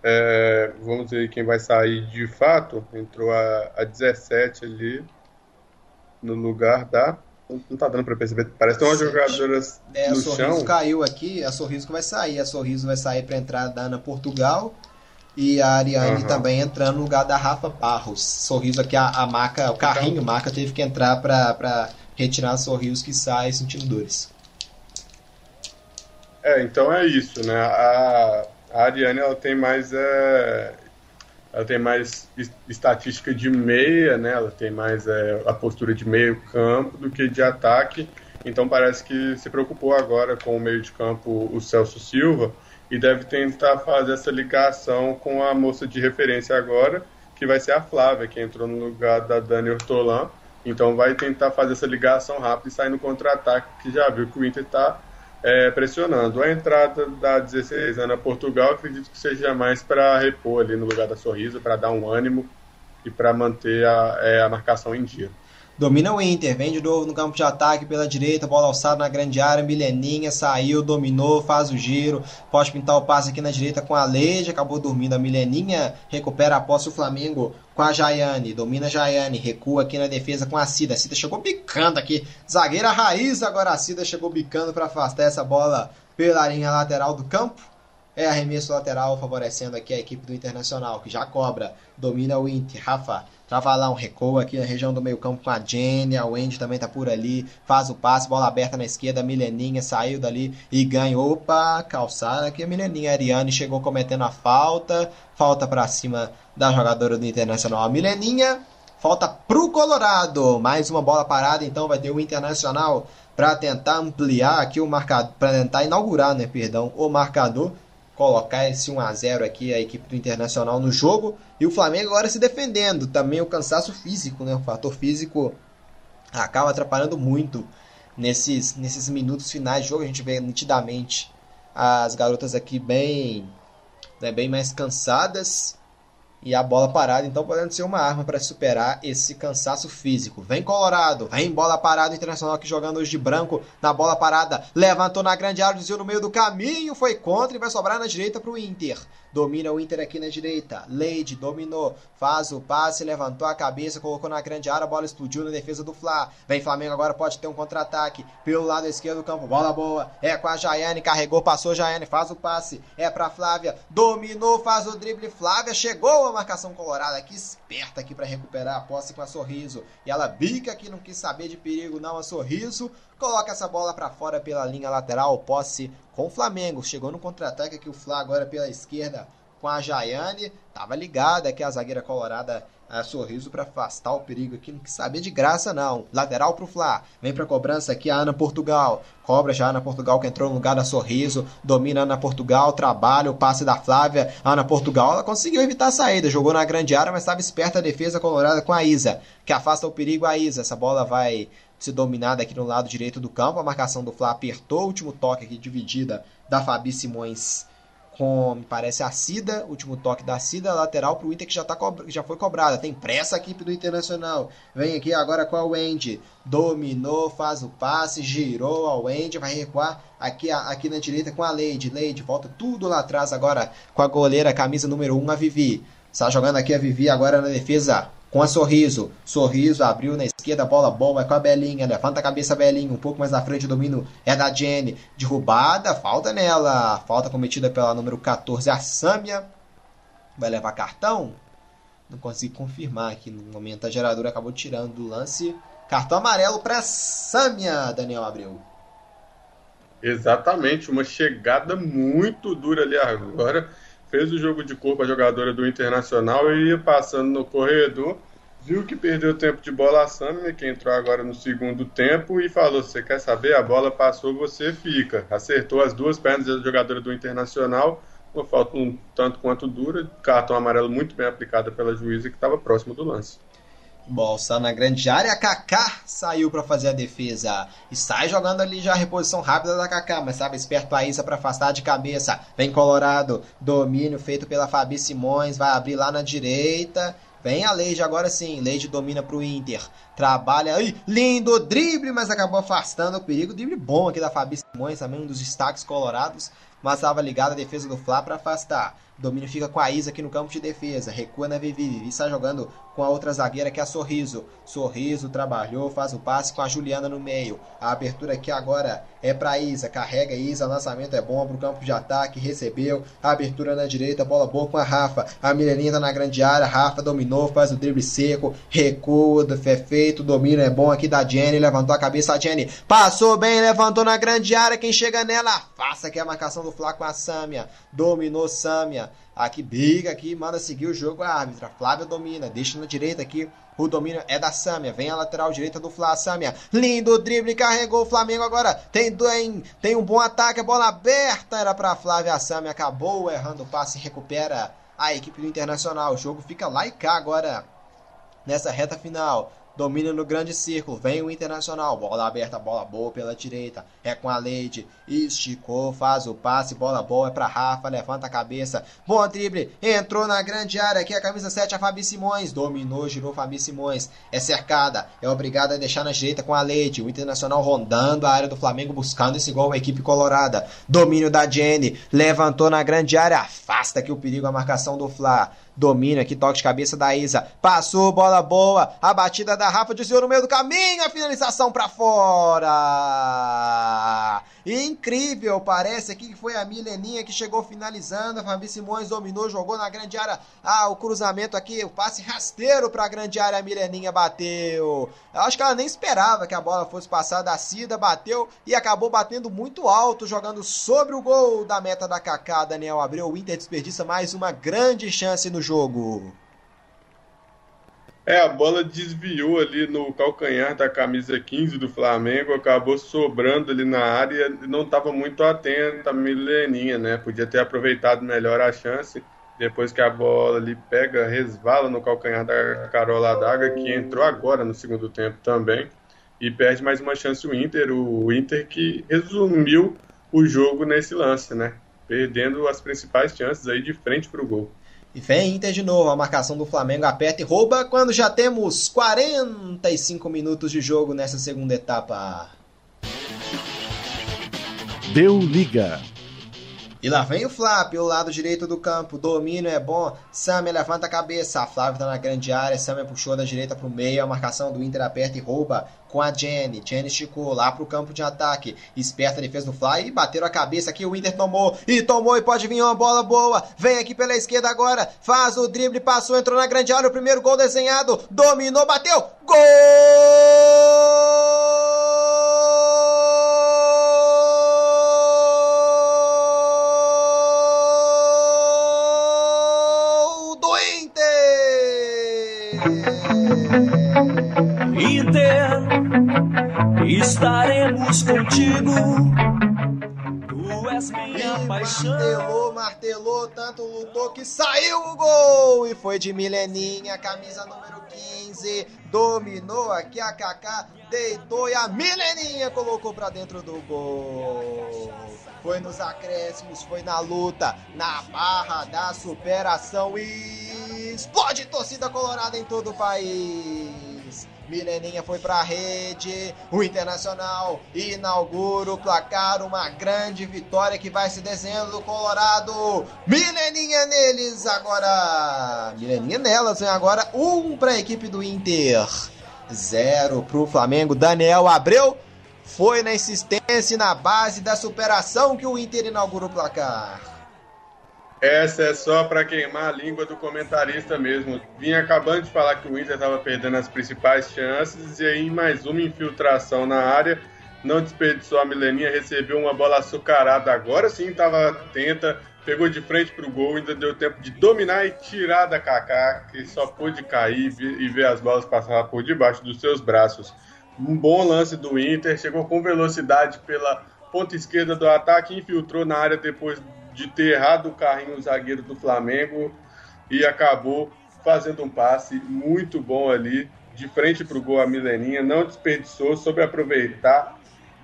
É, vamos ver quem vai sair de fato. Entrou a, a 17 ali no lugar da. Não tá dando pra perceber. Parece que tem umas jogadoras é, no a Sorriso chão. caiu aqui, a Sorriso que vai sair. A Sorriso vai sair para entrar da Ana Portugal e a Ariane uhum. também entrando no lugar da Rafa Barros. Sorriso aqui, a, a maca, o carrinho, então... maca teve que entrar para retirar sorrisos que saem sentindo dores. É, então é isso, né? A, a Ariane ela tem mais é, ela tem mais estatística de meia, né? Ela tem mais é, a postura de meio campo do que de ataque. Então parece que se preocupou agora com o meio de campo o Celso Silva e deve tentar fazer essa ligação com a moça de referência agora, que vai ser a Flávia, que entrou no lugar da Dani Ortolan. Então vai tentar fazer essa ligação rápida e sair no contra-ataque, que já viu que o Inter está é, pressionando. A entrada da 16 Ana Portugal, acredito que seja mais para repor ali no lugar da Sorriso, para dar um ânimo e para manter a, é, a marcação em dia. Domina o Inter, vem de novo no campo de ataque pela direita, bola alçada na grande área, Mileninha saiu, dominou, faz o giro, pode pintar o passe aqui na direita com a Leide, acabou dormindo a Mileninha, recupera a posse o Flamengo com a Jaiane, domina a Jaiane, recua aqui na defesa com a Cida, a Cida chegou bicando aqui, zagueira raiz, agora a Cida chegou bicando para afastar essa bola pela linha lateral do campo. É arremesso lateral favorecendo aqui a equipe do Internacional, que já cobra, domina o Inter. Rafa trava lá um recuo aqui na região do meio campo com a Jenny, a Wendy também tá por ali, faz o passe, bola aberta na esquerda, Mileninha saiu dali e ganhou. Opa, calçada aqui a Mileninha, a Ariane chegou cometendo a falta, falta para cima da jogadora do Internacional, a Mileninha. Falta pro Colorado. Mais uma bola parada, então vai ter o Internacional para tentar ampliar aqui o marcador, para tentar inaugurar, né, perdão, o marcador colocar esse 1 a 0 aqui a equipe do Internacional no jogo e o Flamengo agora se defendendo, também o cansaço físico, né? O fator físico acaba atrapalhando muito nesses nesses minutos finais de jogo, a gente vê nitidamente as garotas aqui bem né, bem mais cansadas e a bola parada, então podendo ser uma arma para superar esse cansaço físico. Vem Colorado, vem bola parada Internacional aqui jogando hoje de branco na bola parada, levantou na grande área, desviou no meio do caminho, foi contra e vai sobrar na direita para o Inter. Domina o Inter aqui na direita. Leide dominou, faz o passe, levantou a cabeça, colocou na grande área, a bola explodiu na defesa do Fla. Vem Flamengo agora, pode ter um contra-ataque pelo lado esquerdo do campo. Bola boa, é com a Jaiane, carregou, passou Jaiane, faz o passe, é para Flávia, dominou, faz o drible. Flávia chegou a marcação colorada aqui, esperta aqui para recuperar a posse com a sorriso. E ela bica aqui, não quis saber de perigo, não, a sorriso. Coloca essa bola para fora pela linha lateral, posse com o Flamengo. Chegou no contra-ataque aqui o Fla agora pela esquerda com a Jaiane. Tava ligada aqui a zagueira colorada a sorriso para afastar o perigo aqui. Não quis saber de graça, não. Lateral pro Fla. Vem pra cobrança aqui a Ana Portugal. Cobra já a Ana Portugal que entrou no lugar da sorriso. Domina a Ana Portugal. Trabalha o passe da Flávia. A Ana Portugal ela conseguiu evitar a saída. Jogou na grande área, mas estava esperta a defesa colorada com a Isa. Que afasta o perigo a Isa. Essa bola vai ser dominada aqui no lado direito do campo. A marcação do Fla apertou. Último toque aqui dividida da Fabi Simões com, me parece, a Cida. Último toque da Cida, lateral para o Inter que já, tá já foi cobrada. Tem pressa a equipe do Internacional. Vem aqui agora com a Wendy. Dominou, faz o passe, girou a Wendy. Vai recuar aqui, aqui na direita com a Leide. Leide volta tudo lá atrás agora com a goleira, camisa número 1, a Vivi. Está jogando aqui a Vivi agora na defesa com a Sorriso. Sorriso abriu na esquerda, bola boa, com a Belinha. Levanta a cabeça, Belinha. Um pouco mais na frente, o domínio é da Jenny. Derrubada, falta nela. Falta cometida pela número 14, a Sâmia. Vai levar cartão? Não consigo confirmar aqui no momento. A geradora acabou tirando do lance. Cartão amarelo para Sâmia, Daniel Abreu. Exatamente, uma chegada muito dura ali agora fez o jogo de corpo a jogadora do Internacional e ia passando no corredor, viu que perdeu tempo de bola a Samia, que entrou agora no segundo tempo, e falou: Você quer saber? A bola passou, você fica. Acertou as duas pernas da jogadora do Internacional, uma falta um tanto quanto dura, cartão amarelo muito bem aplicada pela juíza que estava próximo do lance. Bolsa na grande área, Kaká saiu para fazer a defesa e sai jogando ali já a reposição rápida da Kaká, mas estava esperto a Isa para afastar de cabeça. Vem Colorado, domínio feito pela Fabi Simões, vai abrir lá na direita. Vem a Leide agora sim, Leide domina para o Inter. Trabalha aí, lindo drible, mas acabou afastando o perigo. Drible bom aqui da Fabi Simões, também um dos destaques colorados, mas estava ligado a defesa do Fla para afastar. Domínio fica com a Isa aqui no campo de defesa. Recua na Vivi. Vivi está jogando com a outra zagueira que é a Sorriso. Sorriso trabalhou, faz o passe com a Juliana no meio. A abertura aqui agora é para Isa. Carrega Isa, lançamento é bom para o campo de ataque. Recebeu. A abertura na direita, bola boa com a Rafa. A Mileninha tá na grande área. Rafa dominou, faz o drible seco. Recua, é feito. Domínio é bom aqui da Jenny. Levantou a cabeça a Jenny. Passou bem, levantou na grande área. Quem chega nela, faça aqui a marcação do Flá com a Sâmia. Dominou Sâmia. Aqui briga, aqui manda seguir o jogo a árbitra. Flávia domina, deixa na direita aqui. O domínio é da Sâmia. Vem a lateral direita do Flá. Sâmia. Lindo drible. Carregou o Flamengo agora. Tem, tem, tem um bom ataque. A bola aberta. Era para Flávia. A Sâmia acabou errando o passe. Recupera a equipe do Internacional. O jogo fica lá e cá agora. Nessa reta final. Domina no grande círculo. Vem o Internacional. Bola aberta, bola boa pela direita. É com a Leide. Esticou, faz o passe. Bola boa é para Rafa. Levanta a cabeça. Bom drible. Entrou na grande área aqui. A camisa 7, a Fabi Simões. Dominou, girou Fabi Simões. É cercada. É obrigada a deixar na direita com a Leide. O Internacional rondando a área do Flamengo. Buscando esse gol. A equipe colorada. Domínio da Jenny. Levantou na grande área. Afasta aqui o perigo. A marcação do Fla. Domínio aqui, toque de cabeça da Isa. Passou, bola boa. A batida da Rafa desviou no meio do caminho. A finalização para fora. incrível, parece aqui que foi a Mileninha que chegou finalizando, a Fabi Simões dominou, jogou na grande área, ah, o cruzamento aqui, o passe rasteiro para a grande área, a Mileninha bateu, eu acho que ela nem esperava que a bola fosse passar. Da Cida, bateu e acabou batendo muito alto, jogando sobre o gol da meta da Kaká, Daniel Abreu, o Inter desperdiça mais uma grande chance no jogo. É, a bola desviou ali no calcanhar da camisa 15 do Flamengo, acabou sobrando ali na área não estava muito atenta a Mileninha, né? Podia ter aproveitado melhor a chance. Depois que a bola ali pega, resvala no calcanhar da Carola Daga, que entrou agora no segundo tempo também, e perde mais uma chance o Inter. O Inter que resumiu o jogo nesse lance, né? Perdendo as principais chances aí de frente para o gol. E vem Inter de novo, a marcação do Flamengo aperta e rouba quando já temos 45 minutos de jogo nessa segunda etapa. Deu liga. E lá vem o Flap, o lado direito do campo. Domínio é bom. Samia levanta a cabeça. A Flávia tá na grande área. Samia puxou da direita pro meio. A marcação do Inter aperta e rouba com a Jenny. Jenny esticou lá pro campo de ataque. Esperta a defesa do Fly. E bateram a cabeça aqui. O Inter tomou. E tomou. E pode vir uma bola boa. Vem aqui pela esquerda agora. Faz o drible. Passou. Entrou na grande área. O primeiro gol desenhado. Dominou. Bateu. Gol! Estaremos contigo. Tu és minha e paixão. Martelou, martelou, tanto lutou que saiu o gol! E foi de Mileninha, camisa número 15. Dominou aqui a Kaká, deitou e a Mileninha colocou pra dentro do gol. Foi nos acréscimos, foi na luta, na barra da superação e explode torcida colorada em todo o país. Mileninha foi para a rede. O Internacional inaugura o placar. Uma grande vitória que vai se desenhando do Colorado. Mileninha neles agora. Mileninha nelas, hein? Agora um para a equipe do Inter. Zero para o Flamengo. Daniel Abreu foi na insistência e na base da superação que o Inter inaugura o placar. Essa é só para queimar a língua do comentarista mesmo. Vinha acabando de falar que o Inter estava perdendo as principais chances e aí mais uma infiltração na área. Não desperdiçou a Mileninha, recebeu uma bola açucarada. Agora sim estava atenta, pegou de frente para o gol, ainda deu tempo de dominar e tirar da Kaká, que só pôde cair e ver as bolas passar por debaixo dos seus braços. Um bom lance do Inter, chegou com velocidade pela ponta esquerda do ataque, infiltrou na área depois de ter errado o carrinho o zagueiro do Flamengo e acabou fazendo um passe muito bom ali, de frente para o gol a Mileninha, não desperdiçou, sobre aproveitar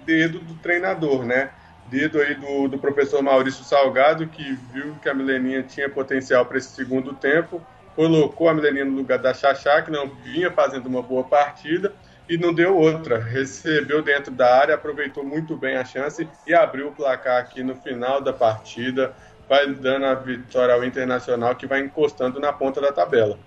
dedo do treinador, né? Dedo aí do, do professor Maurício Salgado, que viu que a Mileninha tinha potencial para esse segundo tempo, colocou a Mileninha no lugar da Xaxá, que não vinha fazendo uma boa partida, e não deu outra. Recebeu dentro da área, aproveitou muito bem a chance e abriu o placar aqui no final da partida, vai dando a vitória ao Internacional que vai encostando na ponta da tabela.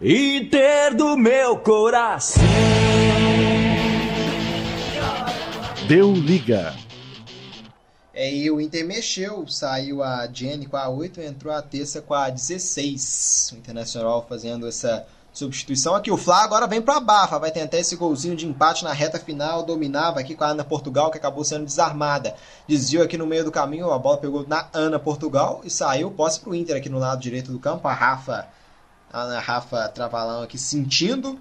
Inter do meu coração. Deu liga. É, e o Inter mexeu, saiu a Jenny com a 8, entrou a Terça com a 16. O Internacional fazendo essa substituição aqui. O Flá agora vem para a Bafa, vai tentar esse golzinho de empate na reta final, dominava aqui com a Ana Portugal, que acabou sendo desarmada. Desviou aqui no meio do caminho, a bola pegou na Ana Portugal e saiu posse para o Inter aqui no lado direito do campo. A Rafa, a Ana Rafa Travalão aqui sentindo.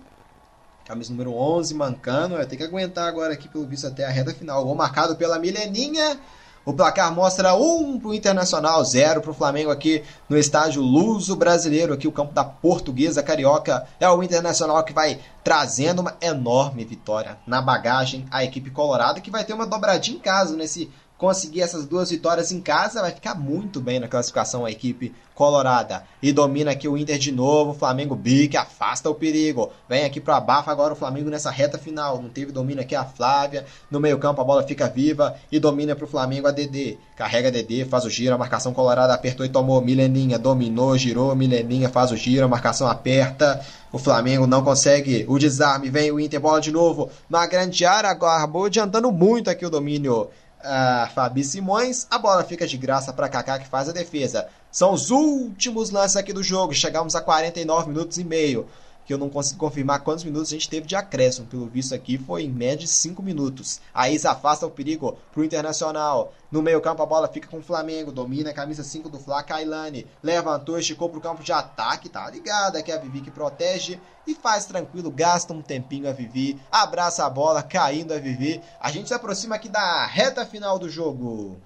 Camisa número 11 mancando, vai ter que aguentar agora aqui pelo visto até a reta final. Gol marcado pela Mileninha. O placar mostra 1 um para o Internacional, 0 para o Flamengo aqui no estádio Luso Brasileiro, aqui o campo da Portuguesa Carioca. É o Internacional que vai trazendo uma enorme vitória na bagagem a equipe colorada, que vai ter uma dobradinha em casa nesse conseguir essas duas vitórias em casa, vai ficar muito bem na classificação a equipe colorada. E domina aqui o Inter de novo, o Flamengo bique, afasta o perigo. Vem aqui para abafa agora o Flamengo nessa reta final. Não teve domínio aqui a Flávia. No meio-campo a bola fica viva e domina para o Flamengo a DD. Carrega a DD, faz o giro, a marcação colorada apertou e tomou. Mileninha dominou, girou, Mileninha faz o giro, a marcação aperta. O Flamengo não consegue o desarme. Vem o Inter, bola de novo na grande área. Acabou adiantando muito aqui o domínio a Fabi Simões. A bola fica de graça para Kaká que faz a defesa. São os últimos lances aqui do jogo. Chegamos a 49 minutos e meio. Que eu não consigo confirmar quantos minutos a gente teve de acréscimo. Pelo visto aqui foi em média de 5 minutos. A Isa afasta o perigo pro Internacional. No meio-campo a bola fica com o Flamengo. Domina a camisa 5 do Flá, Kailane. Levantou, esticou pro campo de ataque. Tá ligada que é a Vivi que protege. E faz tranquilo, gasta um tempinho a Vivi. Abraça a bola, caindo a Vivi. A gente se aproxima aqui da reta final do jogo.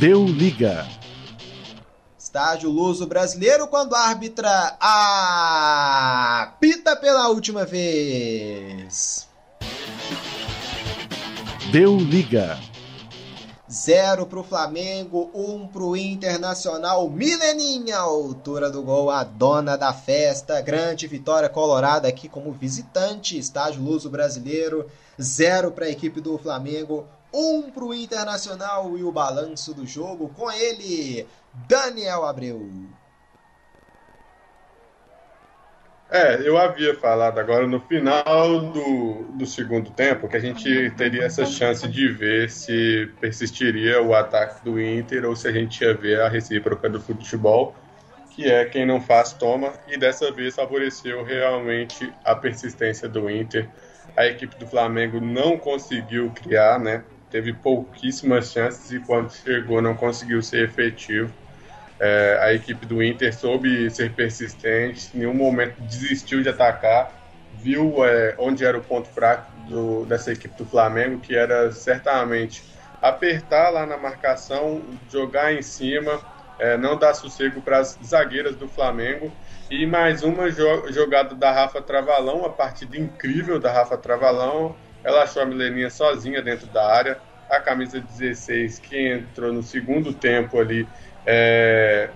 Deu liga. Estádio Luso Brasileiro quando a árbitra apita pela última vez. Deu liga. Zero pro Flamengo, um pro Internacional. Mileninha, altura do gol, a dona da festa. Grande vitória colorada aqui como visitante. Estádio Luso Brasileiro. Zero para a equipe do Flamengo, um para o Internacional e o balanço do jogo com ele, Daniel Abreu. É, eu havia falado agora no final do, do segundo tempo que a gente teria essa chance de ver se persistiria o ataque do Inter ou se a gente ia ver a recíproca do futebol, que é quem não faz toma, e dessa vez favoreceu realmente a persistência do Inter. A equipe do Flamengo não conseguiu criar, né? Teve pouquíssimas chances e quando chegou não conseguiu ser efetivo. É, a equipe do Inter soube ser persistente, em nenhum momento desistiu de atacar, viu é, onde era o ponto fraco do, dessa equipe do Flamengo, que era certamente apertar lá na marcação, jogar em cima, é, não dar sossego para as zagueiras do Flamengo. E mais uma jo jogada da Rafa Travalão, a partida incrível da Rafa Travalão. Ela achou a Mileninha sozinha dentro da área. A camisa 16 que entrou no segundo tempo ali é,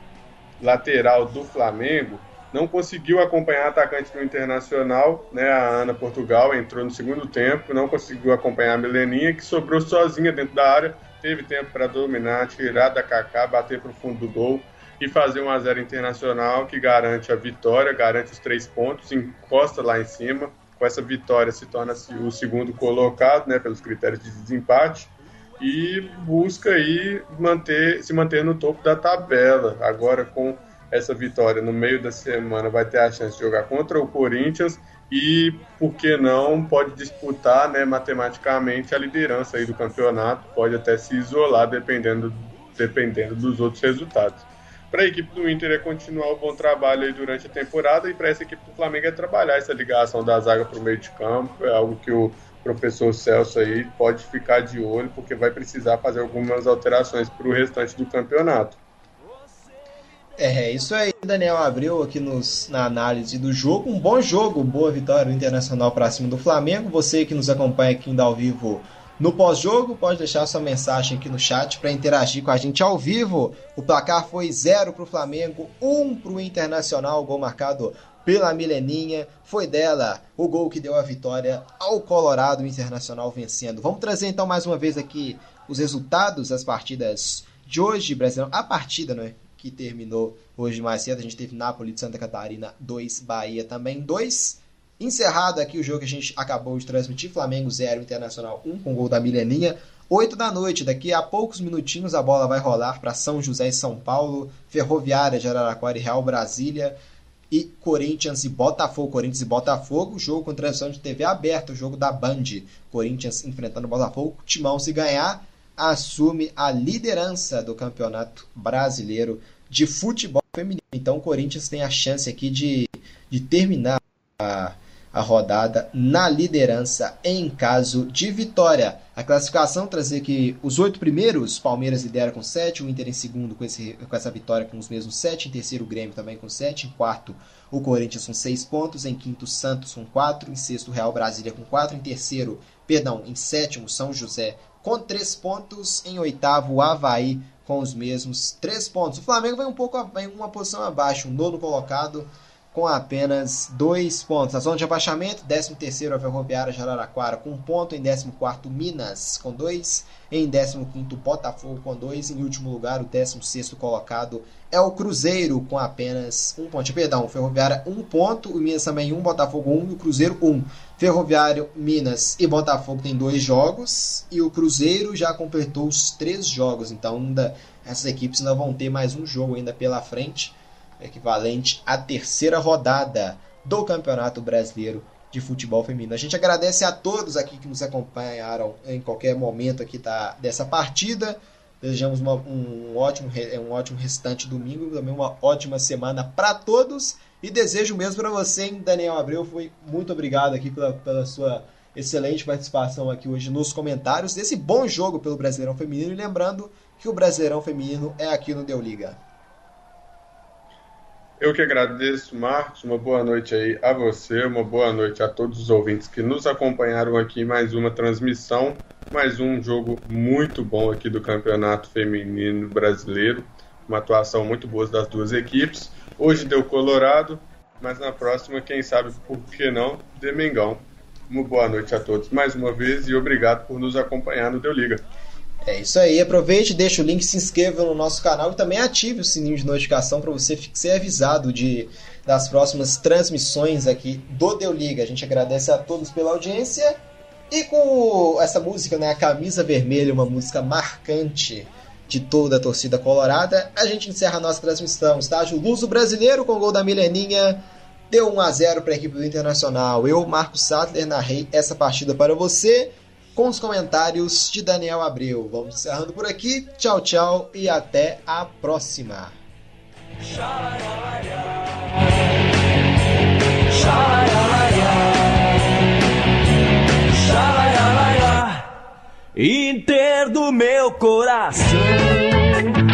lateral do Flamengo, não conseguiu acompanhar atacante do Internacional, né, a Ana Portugal, entrou no segundo tempo, não conseguiu acompanhar a Mileninha, que sobrou sozinha dentro da área, teve tempo para dominar, tirar da Kaká, bater para o fundo do gol e fazer um a 0 internacional que garante a vitória, garante os três pontos, encosta lá em cima. Com essa vitória se torna o segundo colocado, né, pelos critérios de desempate e busca aí manter, se manter no topo da tabela. Agora com essa vitória no meio da semana vai ter a chance de jogar contra o Corinthians e, por que não, pode disputar né, matematicamente a liderança aí do campeonato, pode até se isolar dependendo, dependendo dos outros resultados. Para a equipe do Inter é continuar o bom trabalho aí durante a temporada e para essa equipe do Flamengo é trabalhar essa ligação da zaga para o meio de campo, é algo que o professor Celso aí pode ficar de olho, porque vai precisar fazer algumas alterações para o restante do campeonato. É, isso aí, Daniel abriu aqui nos, na análise do jogo. Um bom jogo, boa vitória do Internacional para cima do Flamengo. Você que nos acompanha aqui ainda ao vivo no pós-jogo, pode deixar sua mensagem aqui no chat para interagir com a gente ao vivo. O placar foi 0 para o Flamengo, 1 um para o Internacional, gol marcado pela Mileninha. Foi dela o gol que deu a vitória ao Colorado Internacional vencendo. Vamos trazer então mais uma vez aqui os resultados das partidas de hoje, Brasil. A partida, né, que terminou hoje mais cedo, a gente teve Nápoles de Santa Catarina 2, Bahia também 2. Encerrado aqui o jogo que a gente acabou de transmitir, Flamengo 0, Internacional 1, com gol da Mileninha. 8 da noite, daqui a poucos minutinhos a bola vai rolar para São José e São Paulo, Ferroviária de Araraquara e Real Brasília e Corinthians e Botafogo. Corinthians e Botafogo, jogo com transmissão de TV aberta, o jogo da Band. Corinthians enfrentando o Botafogo. Timão, se ganhar, assume a liderança do Campeonato Brasileiro de Futebol Feminino. Então, o Corinthians tem a chance aqui de, de terminar a a rodada na liderança em caso de vitória. A classificação trazer que os oito primeiros, Palmeiras lidera com sete, o Inter em segundo com, esse, com essa vitória com os mesmos sete, em terceiro o Grêmio também com sete, em quarto o Corinthians com seis pontos, em quinto Santos com quatro, em sexto Real Brasília com quatro, em terceiro, perdão, em sétimo São José com três pontos. Em oitavo, o Havaí com os mesmos três pontos. O Flamengo vem um pouco vem uma posição abaixo, o nono colocado com apenas dois pontos. Na zona de abaixamento, 13º a Ferroviária de com um ponto, em 14º Minas com dois, em 15º Botafogo com dois, em último lugar o 16º colocado é o Cruzeiro com apenas um ponto. Perdão, Ferroviária um ponto, o Minas também um, Botafogo um e o Cruzeiro um. Ferroviário, Minas e Botafogo tem dois jogos. E o Cruzeiro já completou os três jogos, então ainda essas equipes ainda vão ter mais um jogo ainda pela frente equivalente à terceira rodada do Campeonato Brasileiro de Futebol Feminino. A gente agradece a todos aqui que nos acompanharam em qualquer momento aqui da, dessa partida. Desejamos uma, um, ótimo, um ótimo restante domingo, também uma ótima semana para todos. E desejo mesmo para você, Daniel Abreu. Foi muito obrigado aqui pela, pela sua excelente participação aqui hoje nos comentários desse bom jogo pelo Brasileirão Feminino. E lembrando que o Brasileirão Feminino é aqui no Deu Liga. Eu que agradeço, Marcos. Uma boa noite aí a você, uma boa noite a todos os ouvintes que nos acompanharam aqui em mais uma transmissão, mais um jogo muito bom aqui do Campeonato Feminino Brasileiro. Uma atuação muito boa das duas equipes. Hoje deu Colorado, mas na próxima, quem sabe por que não, de Mengão. Uma boa noite a todos mais uma vez e obrigado por nos acompanhar no Deu Liga. É isso aí, aproveite, deixa o link, se inscreva no nosso canal e também ative o sininho de notificação para você ser avisado de, das próximas transmissões aqui do Deu Liga. A gente agradece a todos pela audiência e com essa música, né, a Camisa Vermelha, uma música marcante de toda a torcida colorada, a gente encerra a nossa transmissão. Estágio Luso Brasileiro com o gol da Mileninha. Deu 1 a 0 para a equipe do Internacional. Eu, Marcos Sattler, narrei essa partida para você com os comentários de Daniel Abreu. Vamos encerrando por aqui. Tchau, tchau e até a próxima. Inter do meu coração.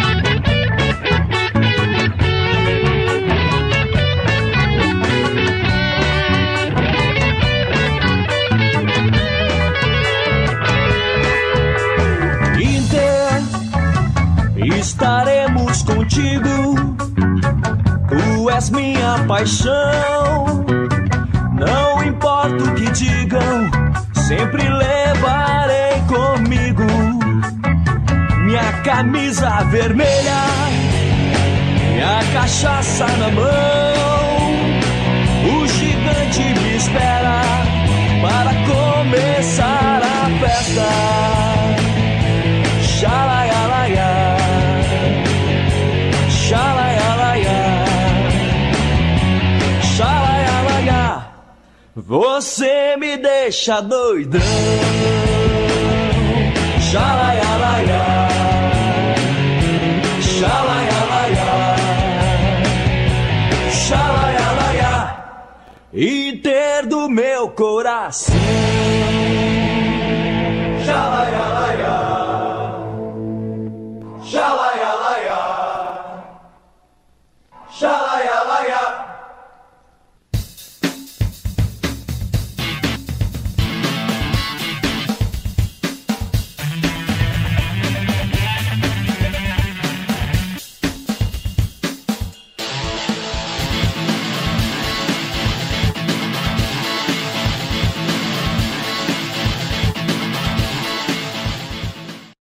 Estaremos contigo. Tu és minha paixão. Não importa o que digam, sempre levarei comigo minha camisa vermelha e a cachaça na mão. O gigante me espera para começar a festa. Você me deixa doidão. Xalaialaia. Xalaialaia. Xalaialaia. Inter do meu coração. Xalaialaia. Xalaialaia. Xalaialaia.